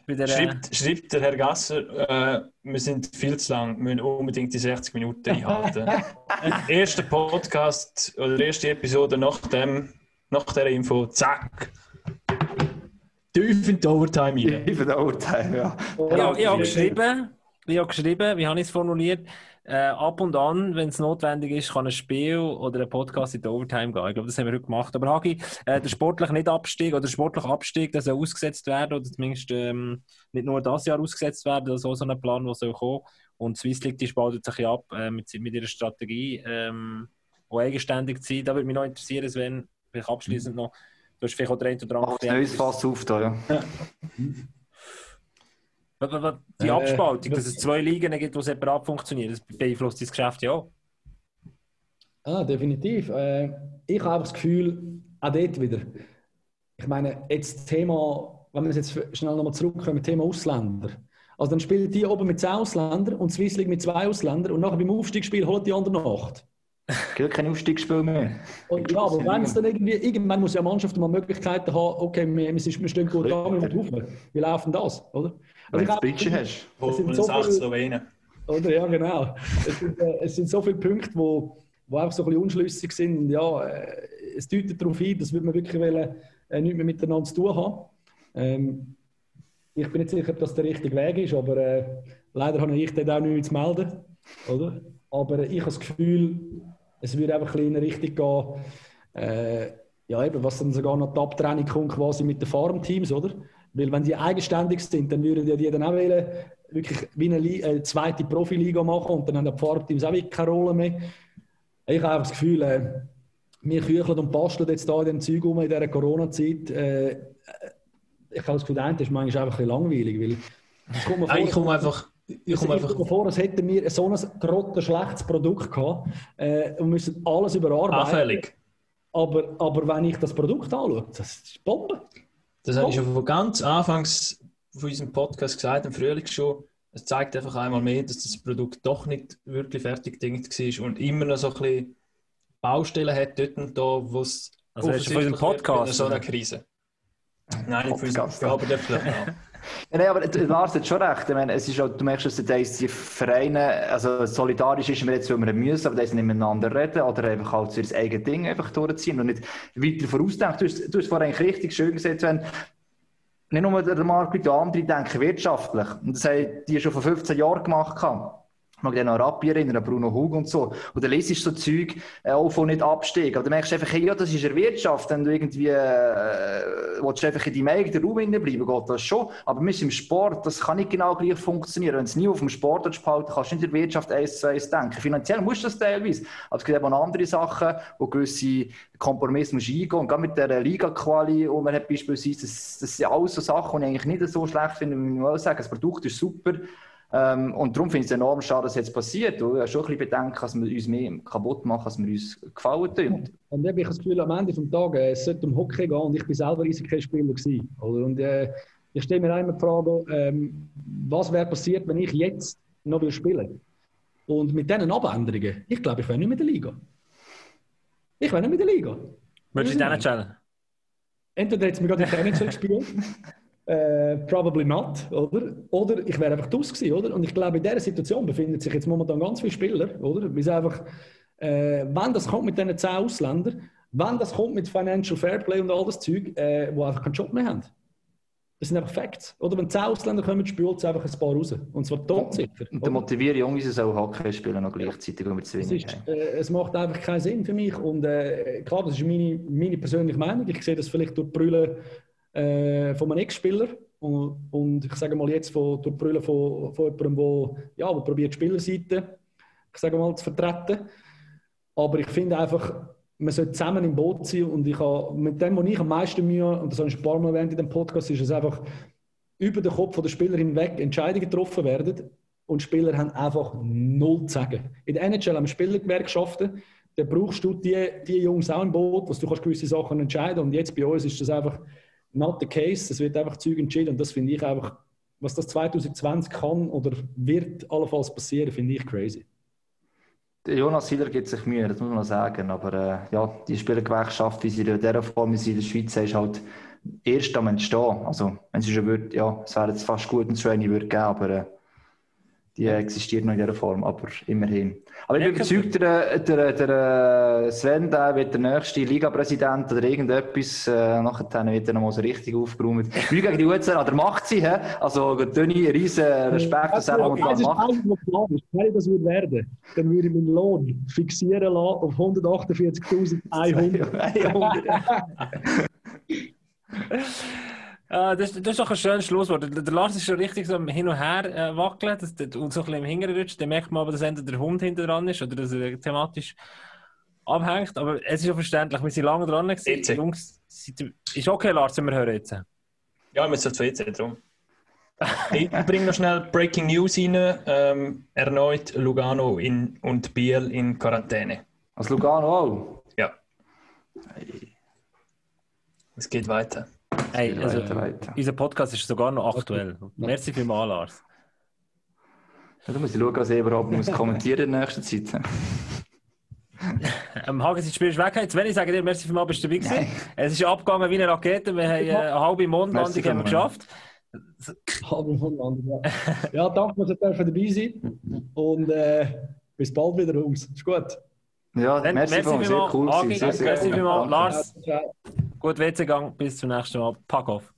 Der, äh, schreibt, schreibt, der Herr Gasser, äh, wir sind viel zu lang, wir müssen unbedingt die 60 Minuten einhalten. erster Podcast oder erste Episode nach, dem, nach der Info, zack. Tief in die Overtime rein. Tief in die Overtime, ja. ja ich habe geschrieben, ich habe geschrieben, wie habe ich es formuliert? Äh, ab und an, wenn es notwendig ist, kann ein Spiel oder ein Podcast in die Overtime gehen. Ich glaube, das haben wir heute gemacht. Aber Hagi, äh, der sportliche Nicht-Abstieg oder der sportliche Abstieg, der soll ausgesetzt werden oder zumindest ähm, nicht nur das Jahr ausgesetzt werden, das ist auch so ein Plan, der soll kommen. Und Swiss League, die spaltet sich ab äh, mit, mit ihrer Strategie, ähm, auch eigenständig zu sein. Da würde mich noch interessieren, Sven, vielleicht abschließend noch, Du hast vielleicht auch den oder anderen. ein neues Fass auf da, ja. Die Abspaltung, äh, dass es zwei Ligen gibt, die separat funktionieren, das beeinflusst das Geschäft ja auch. Ah, definitiv. Äh, ich habe das Gefühl, auch dort wieder. Ich meine, jetzt das Thema, wenn wir jetzt schnell nochmal zurückkommen, Thema Ausländer. Also dann spielen die oben mit zwei Ausländern und Swiss League mit zwei Ausländern und nachher beim Aufstiegsspiel holen die anderen acht. Gibt kein Aufstiegsspiel mehr. Und, ja, aber wenn es dann irgendwie, irgendwann muss ja eine Mannschaft mal Möglichkeiten haben, okay, wir, wir stehen gut da, wir rufen. Wie laufen das, oder? Also wenn du Budget hast. Es sind so viele, oder, ja, genau. Es sind, äh, es sind so viele Punkte, wo, wo einfach so ein bisschen unschlüssig sind. Und ja, äh, es deutet darauf ein, dass wir wirklich wollen, äh, nichts mehr miteinander zu tun haben. Ähm, ich bin nicht sicher, ob das der richtige Weg ist, aber äh, Leider habe ich dort auch nichts zu melden. Oder? Aber ich habe das Gefühl, es würde einfach in eine Richtung gehen, äh, ja, eben, was dann sogar noch die Abtrennung kommt quasi mit den Farmteams, oder? Weil wenn die eigenständig sind, dann würden die dann auch wollen, wirklich wie eine äh, zweite Profiliga machen und dann haben die Farmteams auch wirklich keine Rolle mehr. Ich habe einfach das Gefühl, äh, wir kücheln und basteln jetzt da in dem Zeug um in dieser Corona-Zeit. Äh, ich habe das Gefühl, das ist manchmal einfach ein bisschen langweilig, weil vor, ich komme einfach... Ich komme einfach vor, als hätten wir so ein grottenschlechtes Produkt gehabt äh, und müssen alles überarbeiten. Anfällig. Aber, aber wenn ich das Produkt anschaue, das ist Bombe. Das habe ich schon von ganz Anfangs von unserem Podcast gesagt, im Frühling schon. Es zeigt einfach einmal mehr, dass das Produkt doch nicht wirklich fertig gedingt war und immer noch so ein bisschen Baustellen hat dort und da, wo es also von unserem Podcast? In so einer Krise. Nein, nicht von unserem, aber der ja, nein, aber Lars hat schon recht. Ich meine, es ist auch, du merkst, dass die Vereine, also solidarisch ist man jetzt, weil wir müssen, aber die nicht miteinander reden oder einfach halt so ihr eigenes Ding einfach durchziehen und nicht weiter vorausdenken. Du hast, du hast vorhin richtig schön gesagt, wenn nicht nur der Markt, die anderen denken wirtschaftlich. Und das haben die schon vor 15 Jahren gemacht. Haben mag mich noch Rappi erinnern, Bruno Hug und so. Liest du so Zeug, äh, auch von nicht Abstieg. Aber dann merkst du einfach, hey, ja, das ist eine Wirtschaft. Wenn du irgendwie, äh, willst einfach in deinem eigenen Raum bleiben, geht das schon. Aber wir im Sport, das kann nicht genau gleich funktionieren. Wenn es nie auf dem Sport behalten kannst du in der Wirtschaft eins zu eins denken. Finanziell musst du das teilweise. Aber es gibt eben auch andere Sachen, wo gewisse Kompromisse musst eingehen. Und gerade mit der Liga-Quali, wo man hat beispielsweise, das, das sind alles so Sachen, die ich eigentlich nicht so schlecht finde, wie man sagen. Das Produkt ist super. Ähm, und darum finde ich es enorm schade, dass jetzt passiert. Ich habe schon ein bisschen Bedenken, dass wir uns mehr kaputt machen, als wir uns gefallen tun. Und ich habe das Gefühl, am Ende des Tages, äh, es sollte um Hockey gehen und ich bin selber Eishockey-Spieler gewesen. Oder? Und äh, ich stelle mir einmal die Frage, ähm, was wäre passiert, wenn ich jetzt noch will spielen Und mit diesen Abänderungen, ich glaube, ich wäre nicht mehr in der Liga. Ich wäre nicht mehr in der Liga. Würdest du in der Entweder jetzt mir gerade in der NHL gespielt äh, probably not, oder? Oder ich wäre einfach draus gewesen, oder? Und ich glaube, in dieser Situation befinden sich jetzt momentan ganz viele Spieler, oder? Weil einfach, äh, wenn das kommt mit diesen 10 Ausländern, wenn das kommt mit Financial Fairplay und all das Zeug, äh, wo einfach keinen Job mehr haben. Das sind einfach Facts. Oder wenn 10 Ausländer kommen, spült es einfach ein paar raus. Und zwar todsicher. Und dann motivieren Jungs, auch Hockey spielen noch gleichzeitig, wenn wir zu wenig es, ist, äh, es macht einfach keinen Sinn für mich. Und äh, klar, das ist meine, meine persönliche Meinung. Ich sehe das vielleicht durch Brüllen äh, von einem Ex-Spieler und, und, ich sage mal jetzt von, durch Brüllen von, von jemandem, der ja, probiert, die Spielerseite ich sage mal, zu vertreten. Aber ich finde einfach, man sollte zusammen im Boot sein und ich habe, mit dem, was ich am meisten Mühe, und das habe ich ein paar Mal erwähnt in dem Podcast, ist es einfach, über den Kopf der Spieler hinweg Entscheidungen getroffen werden und Spieler haben einfach null zu sagen. In der NHL haben Spielergewerkschaften, da brauchst du die, die Jungs auch im Boot, was du kannst gewisse Sachen entscheiden und jetzt bei uns ist das einfach not the case. Es wird einfach Zeug entschieden und das finde ich einfach, was das 2020 kann oder wird allenfalls passieren, finde ich crazy. Der Jonas Hiller gibt sich Mühe, das muss man sagen. Aber äh, ja, die Spielergewerkschaft, wie sie in dieser Form in der Schweiz ist, halt erst am Entstehen. Also, wenn sie schon würde, ja, es wäre jetzt fast gut, schon eine würde geben, aber äh, die existiert noch in dieser Form, aber immerhin. Aber ich bin überzeugt, der, der, der Sven der wird der nächste Liga-Präsident oder irgendetwas. Äh, nachher wird er noch mal so richtig aufgeräumt. Wie gegen die UCL, der macht sie. He? Also, Toni, riesen Respekt, dass er momentan macht. Wenn das würde werden, dann würde ich meinen Lohn fixieren lassen auf 148.100. Uh, das, das, ist doch ein schönes Schlusswort. Der, Lars ist schon richtig so hin und her äh, wackeln das, das, und so ein bisschen im Hinteren rutscht. Dann merkt man aber, dass entweder der Hund hinter dran ist oder dass er thematisch abhängt. Aber es ist ja verständlich, wir sind lange dran. Gewesen. Jungs, ist okay, Lars, wenn wir hören jetzt? Ja, wir sind zu WC drum. ich bringe noch schnell Breaking News rein. Ähm, erneut Lugano in, und Biel in Quarantäne. Als Lugano auch? Ja. Es geht weiter. Hey, also, unser Podcast ist sogar noch aktuell. Okay. Merci vielmals, Lars. Ja, du musst schauen, was ich überhaupt muss kommentieren in der nächsten Zeit. Am Hagen sind Spiel weg. Jetzt, wenn ich sage dir, merci vielmals, bist du dabei gewesen. Es ist abgegangen wie eine Rakete. Wir haben eine halbe Mondlandung haben wir geschafft. Halbe Mondlandung, ja. ja, danke, dass ihr dabei sein Und äh, bis bald wieder, Jungs. Ist gut. Ja, Dann, merci, merci sehr cool. Agi, sehr, sehr merci vielmals. Lars, gut WC-Gang. Bis zum nächsten Mal. Pack auf.